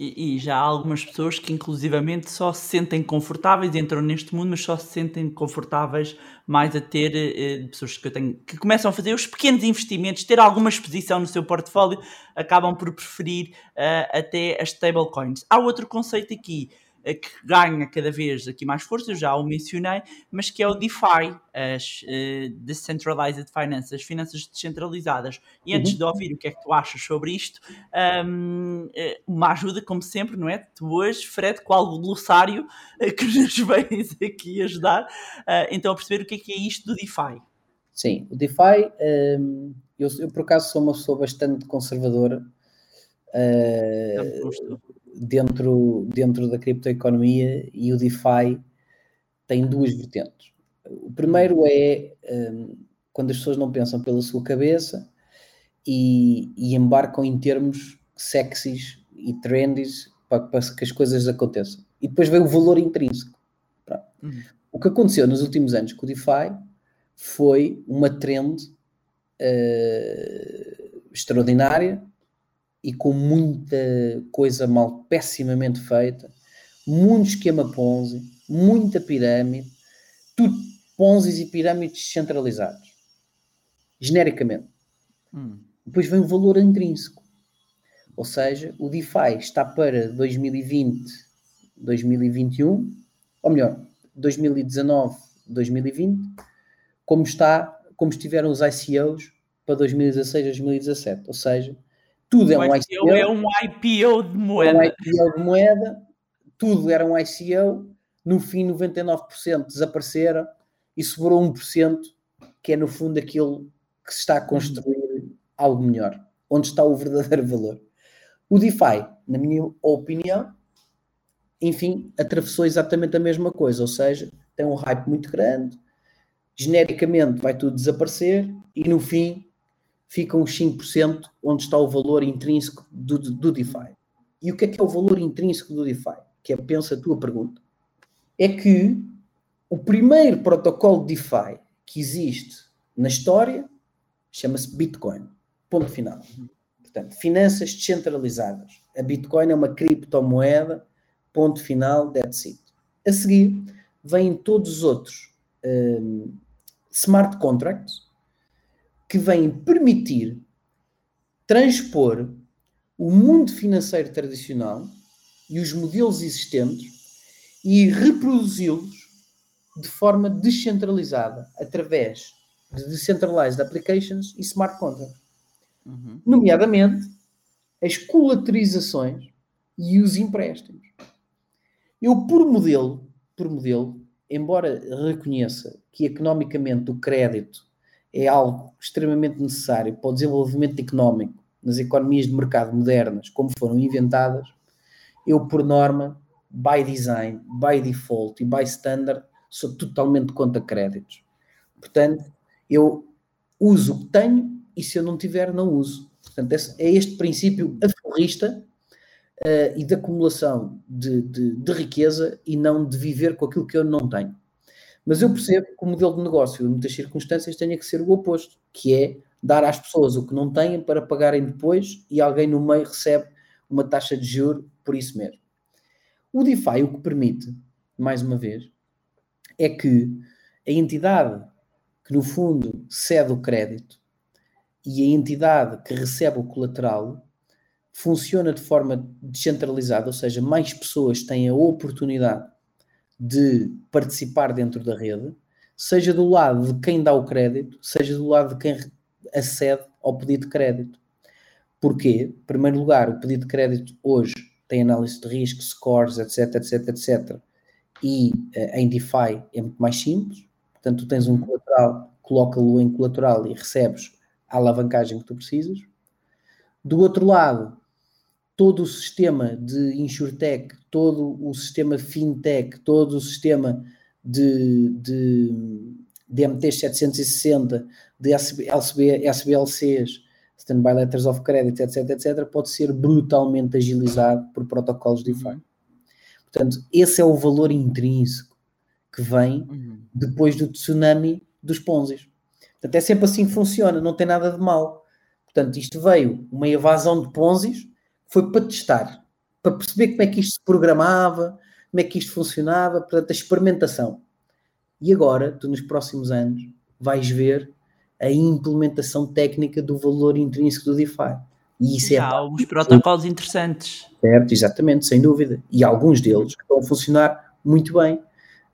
E, e, já há algumas pessoas que, inclusivamente, só se sentem confortáveis, entram neste mundo, mas só se sentem confortáveis mais a ter eh, pessoas que tenho que começam a fazer os pequenos investimentos, ter alguma exposição no seu portfólio, acabam por preferir uh, até as stablecoins. Há outro conceito aqui que ganha cada vez aqui mais força, eu já o mencionei, mas que é o DeFi, as uh, Decentralized Finance, as finanças descentralizadas. E antes uhum. de ouvir o que é que tu achas sobre isto, um, eh, uma ajuda, como sempre, não é? Tu hoje, Fred, qual o glossário uh, que nos vens aqui ajudar, uh, então a perceber o que é que é isto do DeFi. Sim, o DeFi, um, eu, eu, por acaso sou uma pessoa bastante conservadora. Uh, dentro, dentro da criptoeconomia e o DeFi tem duas vertentes. O primeiro é um, quando as pessoas não pensam pela sua cabeça e, e embarcam em termos sexys e trendies para, para, que as coisas aconteçam. E depois vem o valor intrínseco. Uhum. O que aconteceu nos últimos anos com o DeFi foi uma trend uh, extraordinária e com muita coisa mal, pessimamente feita, muito esquema Ponzi, muita pirâmide, tudo Ponzi e pirâmides descentralizados, genericamente. Hum. Depois vem o valor intrínseco, ou seja, o DeFi está para 2020, 2021, ou melhor, 2019, 2020, como está, como estiveram os ICOs para 2016, 2017, ou seja, tudo é um ICO. É um IPO de moeda. É um IPO de moeda, tudo era um ICO, no fim 99% desapareceram e sobrou 1%, que é no fundo aquilo que se está a construir algo melhor, onde está o verdadeiro valor. O DeFi, na minha opinião, enfim, atravessou exatamente a mesma coisa, ou seja, tem um hype muito grande, genericamente vai tudo desaparecer e no fim ficam os 5% onde está o valor intrínseco do, do DeFi. E o que é que é o valor intrínseco do DeFi? Que é, pensa a tua pergunta. É que o primeiro protocolo de DeFi que existe na história chama-se Bitcoin. Ponto final. Portanto, finanças descentralizadas. A Bitcoin é uma criptomoeda. Ponto final, that's it. A seguir, vêm todos os outros um, smart contracts, que vêm permitir transpor o mundo financeiro tradicional e os modelos existentes e reproduzi-los de forma descentralizada através de decentralized applications e smart contracts. Uhum. Nomeadamente as colaterizações e os empréstimos. Eu, por modelo, por modelo, embora reconheça que economicamente o crédito é algo extremamente necessário para o desenvolvimento económico nas economias de mercado modernas, como foram inventadas, eu, por norma, by design, by default e by standard, sou totalmente contra créditos. Portanto, eu uso o que tenho e se eu não tiver, não uso. Portanto, é este princípio aforrista uh, e de acumulação de, de, de riqueza e não de viver com aquilo que eu não tenho. Mas eu percebo que o modelo de negócio, em muitas circunstâncias, tenha que ser o oposto, que é dar às pessoas o que não têm para pagarem depois e alguém no meio recebe uma taxa de juro por isso mesmo. O DeFi o que permite, mais uma vez, é que a entidade que no fundo cede o crédito e a entidade que recebe o colateral funciona de forma descentralizada, ou seja, mais pessoas têm a oportunidade de participar dentro da rede, seja do lado de quem dá o crédito, seja do lado de quem acede ao pedido de crédito. Porquê? Em primeiro lugar, o pedido de crédito hoje tem análise de risco, scores, etc, etc, etc. E uh, em DeFi é muito mais simples. Portanto, tu tens um colateral, coloca-lo em colateral e recebes a alavancagem que tu precisas. Do outro lado, todo o sistema de InsurTech, todo o sistema FinTech, todo o sistema de, de, de MT 760, de SB, SBLCs, Standby Letters of Credit, etc, etc, pode ser brutalmente agilizado por protocolos DeFi. Uhum. Portanto, esse é o valor intrínseco que vem uhum. depois do tsunami dos Ponzis. Portanto, é sempre assim que funciona, não tem nada de mal. Portanto, isto veio uma evasão de Ponzis, foi para testar, para perceber como é que isto se programava, como é que isto funcionava, portanto, a experimentação. E agora, tu nos próximos anos, vais ver a implementação técnica do valor intrínseco do DeFi. E isso é há alguns protocolos interessantes. Certo, exatamente, sem dúvida. E alguns deles estão a funcionar muito bem.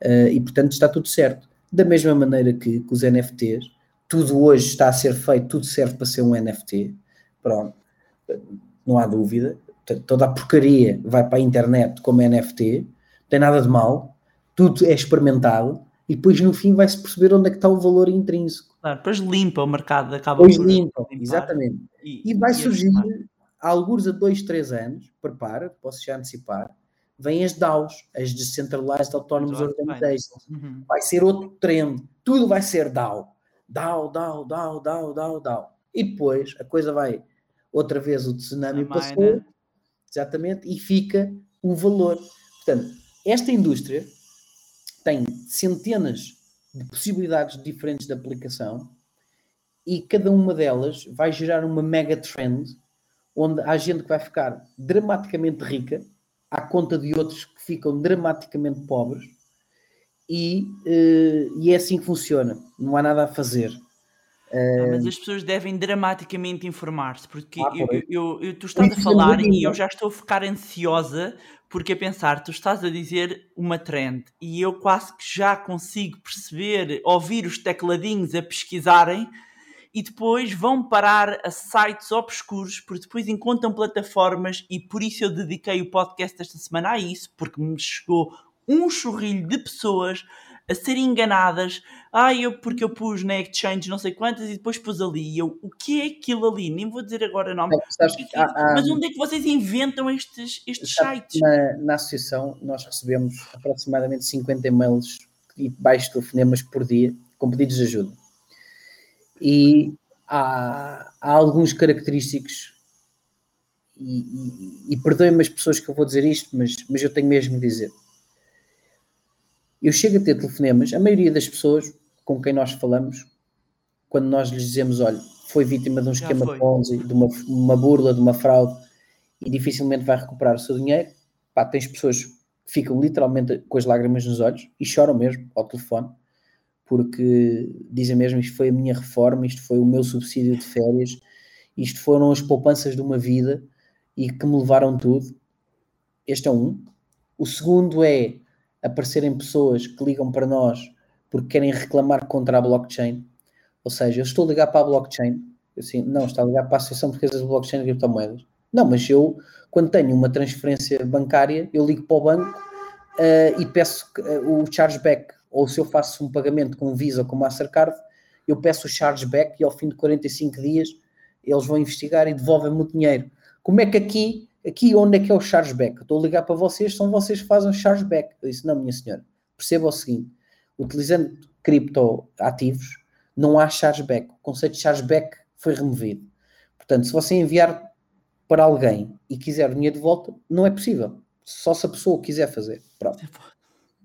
Uh, e, portanto, está tudo certo. Da mesma maneira que, que os NFTs, tudo hoje está a ser feito, tudo serve para ser um NFT. Pronto não há dúvida. Toda a porcaria vai para a internet como NFT, não tem nada de mal, tudo é experimentado e depois no fim vai-se perceber onde é que está o valor intrínseco. Claro, depois limpa o mercado, acaba Depois limpa, limpar. exatamente. E, e vai e surgir há alguns a 2, 3 anos, prepara, posso já antecipar, vêm as DAOs, as Decentralized Autonomous Organizations. Uhum. Vai ser outro trend. Tudo vai ser DAO. DAO, DAO, DAO, DAO, DAO, DAO. E depois a coisa vai outra vez o tsunami passou, exatamente, e fica o valor. Portanto, esta indústria tem centenas de possibilidades diferentes de aplicação e cada uma delas vai gerar uma mega trend onde há gente que vai ficar dramaticamente rica à conta de outros que ficam dramaticamente pobres e, uh, e é assim que funciona, não há nada a fazer. Ah, mas as pessoas devem dramaticamente informar-se, porque ah, eu, eu, eu, tu estás a falar e eu já estou a ficar ansiosa, porque a pensar, tu estás a dizer uma trend e eu quase que já consigo perceber, ouvir os tecladinhos a pesquisarem e depois vão parar a sites obscuros, porque depois encontram plataformas e por isso eu dediquei o podcast esta semana a isso, porque me chegou um churrilho de pessoas a serem enganadas. Ah, eu, porque eu pus na Exchange não sei quantas e depois pus ali. Eu, o que é aquilo ali? Nem vou dizer agora o nome. É, há, há, mas onde é que vocês inventam estes, estes sites? Na, na associação, nós recebemos aproximadamente 50 e-mails e baixo telefonemas por dia com pedidos de ajuda. E há, há alguns característicos e, e, e perdoem-me as pessoas que eu vou dizer isto, mas, mas eu tenho mesmo de dizer eu chego a ter telefonemas, a maioria das pessoas com quem nós falamos, quando nós lhes dizemos, olha, foi vítima de um esquema de Ponzi, de uma, uma burla, de uma fraude, e dificilmente vai recuperar o seu dinheiro, pá, tens pessoas que ficam literalmente com as lágrimas nos olhos e choram mesmo ao telefone, porque dizem mesmo, isto foi a minha reforma, isto foi o meu subsídio de férias, isto foram as poupanças de uma vida e que me levaram tudo. Este é um. O segundo é aparecerem pessoas que ligam para nós porque querem reclamar contra a blockchain. Ou seja, eu estou a ligar para a blockchain, assim, não, está a ligar para a Associação Portuguesa de Blockchain e Criptomoedas. Não, mas eu, quando tenho uma transferência bancária, eu ligo para o banco uh, e peço uh, o chargeback. Ou se eu faço um pagamento com Visa ou com Mastercard, eu peço o chargeback e ao fim de 45 dias eles vão investigar e devolvem-me o dinheiro. Como é que aqui Aqui onde é que é o chargeback? Estou a ligar para vocês, são vocês que fazem o chargeback. Eu disse, não, minha senhora, perceba o seguinte, utilizando criptoativos, não há chargeback. O conceito de chargeback foi removido. Portanto, se você enviar para alguém e quiser o dinheiro de volta, não é possível. Só se a pessoa quiser fazer. Pronto.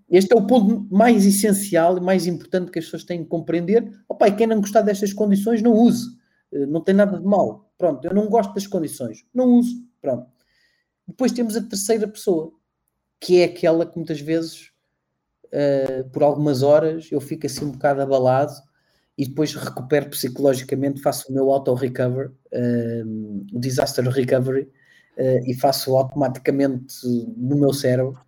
Este é o ponto mais essencial e mais importante que as pessoas têm que compreender. Opa, e quem não gostar destas condições, não use. Eh, não tem nada de mal. Pronto, eu não gosto das condições. Não uso. Pronto. Depois temos a terceira pessoa, que é aquela que muitas vezes, uh, por algumas horas, eu fico assim um bocado abalado e depois recupero psicologicamente, faço o meu auto-recover, uh, o disaster recovery, uh, e faço automaticamente no meu cérebro,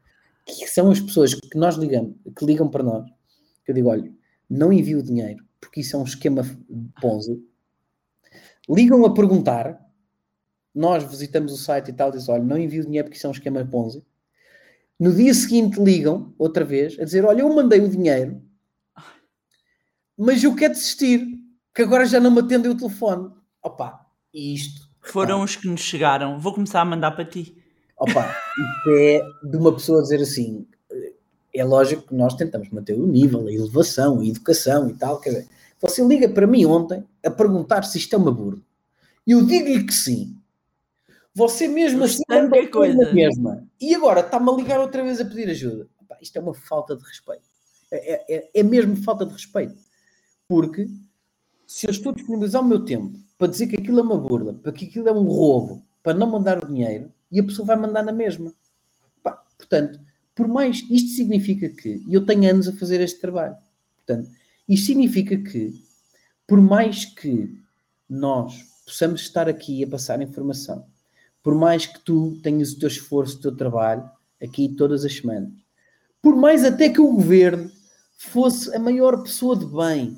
que são as pessoas que nós ligamos, que ligam para nós, que eu digo, olha, não envio dinheiro, porque isso é um esquema Ponzi. Ligam a perguntar nós visitamos o site e tal, diz, olha, não envio dinheiro porque isso é um esquema Ponzi. No dia seguinte ligam, outra vez, a dizer, olha, eu mandei o dinheiro, mas eu quero desistir, que agora já não me atendem o telefone. Opa, e isto... Foram os que nos chegaram, vou começar a mandar para ti. Opa, isto é de uma pessoa dizer assim, é lógico que nós tentamos manter o nível, a elevação, a educação e tal, quer dizer, você liga para mim ontem a perguntar se isto é uma burla. E eu digo-lhe que sim. Você mesmo assim é coisa. mesma. E agora está-me a ligar outra vez a pedir ajuda. isto é uma falta de respeito. É, é, é, é mesmo falta de respeito. Porque se eu estou a disponibilizar o meu tempo para dizer que aquilo é uma burla, para que aquilo é um roubo, para não mandar o dinheiro, e a pessoa vai mandar na mesma. Pá, portanto, por mais. Isto significa que. E eu tenho anos a fazer este trabalho. Portanto, isto significa que, por mais que nós possamos estar aqui a passar informação por mais que tu tenhas o teu esforço, o teu trabalho, aqui todas as semanas, por mais até que o governo fosse a maior pessoa de bem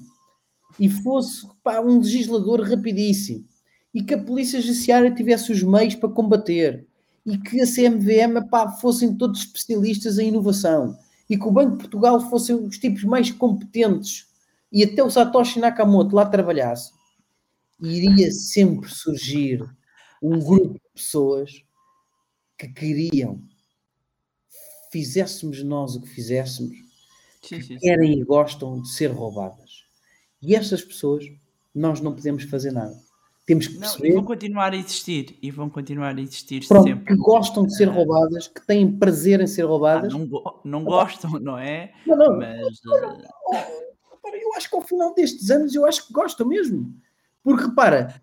e fosse pá, um legislador rapidíssimo e que a polícia judiciária tivesse os meios para combater e que a CMVM pá, fossem todos especialistas em inovação e que o Banco de Portugal fossem os tipos mais competentes e até o Satoshi Nakamoto lá trabalhasse, iria sempre surgir um grupo de pessoas que queriam fizéssemos nós o que fizéssemos, sim, sim, querem e gostam de ser roubadas. E essas pessoas, nós não podemos fazer nada. Temos que perceber. Não, e vão continuar a existir. E vão continuar a existir pronto, sempre. Que gostam de ser roubadas, que têm prazer em ser roubadas. Ah, não, não gostam, não é? Não, não. Mas. eu acho que ao final destes anos, eu acho que gostam mesmo. Porque repara,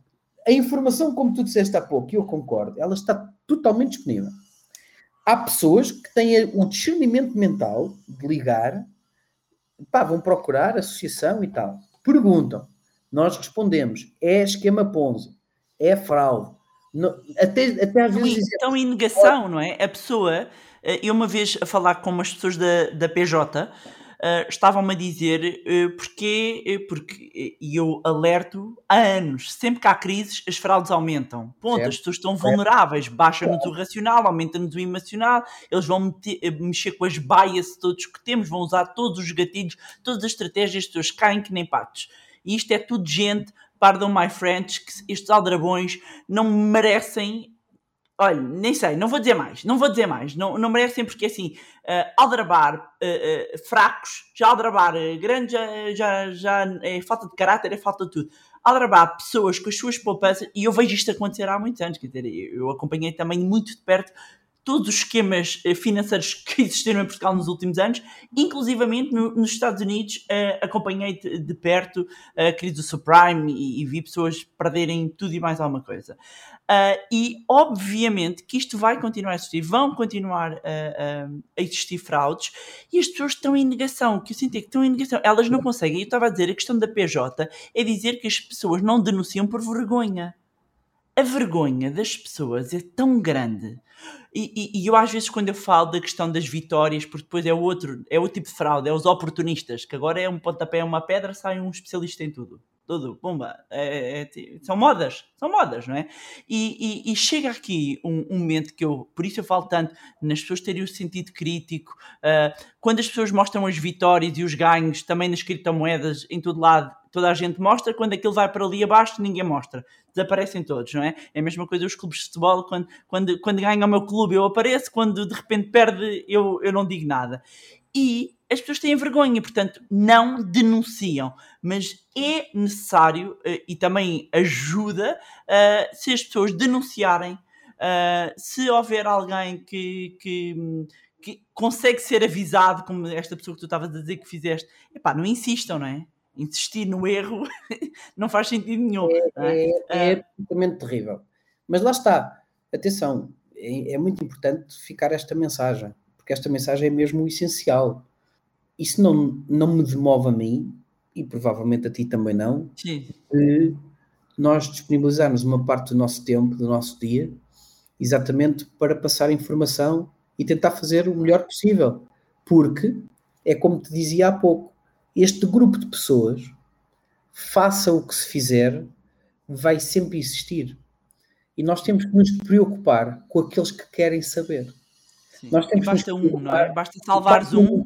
a informação, como tu disseste há pouco, e eu concordo, ela está totalmente disponível. Há pessoas que têm o discernimento mental de ligar, pá, vão procurar associação e tal. Perguntam, nós respondemos, é esquema Ponzi, é fraude. até, até às vezes. Estão em negação, não é? A pessoa, eh, eu uma vez a falar com umas pessoas da, da PJ, uh, estavam-me a dizer uh, porque, uh, porque e eu alerto há anos, sempre que há crises, as fraudes aumentam. Ponto, certo. as pessoas estão vulneráveis, baixa-nos o racional, aumenta-nos o emocional, eles vão meter, mexer com as bias todos que temos, vão usar todos os gatilhos, todas as estratégias, as pessoas caem que nem patos. E isto é tudo gente, pardon my French, que estes aldrabões não merecem Olha, nem sei, não vou dizer mais, não vou dizer mais, não, não merecem porque assim, uh, aldrabar uh, uh, fracos, já aldrabar uh, grandes, já, já, já é falta de caráter, é falta de tudo. Aldrabar pessoas com as suas poupanças, e eu vejo isto acontecer há muitos anos, quer dizer, eu acompanhei também muito de perto todos os esquemas financeiros que existiram em Portugal nos últimos anos, inclusivamente no, nos Estados Unidos, uh, acompanhei de, de perto a uh, crise do subprime e, e, vi pessoas perderem tudo e mais alguma coisa. Uh, e obviamente que isto vai continuar a existir, vão continuar a, a existir fraudes e as pessoas estão em negação. que eu sinto é que estão em negação, elas não conseguem. Eu estava a dizer, a questão da PJ é dizer que as pessoas não denunciam por vergonha. A vergonha das pessoas é tão grande. E, e, e, eu às vezes quando eu falo da questão das vitórias, porque depois é outro, é outro tipo de fraude, é os oportunistas, que agora é um pontapé, é uma pedra, sai um especialista em tudo tudo, pumba, é, é, é, são modas, são modas, não é? E, e, e chega aqui um, um, momento que eu, por isso eu falo tanto nas pessoas terem o sentido crítico, uh, quando as pessoas mostram as vitórias e os ganhos, também nas criptomoedas, em todo lado, toda a gente mostra, quando aquilo vai para ali abaixo, ninguém mostra, desaparecem todos, não é? É a mesma coisa os clubes de futebol, quando, quando, quando ganha o meu clube eu apareço, quando de repente perde eu, eu não digo nada. E as pessoas têm vergonha, portanto, não denunciam. Mas é necessário uh, e também ajuda uh, se as pessoas denunciarem, uh, se houver alguém que, que, que, consegue ser avisado, como esta pessoa que tu estavas a dizer que fizeste, epá, não insistam, não é? Insistir no erro não faz sentido nenhum. É, é, é absolutamente terrível. Mas lá está, atenção, é, é muito importante ficar esta mensagem, porque esta mensagem é mesmo essencial isso não, não me demove a mim, e provavelmente a ti também não, Sim. de nós disponibilizarmos uma parte do nosso tempo, do nosso dia, exatamente para passar informação e tentar fazer o melhor possível. Porque, é como te dizia há pouco, este grupo de pessoas, faça o que se fizer, vai sempre existir. E nós temos que nos preocupar com aqueles que querem saber. Sim. Nós temos basta um, não é? Basta salvares um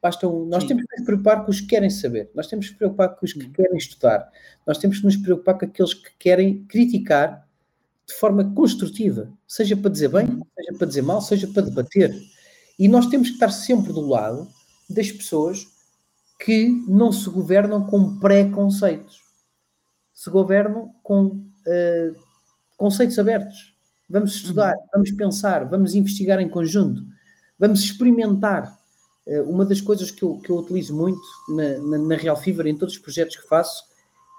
Basta um. Nós Sim. temos que nos preocupar com os que querem saber, nós temos que nos preocupar com os que Sim. querem estudar, nós temos que nos preocupar com aqueles que querem criticar de forma construtiva, seja para dizer bem, uhum. seja para dizer mal, seja para debater. E nós temos que estar sempre do lado das pessoas que não se governam com preconceitos, se governam com uh, conceitos abertos. Vamos estudar, uhum. vamos pensar, vamos investigar em conjunto, vamos experimentar uma das coisas que eu, que eu utilizo muito na, na, na, Real Fever, em todos os projetos que faço,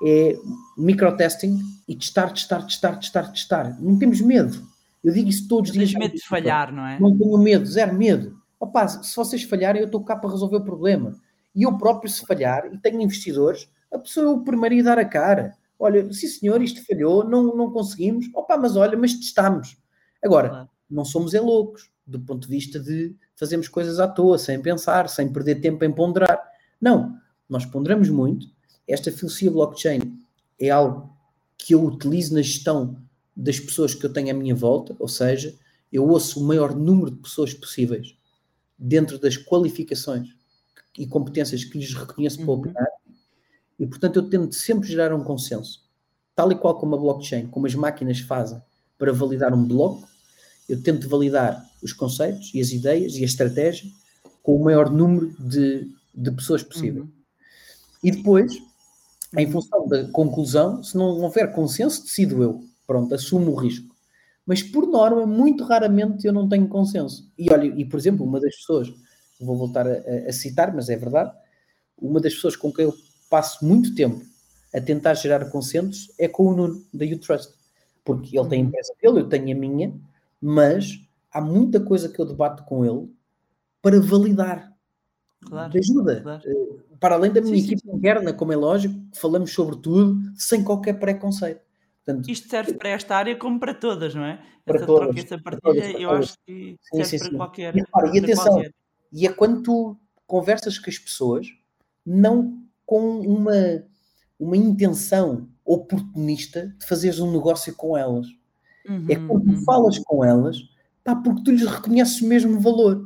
é microtesting e testar, testar, testar, testar, testar. Não temos medo. Eu digo isso todos os dias. Não medo de falhar, não é? Não tenho medo, zero medo. Opa, se vocês falharem, eu estou cá para resolver o problema. E eu próprio, se falhar, e tenho investidores, a pessoa é o primeiro a dar a cara. Olha, sim senhor, isto falhou, não, não conseguimos. Opa, mas olha, mas testamos. Agora, não somos é loucos, do ponto de vista de fazemos coisas à toa, sem pensar, sem perder tempo em ponderar. Não, nós ponderamos muito. Esta filosofia blockchain é algo que eu utilizo na gestão das pessoas que eu tenho à minha volta, ou seja, eu ouço o maior número de pessoas possíveis dentro das qualificações e competências que lhes reconheço para uhum. operar, e portanto eu tento sempre gerar um consenso, tal e qual como a blockchain, como as máquinas fazem, para validar um bloco, eu tento validar os conceitos e as ideias e a estratégia com o maior número de, de pessoas possível. Uhum. E depois, em função da conclusão, se não houver consenso, decido eu. Pronto, assumo o risco. Mas por norma, muito raramente eu não tenho consenso. E olha, e por exemplo, uma das pessoas, vou voltar a, a citar, mas é verdade, uma das pessoas com quem eu passo muito tempo a tentar gerar consensos é com o Nuno, da You Trust. Porque ele tem a uhum. empresa dele, eu tenho a minha, mas há muita coisa que eu debato com ele para validar. Claro, de ajuda. Claro. Eh, para além da minha sim, equipe sim. interna, como é lógico, falamos sobre tudo sem qualquer preconceito. Portanto, Isto serve para esta área como para todas, não é? Para essa todas, troca, essa partilha, todas, eu todas. acho que sim, serve para qualquer. E, para, e atenção, qualquer. e é quando tu conversas com as pessoas, não com uma, uma intenção oportunista de fazeres um negócio com elas. Uhum, é quando uhum. falas com elas, pá, porque tu lhes reconheces o mesmo valor.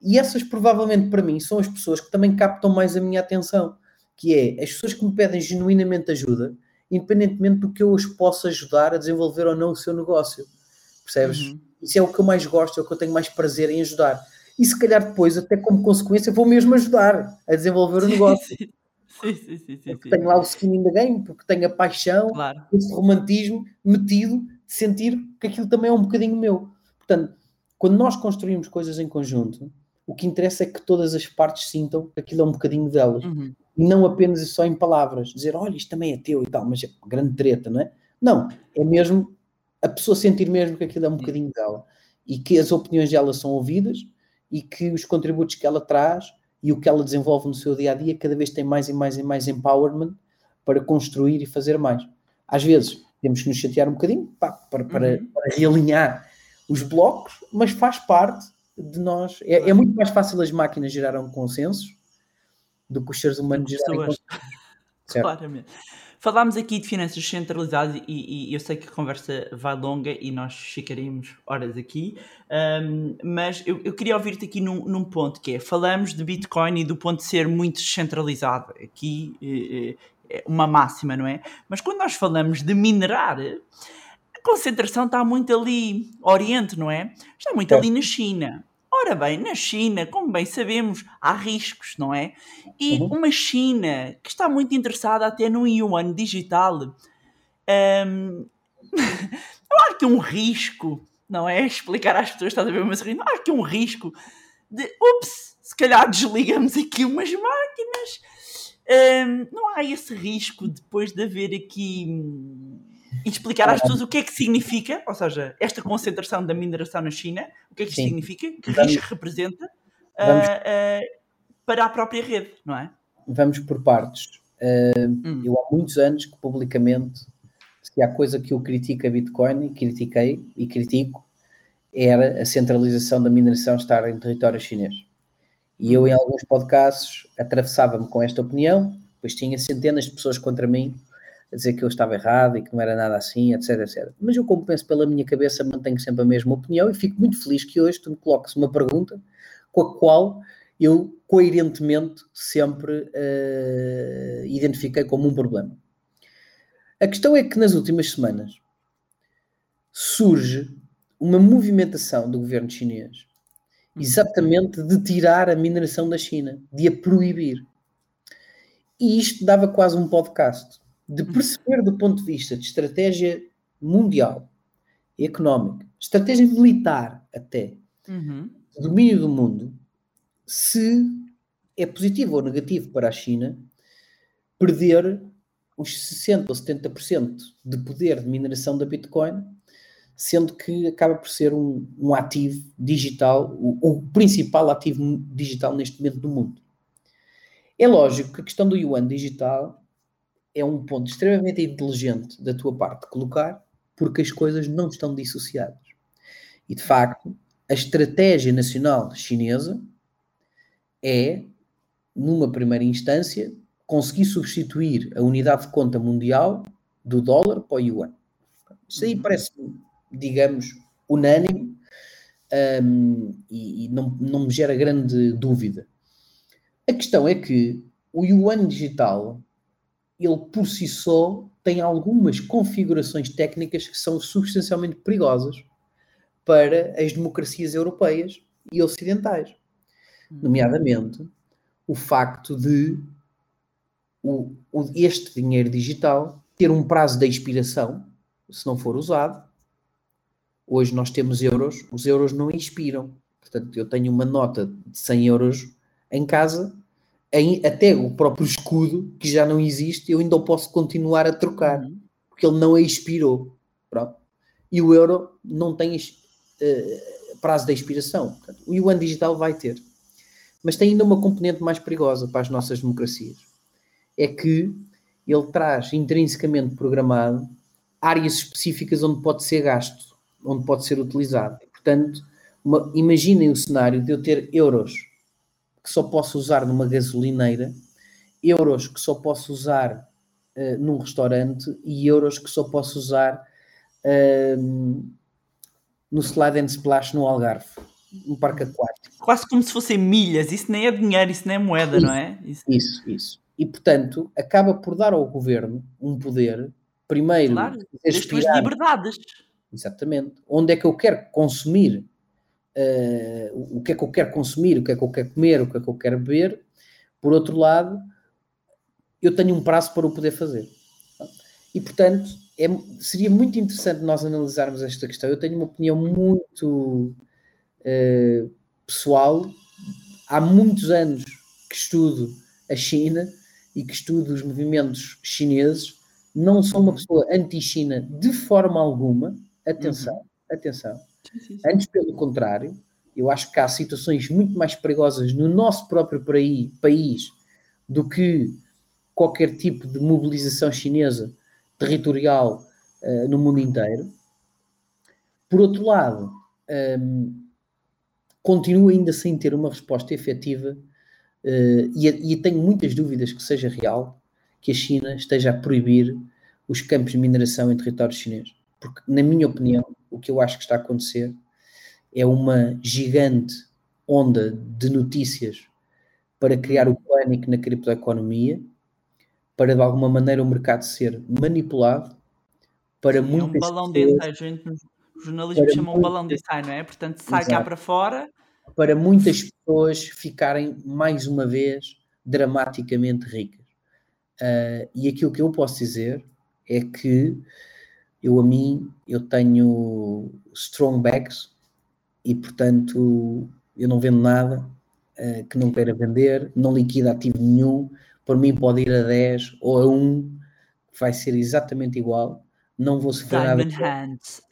E essas, provavelmente, para mim, são as pessoas que também captam mais a minha atenção. Que é as pessoas que me pedem genuinamente ajuda, independentemente do que eu os possa ajudar a desenvolver ou não o seu negócio. Percebes? Uhum. Isso é o que eu mais gosto, é o que eu tenho mais prazer em ajudar. E se calhar depois, até como consequência, vou mesmo ajudar a desenvolver o negócio. Sim, sim, sim, porque tenho lá o skin in the game, porque tenho a paixão, claro. esse romantismo metido sentir que aquilo também é um bocadinho meu. Portanto, quando nós construímos coisas em conjunto, o que interessa é que todas as partes sintam que aquilo é um bocadinho delas. Uhum. E não apenas só em palavras, dizer, olha, isto também é teu e tal, mas é grande treta, não é? Não, é mesmo a pessoa sentir mesmo que aquilo é um bocadinho dela e que as opiniões dela são ouvidas e que os contributos que ela traz e o que ela desenvolve no seu dia a dia cada vez tem mais e mais e mais empowerment para construir e fazer mais. Às vezes temos que nos chatear um bocadinho pá, para, para, uhum. para realinhar os blocos, mas faz parte de nós. É, é, muito mais fácil as máquinas gerarem consensos do que os seres humanos gerarem. Claramente. Falámos aqui de finanças centralizadas e, e, eu sei que a conversa vai longa e nós ficaríamos horas aqui, um, mas eu, eu, queria ouvir-te aqui num, num, ponto que é, falamos de Bitcoin e do ponto de ser muito descentralizado, aqui é, é uma máxima, não é? Mas quando nós falamos de minerar, a concentração está muito ali, Oriente, não é? Está muito é. ali na China. Ora bem, na China, como bem sabemos, há riscos, não é? E uhum. uma China que está muito interessada até no yuan digital, hum, não há aqui um risco, não é? Explicar às pessoas, estás a ver, mas não há aqui um risco de, ups, se calhar desligamos aqui umas máquinas. Hum, não há esse risco depois de haver aqui hum, e explicar às pessoas o que é que significa, ou seja, esta concentração da mineração na China, o que é que Sim. significa, que vamos, risco representa vamos, uh, uh, para a própria rede, não é? Vamos por partes. Uh, hum. Eu há muitos anos que publicamente, se há coisa que eu critico a Bitcoin, e critiquei e critico, era a centralização da mineração estar em território chinês. E eu, em alguns podcasts, atravessava-me com esta opinião, pois tinha centenas de pessoas contra mim a dizer que eu estava errado e que não era nada assim, etc, etc. Mas eu, como penso pela minha cabeça, mantenho sempre a mesma opinião e fico muito feliz que hoje tu me coloques uma pergunta com a qual eu, coerentemente, sempre uh, identifiquei como um problema. A questão é que nas últimas semanas surge uma movimentação do governo chinês exatamente de tirar a mineração da China, de a proibir. E isto dava quase um podcast de perceber do ponto de vista de estratégia mundial, económica, estratégia militar até, uhum. domínio do mundo, se é positivo ou negativo para a China perder os 60% ou 70% de poder de mineração da Bitcoin, sendo que acaba por ser um, um ativo digital, o, o, principal ativo digital neste momento do mundo. É lógico que a questão do yuan digital é um ponto extremamente inteligente da tua parte colocar, porque as coisas não estão dissociadas. E de facto, a estratégia nacional chinesa é, numa primeira instância, conseguir substituir a unidade de conta mundial do dólar para o yuan. Isso aí parece, digamos, unânime um, e, e não, não me gera grande dúvida. A questão é que o yuan digital ele por si só tem algumas configurações técnicas que são substancialmente perigosas para as democracias europeias e ocidentais. Hum. Nomeadamente, o facto de o, o, este dinheiro digital ter um prazo de expiração, se não for usado. Hoje nós temos euros, os euros não expiram. Portanto, eu tenho uma nota de 100 euros em casa, em, até o próprio escudo, que já não existe, eu ainda o posso continuar a trocar, uhum. porque ele não expirou. Pronto. E o euro não tem uh, prazo de expiração. Portanto, o yuan digital vai ter. Mas tem ainda uma componente mais perigosa para as nossas democracias. É que ele traz intrinsecamente programado áreas específicas onde pode ser gasto, onde pode ser utilizado. Portanto, uma, imaginem o cenário de eu ter euros que só posso usar numa gasolineira, euros que só posso usar uh, num restaurante e euros que só posso usar uh, no Slide and Splash no Algarve, no parque aquático. Quase como se fossem milhas, isso nem é dinheiro, isso nem é moeda, isso, não é? Isso. isso, isso. E portanto, acaba por dar ao governo um poder, primeiro, claro, das suas liberdades. Exatamente. Onde é que eu quero consumir uh, o que é que eu quero consumir, o que é que eu quero comer, o que é que eu quero beber. Por outro lado, eu tenho um prazo para o poder fazer. E, portanto, é, seria muito interessante nós analisarmos esta questão. Eu tenho uma opinião muito uh, pessoal. Há muitos anos que estudo a China e que estudo os movimentos chineses. Não sou uma pessoa anti-China de forma alguma. Atenção, uhum. atenção. Sim, sim, sim. Antes, pelo contrário, eu acho que há situações muito mais perigosas no nosso próprio país do que qualquer tipo de mobilização chinesa territorial uh, no mundo inteiro. Por outro lado, um, ehm, continuo ainda sem ter uma resposta efetiva uh, e, e, tenho muitas dúvidas que seja real que a China esteja a proibir os campos de mineração em território chinês. Porque, na minha opinião, o que eu acho que está a acontecer é uma gigante onda de notícias para criar o pânico na criptoeconomia para de alguma maneira o mercado ser manipulado para Sim, muitas é um balão pessoas, a gente no jornalismo chama um balão desse, não é? Portanto, sai Exato. cá para fora. Para muitas pessoas ficarem mais uma vez dramaticamente ricas. Uh, e aquilo que eu posso dizer é que eu a mim, eu tenho strong backs e portanto eu não vendo nada uh, que não queira vender, não liquida ativo nenhum, por mim pode ir a 10 ou a 1, vai ser exatamente igual. Não vou sofrer Diamond nada. Hands.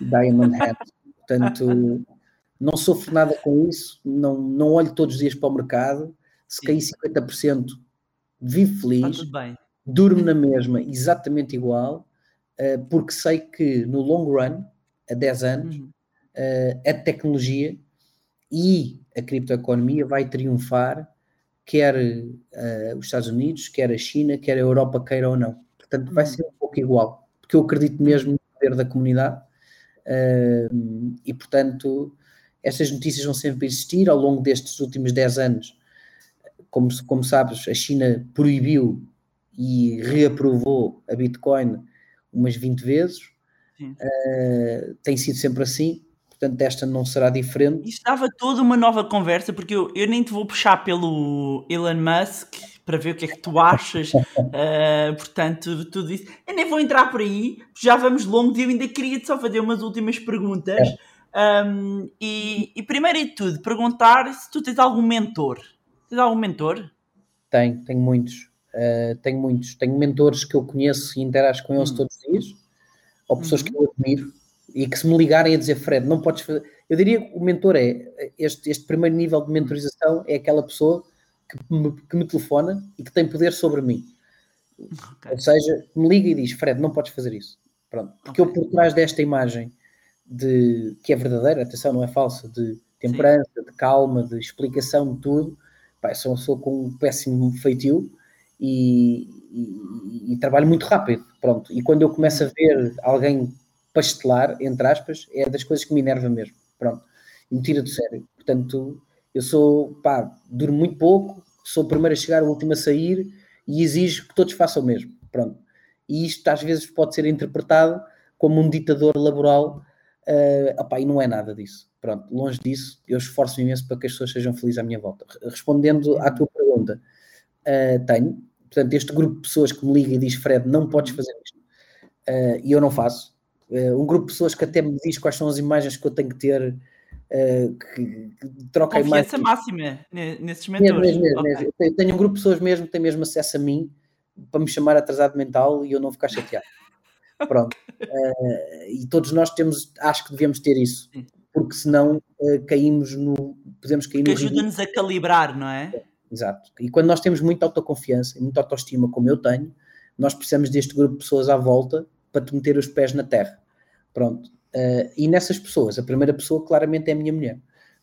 Diamond Hands. Portanto, não sofro nada com isso, não, não olho todos os dias para o mercado. Se cair 50%, vivo feliz, durmo na mesma, exatamente igual, porque sei que no long run, a 10 anos, uhum. uh, a tecnologia e a criptoeconomia vai triunfar quer uh, os Estados Unidos, quer a China, quer a Europa queira ou não. Portanto, vai uhum. ser um pouco igual, porque eu acredito mesmo no poder da comunidade e, portanto, estas notícias vão sempre existir ao longo destes últimos 10 anos. Como, como sabes, a China proibiu e reaprovou a Bitcoin umas 20 vezes. Uh, tem sido sempre assim portanto esta não será diferente. Isto dava toda uma nova conversa, porque eu, eu nem te vou puxar pelo Elon Musk para ver o que é que tu achas, uh, portanto, tudo isso. Eu nem vou entrar por aí, já vamos longo eu ainda queria só fazer umas últimas perguntas. É. Um, e, e, primeiro de tudo, perguntar se tu tens algum mentor. Tens algum mentor? Tenho, tenho muitos. Uh, tenho muitos. Tenho mentores que eu conheço e interajo com eles hum. todos os dias, ou pessoas uhum. que eu admiro e que se me ligarem a dizer, Fred, não podes fazer. Eu diria que o mentor é este, este primeiro nível de mentorização é aquela pessoa que me, que me telefona e que tem poder sobre mim. Okay. Ou seja, me liga e diz, Fred, não podes fazer isso. Pronto. Porque okay. eu, por trás desta imagem de que é verdadeira, atenção, não é falsa, de temperança, Sim. de calma, de explicação de tudo, pá, sou uma pessoa com um péssimo feitio e, e, e, trabalho muito rápido. Pronto. E quando eu começo a ver alguém pastelar, entre aspas, é das coisas que me enerva mesmo. Pronto. E me tira do sério. Portanto, eu sou, pá, durmo muito pouco, sou o primeiro a chegar, o último a sair e exijo que todos façam o mesmo. Pronto. E isto às vezes pode ser interpretado como um ditador laboral, uh, opá, e não é nada disso. Pronto, longe disso, eu esforço-me imenso para que as pessoas sejam felizes à minha volta. Respondendo à tua pergunta, uh, tenho, portanto, este grupo de pessoas que me liga e diz, Fred, não podes fazer isto, uh, e eu não faço. Uh, um grupo de pessoas que até me diz quais são as imagens que eu tenho que ter, uh, que, que troca Confiança máxima nesses mentores. Mesmo, mesmo, okay. mesmo. Tenho um grupo de pessoas mesmo que tem mesmo acesso a mim para me chamar atrasado mental e eu não ficar chateado. Pronto. Uh, e todos nós temos, acho que devemos ter isso, porque senão caímos no. Podemos cair porque ajuda-nos a calibrar, não é? Exato. E quando nós temos muita autoconfiança e muita autoestima, como eu tenho, nós precisamos deste grupo de pessoas à volta para te meter os pés na terra. Pronto. Uh, e nessas pessoas, a primeira pessoa claramente é a minha mulher.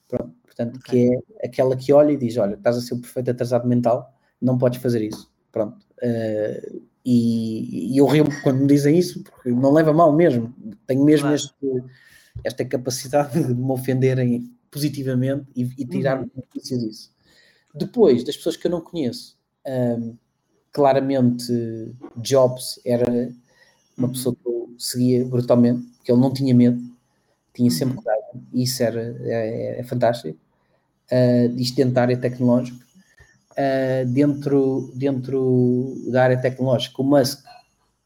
Pronto. Portanto, okay. que é aquela que olha e diz: Olha, estás a ser um perfeito atrasado mental, não podes fazer isso. Pronto. Uh, e, e, eu rio quando me dizem isso, porque não leva mal mesmo. Tenho mesmo claro. este, esta capacidade de me ofenderem positivamente e, e tirar-me uhum. disso. Depois, das pessoas que eu não conheço, um, claramente Jobs era uma uhum. pessoa que eu seguia brutalmente, porque ele não tinha medo, tinha uhum. sempre coragem, e isso era, é, é fantástico. Uh, isto dentro da área tecnológica. Uh, dentro, dentro da área tecnológica, o Musk,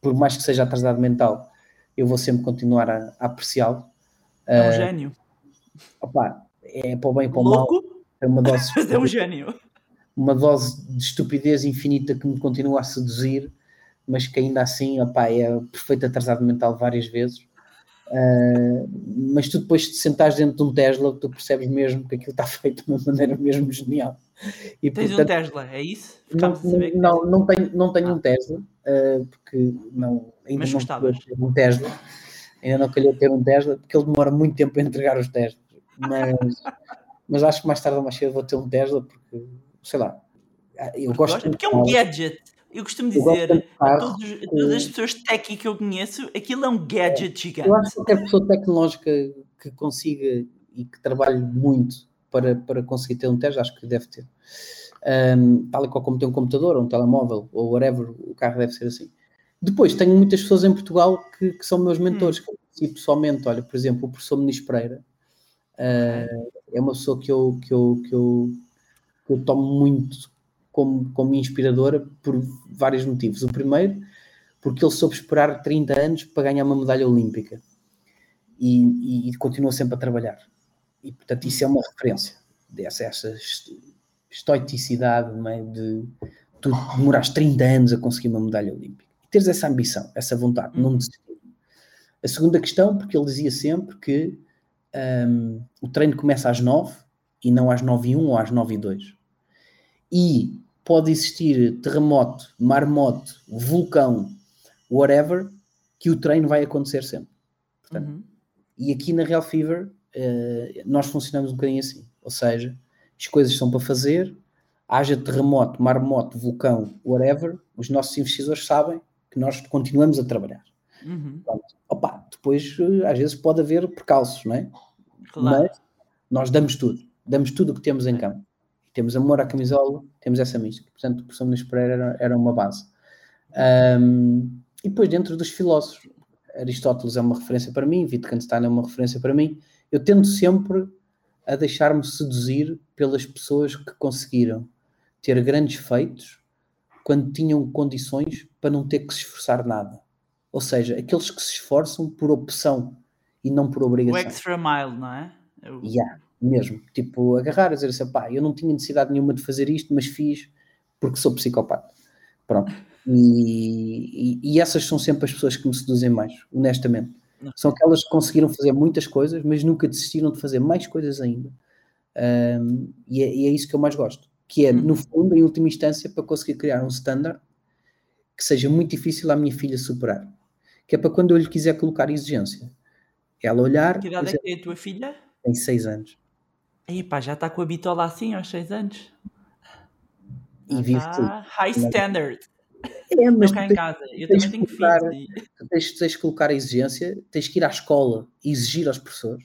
por mais que seja atrasado mental, eu vou sempre continuar a, a apreciá-lo. É um uh, gênio. Opa, é para o bem e para o mal. É uma dose. é um gênio. Uma dose de estupidez infinita que me continua a seduzir mas que ainda assim opa, é perfeito atrasado mental várias vezes. Uh, mas tu depois de sentares dentro de um Tesla, tu percebes mesmo que aquilo está feito de uma maneira mesmo genial. E, Tens portanto, um Tesla, é isso? Não, não, não, tenho, não tenho ah. um Tesla, uh, porque não, ainda mas não gostavas. ter um Tesla. Ainda não queria ter um Tesla, porque ele demora muito tempo a entregar os Teslas. Mas, mas acho que mais tarde ou mais cedo vou ter um Tesla, porque, sei lá, eu porque gosto. Porque é um gadget. Eu costumo dizer eu a, todos, a todas as pessoas tech que eu conheço, aquilo é um gadget gigante. Eu acho que qualquer pessoa tecnológica que consiga e que trabalhe muito para, para conseguir ter um teste, acho que deve ter. Um, tal e qual como tem um computador, ou um telemóvel, ou whatever, o carro deve ser assim. Depois, tenho muitas pessoas em Portugal que, que são meus mentores, hum. que eu pessoalmente. Olha, por exemplo, o professor Muniz Pereira uh, é uma pessoa que eu, que eu, que eu, que eu tomo muito como, como inspiradora por vários motivos. O primeiro, porque ele soube esperar 30 anos para ganhar uma medalha olímpica e, e, e continua sempre a trabalhar. E portanto, isso é uma referência dessa essa estoicidade é? de tu demorares 30 anos a conseguir uma medalha olímpica. E teres essa ambição, essa vontade, não desistir. A segunda questão, porque ele dizia sempre que um, o treino começa às 9 e não às 9 e 1 ou às 9 e 2. E pode existir terremoto, marmoto, vulcão, whatever, que o treino vai acontecer sempre. Portanto, uhum. E aqui na Real Fever uh, nós funcionamos um bocadinho assim. Ou seja, as coisas são para fazer, haja terremoto, marmoto, vulcão, whatever, os nossos investidores sabem que nós continuamos a trabalhar. Uhum. opa, depois eh, às vezes pode haver percalços, não é? Claro. Mas nós damos tudo, damos tudo o que temos em campo temos amor à camisola, temos essa mística. Portanto, o professor Muniz Pereira era, era uma base. Um, e depois, dentro dos filósofos, Aristóteles é uma referência para mim, Wittgenstein é uma referência para mim. Eu tendo sempre a deixar-me seduzir pelas pessoas que conseguiram ter grandes feitos quando tinham condições para não ter que se esforçar nada. Ou seja, aqueles que se esforçam por opção e não por obrigação. O extra mile, não é? Eu... Yeah mesmo. Tipo, agarrar, a dizer assim, pá, eu não tinha necessidade nenhuma de fazer isto, mas fiz porque sou psicopata. Pronto. E, e, e essas são sempre as pessoas que me seduzem mais, honestamente. São aquelas que conseguiram fazer muitas coisas, mas nunca desistiram de fazer mais coisas ainda. Um, e, é, e, é, isso que eu mais gosto. Que é, no fundo, em última instância, para conseguir criar um standard que seja muito difícil à minha filha superar. Que é para quando eu lhe quiser colocar exigência. Ela olhar. Que idade é que é a tua filha? Tem seis anos. Aí pá, já está com a bitola assim aos 6 anos. E vive tá high standard. É, mas cá em casa. Eu também tenho colocar, filhos. E... Tens, tens que colocar a exigência, tens que ir à escola e exigir aos professores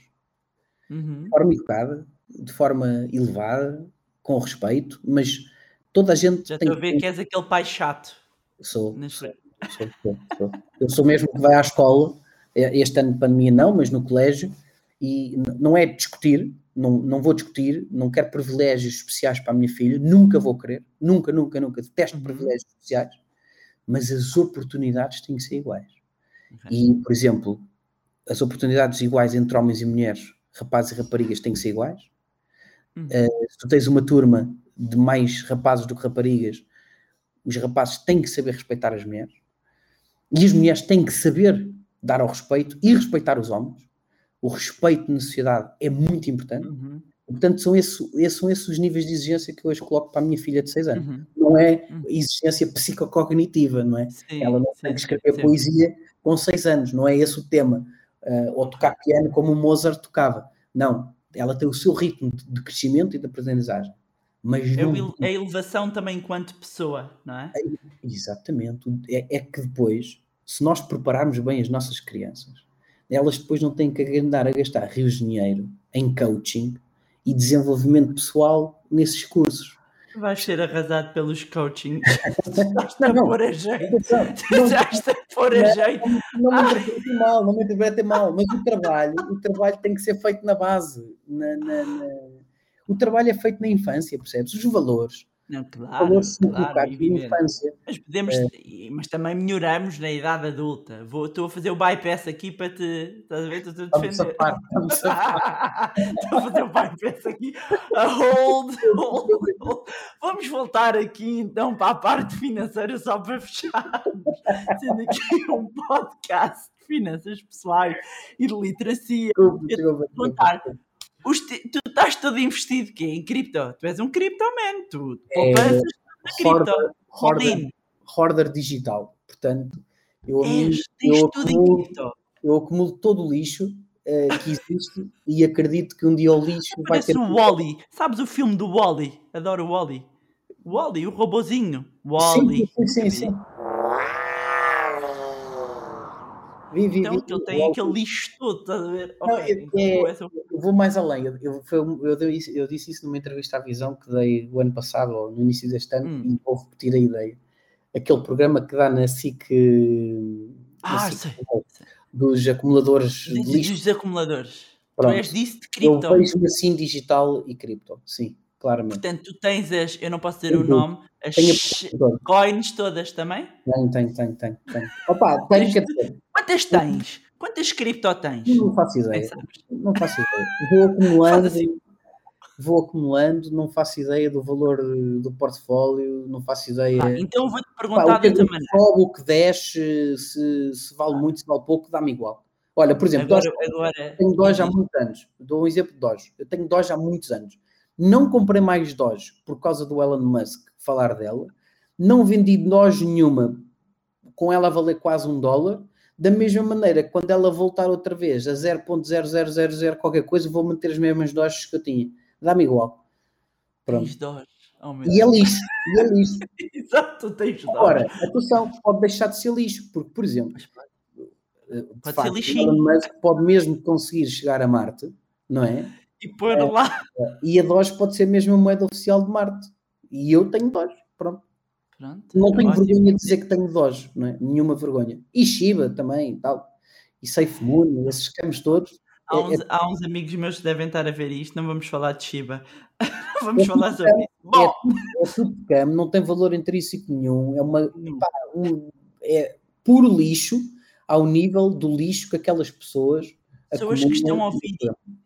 uhum. de forma educada, de forma elevada, com respeito, mas Toda a gente Já tem estou a ver que és aquele pai chato. Sou, sou, sou, sou. Eu sou mesmo que vai à escola, este ano de pandemia não, mas no colégio, e não é discutir, não, não vou discutir, não quero privilégios especiais para a minha filha, nunca vou querer, nunca, nunca, nunca, detesto Uhum. privilégios especiais, mas as oportunidades têm que ser iguais. E, por exemplo, as oportunidades iguais entre homens e mulheres, rapazes e raparigas, têm que ser iguais. Uhum. Eh, se tu tens uma turma de mais rapazes do que raparigas, os rapazes têm que saber respeitar as mulheres e as mulheres têm que saber dar ao respeito e respeitar os homens. O respeito na sociedade é muito importante. Uhum. Portanto, são, esse, esses, são esses os níveis de exigência que eu hoje coloco para a minha filha de 6 anos. Uhum. Não é Uhum. exigência psicocognitiva, não é? Sim, Ela não sim, tem que escrever sim. poesia com 6 anos, não é esse o tema. Ah, ou tocar piano como Mozart tocava. Não, ela tem o seu ritmo de- crescimento e de aprendizagem. Mas É não a elevação também enquanto pessoa, não é? Exatamente. É, é que depois, se nós prepararmos bem as nossas crianças, elas depois não têm que andar a gastar rios de dinheiro em coaching e desenvolvimento pessoal nesses cursos. Vais ser arrasado pelos coaching. Estás Não, a não. pôr a jeito. Não, Estás a pôr a jeito. não me interpretem mal, não me interpretem mal, mas o trabalho, o trabalho tem que ser feito na base. na- na- na- O trabalho é feito na infância, percebes? Os valores. Não, claro, claro, infância. Mas podemos, mas também melhoramos na idade adulta. Vou, estou a fazer o bypass aqui para te. Estás a ver? Estou a defender. safar, vamos safar. Estou a fazer o bypass aqui. A hold, hold, hold. Vamos voltar aqui então para a parte financeira só para fecharmos. Sendo aqui um podcast de finanças pessoais e de literacia. Desculpa, desculpa, contar. Os tu estás todo investido quê? em cripto. Tu és um criptoman. Tu poupanças cripto. Hoarder, hoarder, All-in. hoarder digital. Portanto, eu, És, eu, tudo em acumulo, cripto. eu acumulo todo o lixo eh, que existe e acredito que um dia o lixo vai Parece ter. o Wally. Sabes o filme do Wally? Adoro o Wally. Wally, o robozinho. Wally. Sim, sim, sim. sim. Vi, vi, Então vi, que ele tem aquele lixo todo, estás a ver? Não, Ok, é- então é- vou mais além. Eu, eu, eu, eu disse isso numa entrevista à Visão que dei o ano passado, ou no início deste ano, Hum. e vou repetir a ideia. Aquele programa que dá na SIC, na Ah, SIC, sei. dos acumuladores de lixo. dos acumuladores. Pronto. Tu és disso de Eu cripto. vejo-me assim digital e cripto, sim, claramente. Portanto, tu tens as, eu não posso dizer o nome, as coins todas também? Tenho, tenho, tenho, tenho. tenho. Opa, tenho, quer dizer, Quantas tens? Quantas cripto tens? não faço Nem ideia. Não faço ideia. Vou acumulando, vou acumulando, não faço ideia do valor do portfólio, não faço ideia. Ah, então vou-te Pá, perguntar o que, de é outra que maneira. sobe, o que desce, se, se vale muito, se vale pouco, dá-me igual. Olha, por exemplo, Agora, Doge- agora, tenho Doge há muitos anos. Dou um exemplo de Doge. Eu tenho Doge há muitos anos. Não comprei mais Doge por causa do Elon Musk falar dela. Não vendi Doge nenhuma com ela a valer quase um dólar. Da mesma maneira, quando ela voltar outra vez a 0.0000 qualquer coisa, vou manter as mesmas Doges que eu tinha. Dá-me igual. Pronto. Oh, E é lixo. E é lixo. Exato, tens. Agora, atenção, pode deixar de ser lixo, porque, por exemplo, Mas, Pode facto, ser lixinho. Musk pode mesmo conseguir chegar a Marte, não é? E pôr É. lá. E a Doge pode ser mesmo a moeda oficial de Marte. E eu tenho Doge, pronto. Pronto. Não tenho ótimo. vergonha de dizer que tenho Doge, não é? Nenhuma vergonha. E Shiba também, e tal. E SafeMoon, esses campos todos. Há É- uns, é- há uns amigos meus que devem estar a ver isto, não vamos falar de Shiba. vamos falar sobre isso. É, Bom, é tudo cam, não tem valor intrínseco nenhum. É, uma, não. um- é puro lixo ao nível do lixo que aquelas pessoas. Pessoas que estão acumulam. a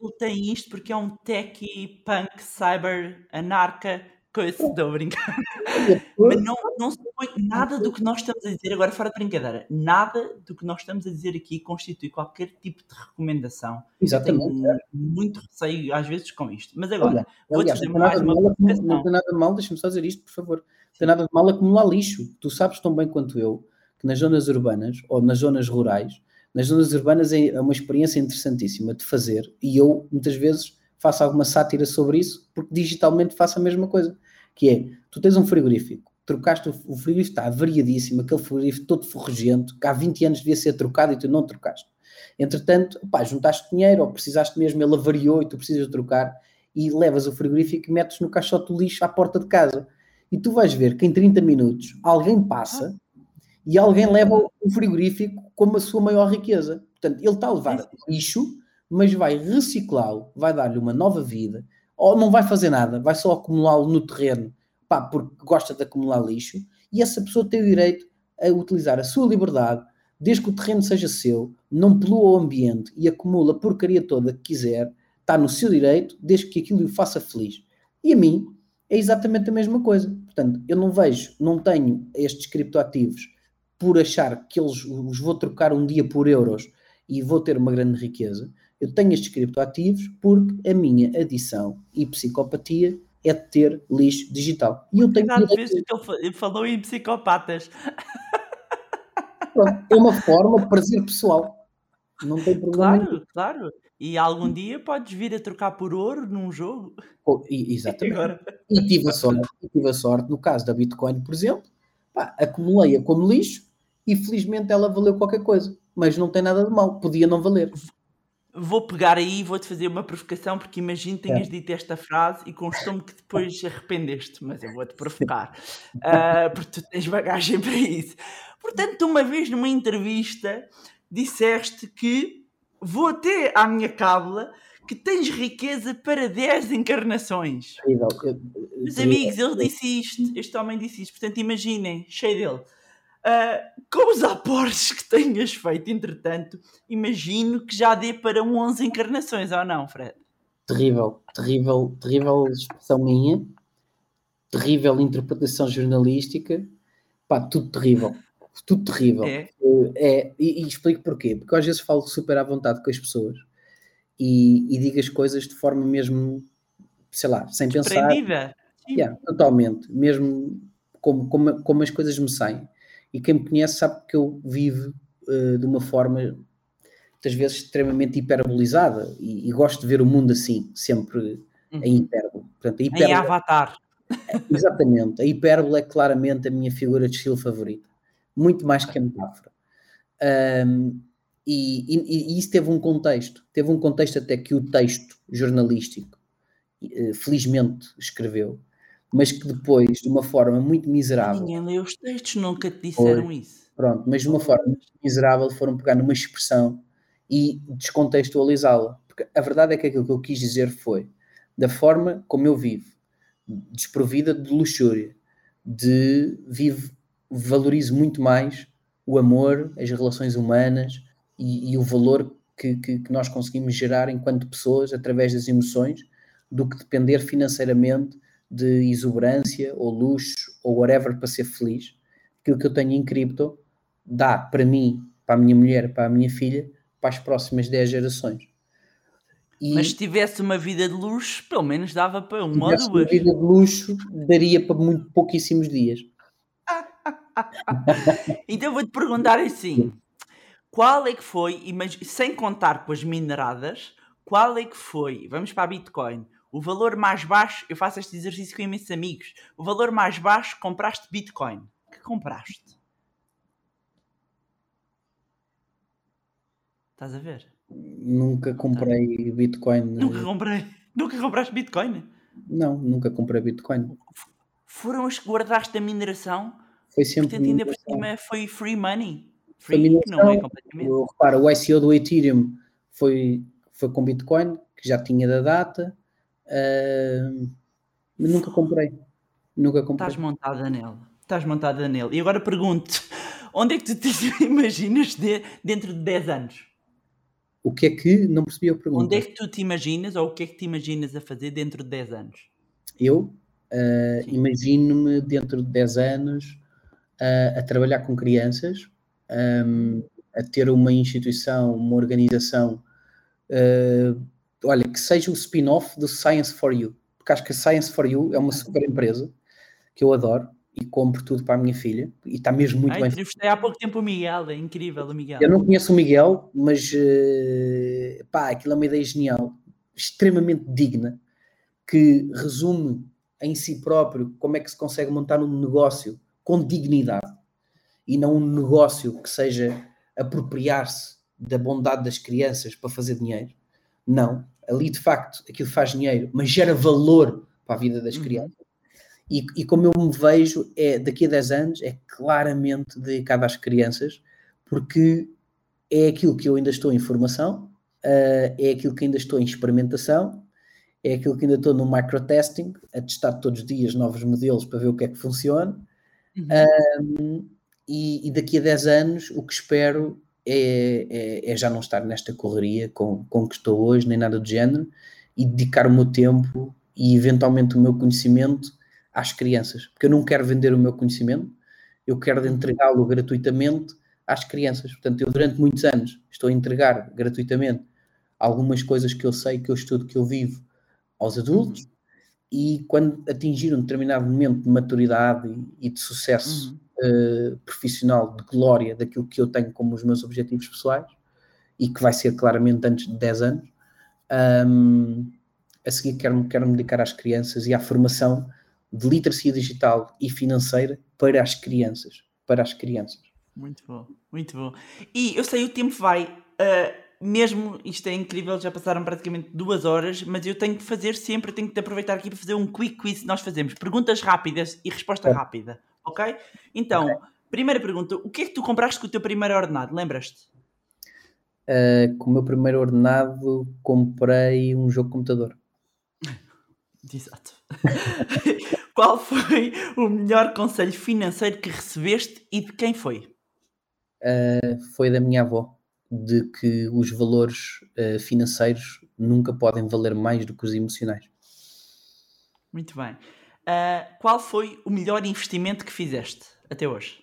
ouvir tem isto porque é um techie, punk, cyber, anarca, coisa. Estou a brincar. Mas não, não se põe nada do que nós estamos a dizer, agora fora de brincadeira, nada do que nós estamos a dizer aqui constitui qualquer tipo de recomendação. Eu tenho Exatamente. muito receio às vezes com isto. Mas agora, Olha, vou-te aliás, tem mais uma mal, não tem nada de mal, deixa-me só dizer isto, por favor. Não tem nada de mal acumular lixo. Tu sabes tão bem quanto eu que nas zonas urbanas ou nas zonas rurais, nas zonas urbanas é é uma experiência interessantíssima de fazer e eu muitas vezes faço alguma sátira sobre isso porque digitalmente faço a mesma coisa, que é, tu tens um frigorífico, trocaste o o frigorífico, está variadíssimo, aquele frigorífico todo forregento, que há 20 anos devia ser trocado e tu não trocaste. Entretanto, pá, juntaste dinheiro ou precisaste mesmo, ele avariou e tu precisas trocar e levas o frigorífico e metes no caixote do lixo à porta de casa. E tu vais ver que em 30 minutos alguém passa e alguém leva o frigorífico como a sua maior riqueza. Portanto, ele está a levar lixo, mas vai reciclá-lo, vai dar-lhe uma nova vida, ou não vai fazer nada, vai só acumulá-lo no terreno, pá, porque gosta de acumular lixo, e essa pessoa tem o direito a utilizar a sua liberdade, desde que o terreno seja seu, não polua o ambiente e acumula a porcaria toda que quiser, está no seu direito, desde que aquilo o faça feliz. E a mim é exatamente a mesma coisa. Portanto, eu não vejo, não tenho estes criptoativos por achar que eles os vou trocar um dia por euros e vou ter uma grande riqueza. Eu tenho estes criptoativos porque a minha adição e psicopatia é de ter lixo digital. E eu tenho que ele falou em psicopatas. Pronto, é uma forma de prazer pessoal. Não tem problema. Claro, nenhum. claro. E algum dia podes vir a trocar por ouro num jogo. Oh, e, exatamente. Agora... E tive a sorte, tive a sorte, no caso da Bitcoin, por exemplo, acumulei-a como lixo e felizmente ela valeu qualquer coisa. Mas não tem nada de mal, podia não valer. Vou pegar aí e vou-te fazer uma provocação, porque imagino que tenhas é. dito esta frase e constou-me que depois arrependeste, mas eu vou-te provocar, uh, porque tu tens bagagem para isso. Portanto, uma vez numa entrevista disseste que vou até à minha cábula que tens riqueza para 10 encarnações. Meus amigos, ele disse isto, este homem disse isto, portanto imaginem, cheio dele. Uh, com os aportes que tenhas feito, entretanto, imagino que já dê para 11 encarnações, ou não, Fred? Terrível, terrível, terrível expressão minha, terrível interpretação jornalística, pá, tudo terrível, tudo terrível. É, é e, e, explico porquê, porque eu às vezes falo super à vontade com as pessoas e, e digo as coisas de forma mesmo, sei lá, sem pensar. Yeah, totalmente, mesmo como, como, como as coisas me saem e quem me conhece sabe que eu vivo uh, de uma forma muitas vezes extremamente hiperbolizada e, e, gosto de ver o mundo assim, sempre uhum. em hipérbole. Portanto, a hipérbole, em avatar. Exatamente, a hipérbole é claramente a minha figura de estilo favorita, muito mais que a metáfora. Um, e, e, e, isso teve um contexto, teve um contexto até que o texto jornalístico, eh, felizmente, escreveu, mas que depois, de uma forma muito miserável. Ninguém leu os textos, nunca te disseram foi, isso. Pronto, mas de uma forma muito miserável foram pegar numa expressão e descontextualizá-la. Porque a verdade é que aquilo que eu quis dizer foi da forma como eu vivo, desprovida de luxúria, de vivo, valorizo muito mais o amor, as relações humanas e, e o valor que, que, que nós conseguimos gerar enquanto pessoas através das emoções do que depender financeiramente de exuberância ou luxo ou whatever para ser feliz. Aquilo que eu tenho em cripto dá para mim, para a minha mulher, para a minha filha, para as próximas 10 gerações. E Mas se tivesse uma vida de luxo, pelo menos dava para uma ou duas. Uma vida de luxo daria para muito pouquíssimos dias. então vou-te perguntar assim: qual é que foi, sem contar com as mineradas, qual é que foi, vamos para a Bitcoin, o valor mais baixo, eu faço este exercício com imensos amigos. O valor mais baixo, compraste Bitcoin. Que compraste? Estás a ver? Nunca comprei. Bitcoin. Nunca comprei. Nunca compraste Bitcoin? Não, nunca comprei Bitcoin. Foram os que guardaste a mineração? Foi sempre. Portanto, ainda por cima foi free money. Free, não é completamente. Repara, o ICO do Ethereum foi, foi com Bitcoin, que já tinha da data. Uh, nunca comprei. Nunca comprei. Estás montada nele. Estás montada nele. E agora pergunto: onde é que tu te imaginas de, dentro de 10 anos? O que é que. Não percebi a pergunta. Onde é que tu te imaginas ou o que é que te imaginas a fazer dentro de 10 anos? Eu uh, imagino-me dentro de 10 anos uh, a trabalhar com crianças, um, a ter uma instituição, uma organização uh, olha, que seja o spin-off do Science for You, porque acho que a Science for You é uma super empresa que eu adoro e compro tudo para a minha filha e está mesmo muito ah, bem. Entrevistei há pouco tempo o Miguel, é incrível o Miguel. Eu não conheço o Miguel, mas uh, pá, aquilo é uma ideia genial, extremamente digna, que resume em si próprio como é que se consegue montar um negócio com dignidade e não um negócio que seja apropriar-se da bondade das crianças para fazer dinheiro. Não, ali de facto aquilo faz dinheiro, mas gera valor para a vida das uhum. crianças. E, e, como eu me vejo, é daqui a 10 anos, é claramente dedicado às crianças, porque é aquilo que eu ainda estou em formação, uh, é aquilo que ainda estou em experimentação, é aquilo que ainda estou no microtesting, a testar todos os dias novos modelos para ver o que é que funciona. Uhum. Um, e, e, daqui a 10 anos o que espero é, é, é, já não estar nesta correria com, com que estou hoje, nem nada do género, e dedicar o meu tempo e eventualmente o meu conhecimento às crianças, porque eu não quero vender o meu conhecimento, eu quero uhum. entregá-lo gratuitamente às crianças. Portanto, eu durante muitos anos estou a entregar gratuitamente algumas coisas que eu sei, que eu estudo, que eu vivo aos adultos, uhum. e quando atingir um determinado momento de maturidade e, e de sucesso uhum uh, profissional de glória daquilo que eu tenho como os meus objetivos pessoais e que vai ser claramente antes de 10 anos. Um, a seguir quero-me quero -me dedicar às crianças e à formação de literacia digital e financeira para as crianças. Para as crianças. Muito bom, muito bom. E eu sei, o tempo vai. Uh, mesmo isto é incrível, já passaram praticamente duas horas, mas eu tenho que fazer sempre, tenho que aproveitar aqui para fazer um quick quiz que nós fazemos. Perguntas rápidas e resposta é. rápida. Ok? Então, okay. primeira pergunta: o que é que tu compraste com o teu primeiro ordenado? Lembras-te? Uh, com o meu primeiro ordenado, comprei um jogo de computador. Exato. Qual foi o melhor conselho financeiro que recebeste e de quem foi? Uh, foi da minha avó, de que os valores uh, financeiros nunca podem valer mais do que os emocionais. Muito bem. Uh, qual foi o melhor investimento que fizeste até hoje?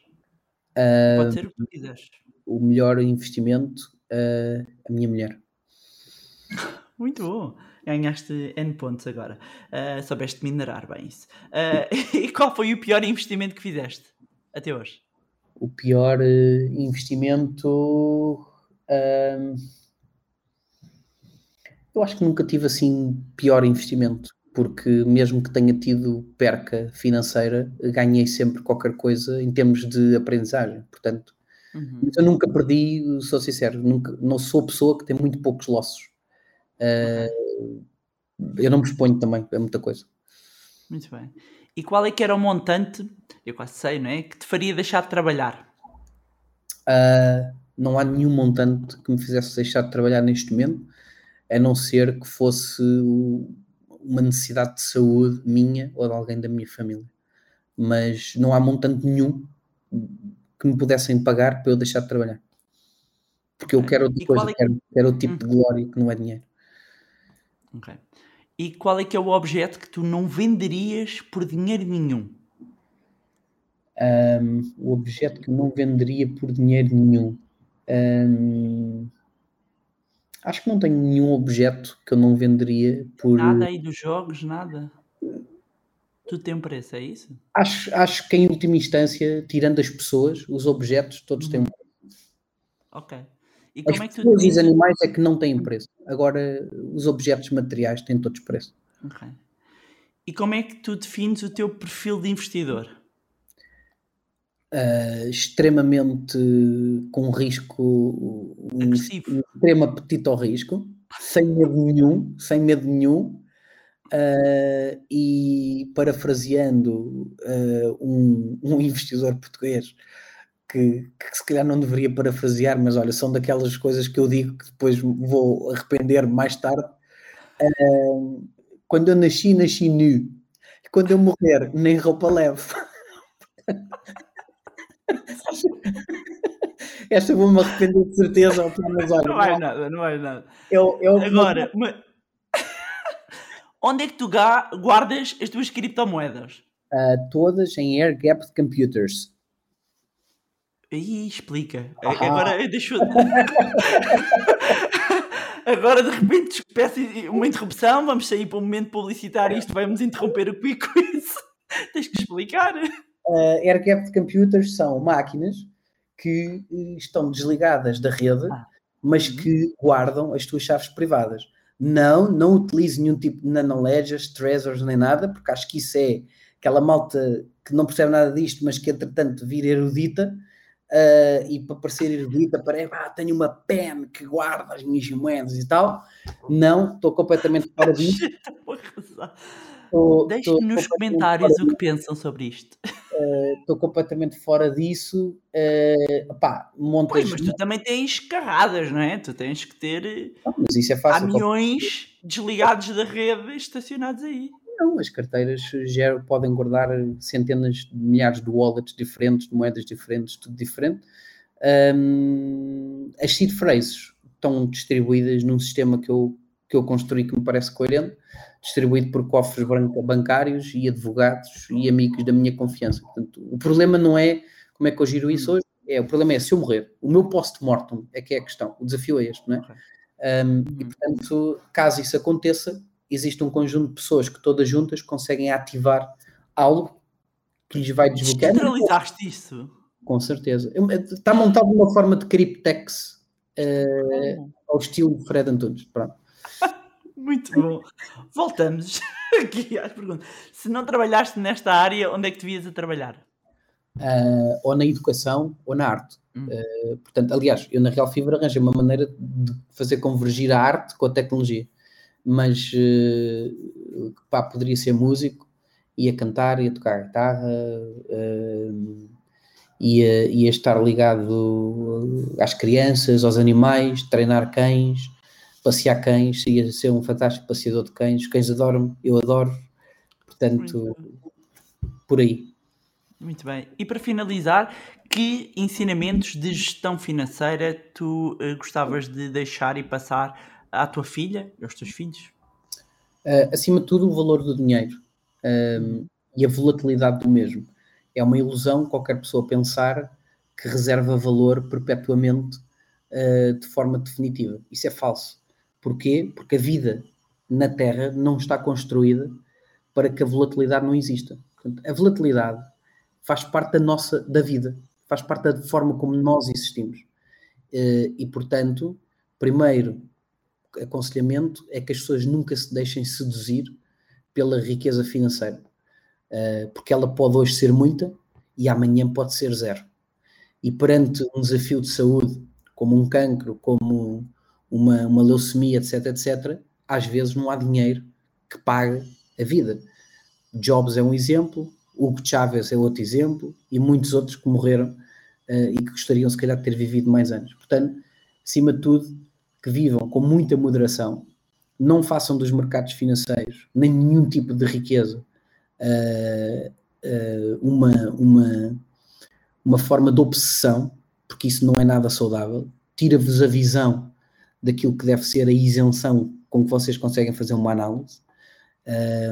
Uh, Pode ser o que quiseres. O melhor investimento, uh, a minha mulher. Muito bom. Ganhaste N pontos agora. Uh, soubeste minerar bem isso. E qual foi o pior investimento que fizeste até hoje? O pior investimento. eu acho que nunca tive assim pior investimento porque mesmo que tenha tido perca financeira, ganhei sempre qualquer coisa em termos de aprendizagem. Portanto, uhum. eu nunca perdi, sou sincero, nunca, não sou pessoa que tem muito poucos losses. Uh, eu não me exponho também, é muita coisa. Muito bem. E qual é que era o montante, eu quase sei, não é? Que te faria deixar de trabalhar? Uh, não há nenhum montante que me fizesse deixar de trabalhar neste momento, a não ser que fosse uma necessidade de saúde minha ou de alguém da minha família. Mas não há montante nenhum que me pudessem pagar para eu deixar de trabalhar. Porque eu quero outra coisa, é... quero, quero outro tipo hum. de glória que não é dinheiro. Ok. E qual é que é o objeto que tu não venderias por dinheiro nenhum? Um, o objeto que não venderia por dinheiro nenhum. Um, Acho que não tenho nenhum objeto que eu não venderia por. Nada aí dos jogos, nada. Tudo tem um preço, é isso? Acho, acho que em última instância, tirando as pessoas, os objetos todos têm um uhum. preço. Ok. E as como é que tu e os animais é que não têm preço. Agora, os objetos materiais têm todos preço. Ok. E como é que tu defines o teu perfil de investidor? Uh, extremamente com risco, um, um, extremo apetite ao risco, sem medo nenhum, sem medo nenhum, uh, e parafraseando uh, um, um, investidor português que, que, se calhar não deveria parafrasear, mas olha, são daquelas coisas que eu digo que depois vou arrepender mais tarde. quando eu nasci, nasci nu. Quando eu morrer, nem roupa levo. Esta vou-me arrepender de certeza, mas olha. Não vai nada, não vai nada. Eu, eu, Agora, mas... onde é que tu guardas as tuas criptomoedas? Uh, todas em Air Gap Computers. Aí explica. Ah. Agora deixa Agora de repente peço uma interrupção, vamos sair para um momento publicitário isto vai-nos interromper o quick quiz. Tens que explicar. Uh, air gapped computers são máquinas que eh, estão desligadas da rede, ah. mas uhum. que guardam as tuas chaves privadas. Não, não utilize nenhum tipo de nanoledgers, treasures nem nada, porque acho que isso é aquela malta que não percebe nada disto, mas que entretanto vira erudita, uh, e para parecer erudita, para ah, tenho uma pen que guarda as minhas moedas e tal. Não, estou completamente fora disso. Deixem nos comentários o que pensam sobre isto. Estou uh, completamente fora disso. Uh, pá, montas... Pois, mas tu também tens carradas, não é? Tu tens que ter não, mas isso é fácil, caminhões desligados da rede estacionados aí. Não, as carteiras geram, podem guardar centenas de milhares de wallets diferentes, de moedas diferentes, tudo diferente. Um, as seed phrases estão distribuídas num sistema que eu, que eu construí que me parece coerente, distribuído por cofres bancários e advogados e amigos da minha confiança. Portanto, o problema não é como é que eu giro isso hoje, é, o problema é se eu morrer. O meu post-mortem é que é a questão. O desafio é este, não é? Um, e, portanto, caso isso aconteça, existe um conjunto de pessoas que todas juntas conseguem ativar algo que lhes vai desbloquear. Descentralizaste isso? Com certeza. Está montado de uma forma de criptex uh, ao estilo de Fred Antunes. Pronto. Muito bom. Voltamos aqui às perguntas. Se não trabalhaste nesta área, onde é que devias a trabalhar? Uh, ou na educação ou na arte. Hum. Uh, portanto, aliás, eu na Real Fibra arranjei uma maneira de fazer convergir a arte com a tecnologia mas uh, pá, poderia ser músico, ia cantar, ia tocar guitarra, uh, ia, ia estar ligado às crianças, aos animais, treinar cães, passear cães, ia ser um fantástico passeador de cães, os cães adoram, eu adoro, portanto, por aí. Muito bem. E para finalizar, que ensinamentos de gestão financeira tu uh, gostavas de deixar e passar à tua filha e aos teus filhos? Uh, acima de tudo, o valor do dinheiro uh, e a volatilidade do mesmo. É uma ilusão qualquer pessoa pensar que reserva valor perpetuamente uh, de forma definitiva. Isso é falso. Porquê? Porque a vida na Terra não está construída para que a volatilidade não exista. Portanto, a volatilidade faz parte da nossa da vida, faz parte da forma como nós existimos. e, portanto, primeiro, aconselhamento é que as pessoas nunca se deixem seduzir pela riqueza financeira, uh, porque ela pode hoje ser muita e amanhã pode ser zero. E perante um desafio de saúde, como um cancro, como uma, uma leucemia, etc, etc, às vezes não há dinheiro que pague a vida. Jobs é um exemplo, Hugo Chávez é outro exemplo, e muitos outros que morreram uh, e que gostariam, se calhar, de ter vivido mais anos. Portanto, acima de tudo, que vivam com muita moderação, não façam dos mercados financeiros nem nenhum tipo de riqueza uh, uh, uma, uma, uma forma de obsessão, porque isso não é nada saudável, tira-vos a visão daquilo que deve ser a isenção com que vocês conseguem fazer uma análise.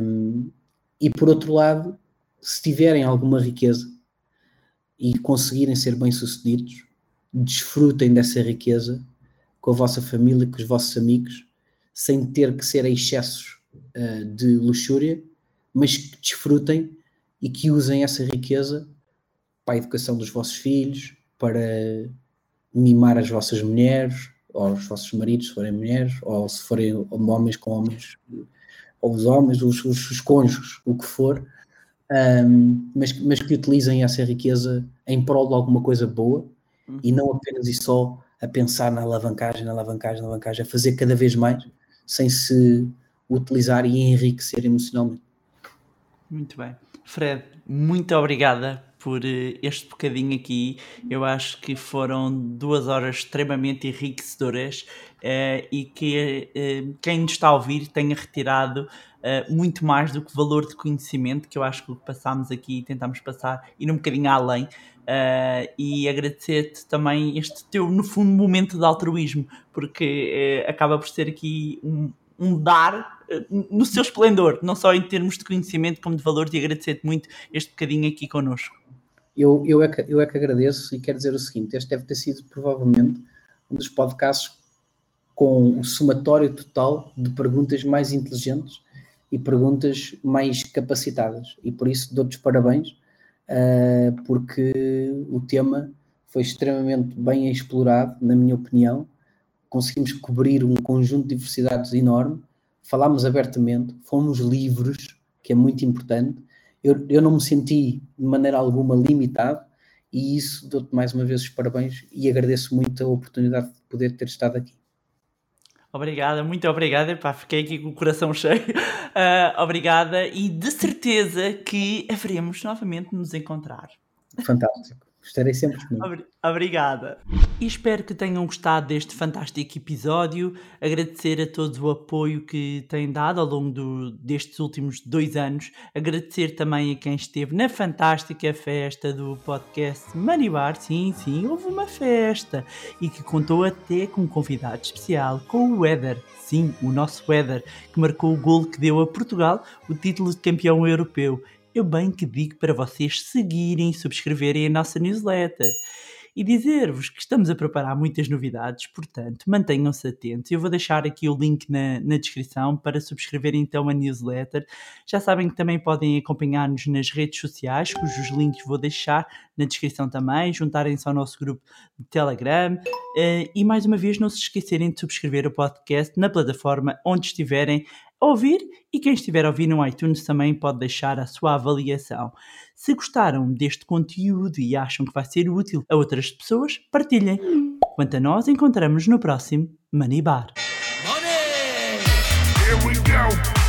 Um, e por outro lado, se tiverem alguma riqueza e conseguirem ser bem-sucedidos, desfrutem dessa riqueza com a vossa família, com os vossos amigos, sem ter que ser a excessos uh, de luxúria, mas que desfrutem e que usem essa riqueza para a educação dos vossos filhos, para mimar as vossas mulheres, ou os vossos maridos, se forem mulheres, ou se forem homens com homens, ou os homens, os, os, os cônjuges, o que for, um, mas, mas que utilizem essa riqueza em prol de alguma coisa boa uhum. e não apenas e só a pensar na alavancagem, na alavancagem, na alavancagem, a fazer cada vez mais, sem se utilizar e enriquecer emocionalmente. Muito bem. Fred, muito obrigada por eh, este bocadinho aqui. Eu acho que foram duas horas extremamente enriquecedoras uh, e que uh, quem nos está a ouvir tenha retirado uh, muito mais do que valor de conhecimento, que eu acho que passámos aqui e tentámos passar, ir um bocadinho além. E agradecer-te também este teu, no fundo, momento de altruísmo, porque acaba por ser aqui um, um dar no seu esplendor, não só em termos de conhecimento, como de valor, e agradecer-te muito este bocadinho aqui connosco. Eu, eu, é que, eu é que agradeço e quero dizer o seguinte: este deve ter sido provavelmente um dos podcasts com o somatório total de perguntas mais inteligentes e perguntas mais capacitadas, e por isso dou-te parabéns uh, porque o tema foi extremamente bem explorado, na minha opinião. Conseguimos cobrir um conjunto de diversidades enorme, falámos abertamente, fomos livres, que é muito importante. Eu, eu não me senti de maneira alguma limitado e isso dou-te mais uma vez os parabéns e agradeço muito a oportunidade de poder ter estado aqui. Obrigada, muito obrigada. Epá, fiquei aqui com o coração cheio. Uh, obrigada e de certeza que haveremos novamente nos encontrar. Fantástico. Estarei sempre disponível. Obrigada. E espero que tenham gostado deste fantástico episódio. Agradecer a todos o apoio que têm dado ao longo do, destes últimos dois anos. Agradecer também a quem esteve na fantástica festa do podcast Manibar. Sim, sim, houve uma festa. E que contou até com um convidado especial, com o Weather. Sim, o nosso Weather, que marcou o gol que deu a Portugal o título de campeão europeu eu bem que digo para vocês seguirem e subscreverem a nossa newsletter. E dizer-vos que estamos a preparar muitas novidades, portanto, mantenham-se atentos. Eu vou deixar aqui o link na, na descrição para subscreverem então a newsletter. Já sabem que também podem acompanhar-nos nas redes sociais, cujos links vou deixar na descrição também. Juntarem-se ao nosso grupo de Telegram. Uh, e mais uma vez, não se esquecerem de subscrever o podcast na plataforma onde estiverem ouvir e quem estiver a ouvir no iTunes também pode deixar a sua avaliação. Se gostaram deste conteúdo e acham que vai ser útil a outras pessoas, partilhem. Quanto a nós, encontramos no próximo Money Bar. Money! Here we go.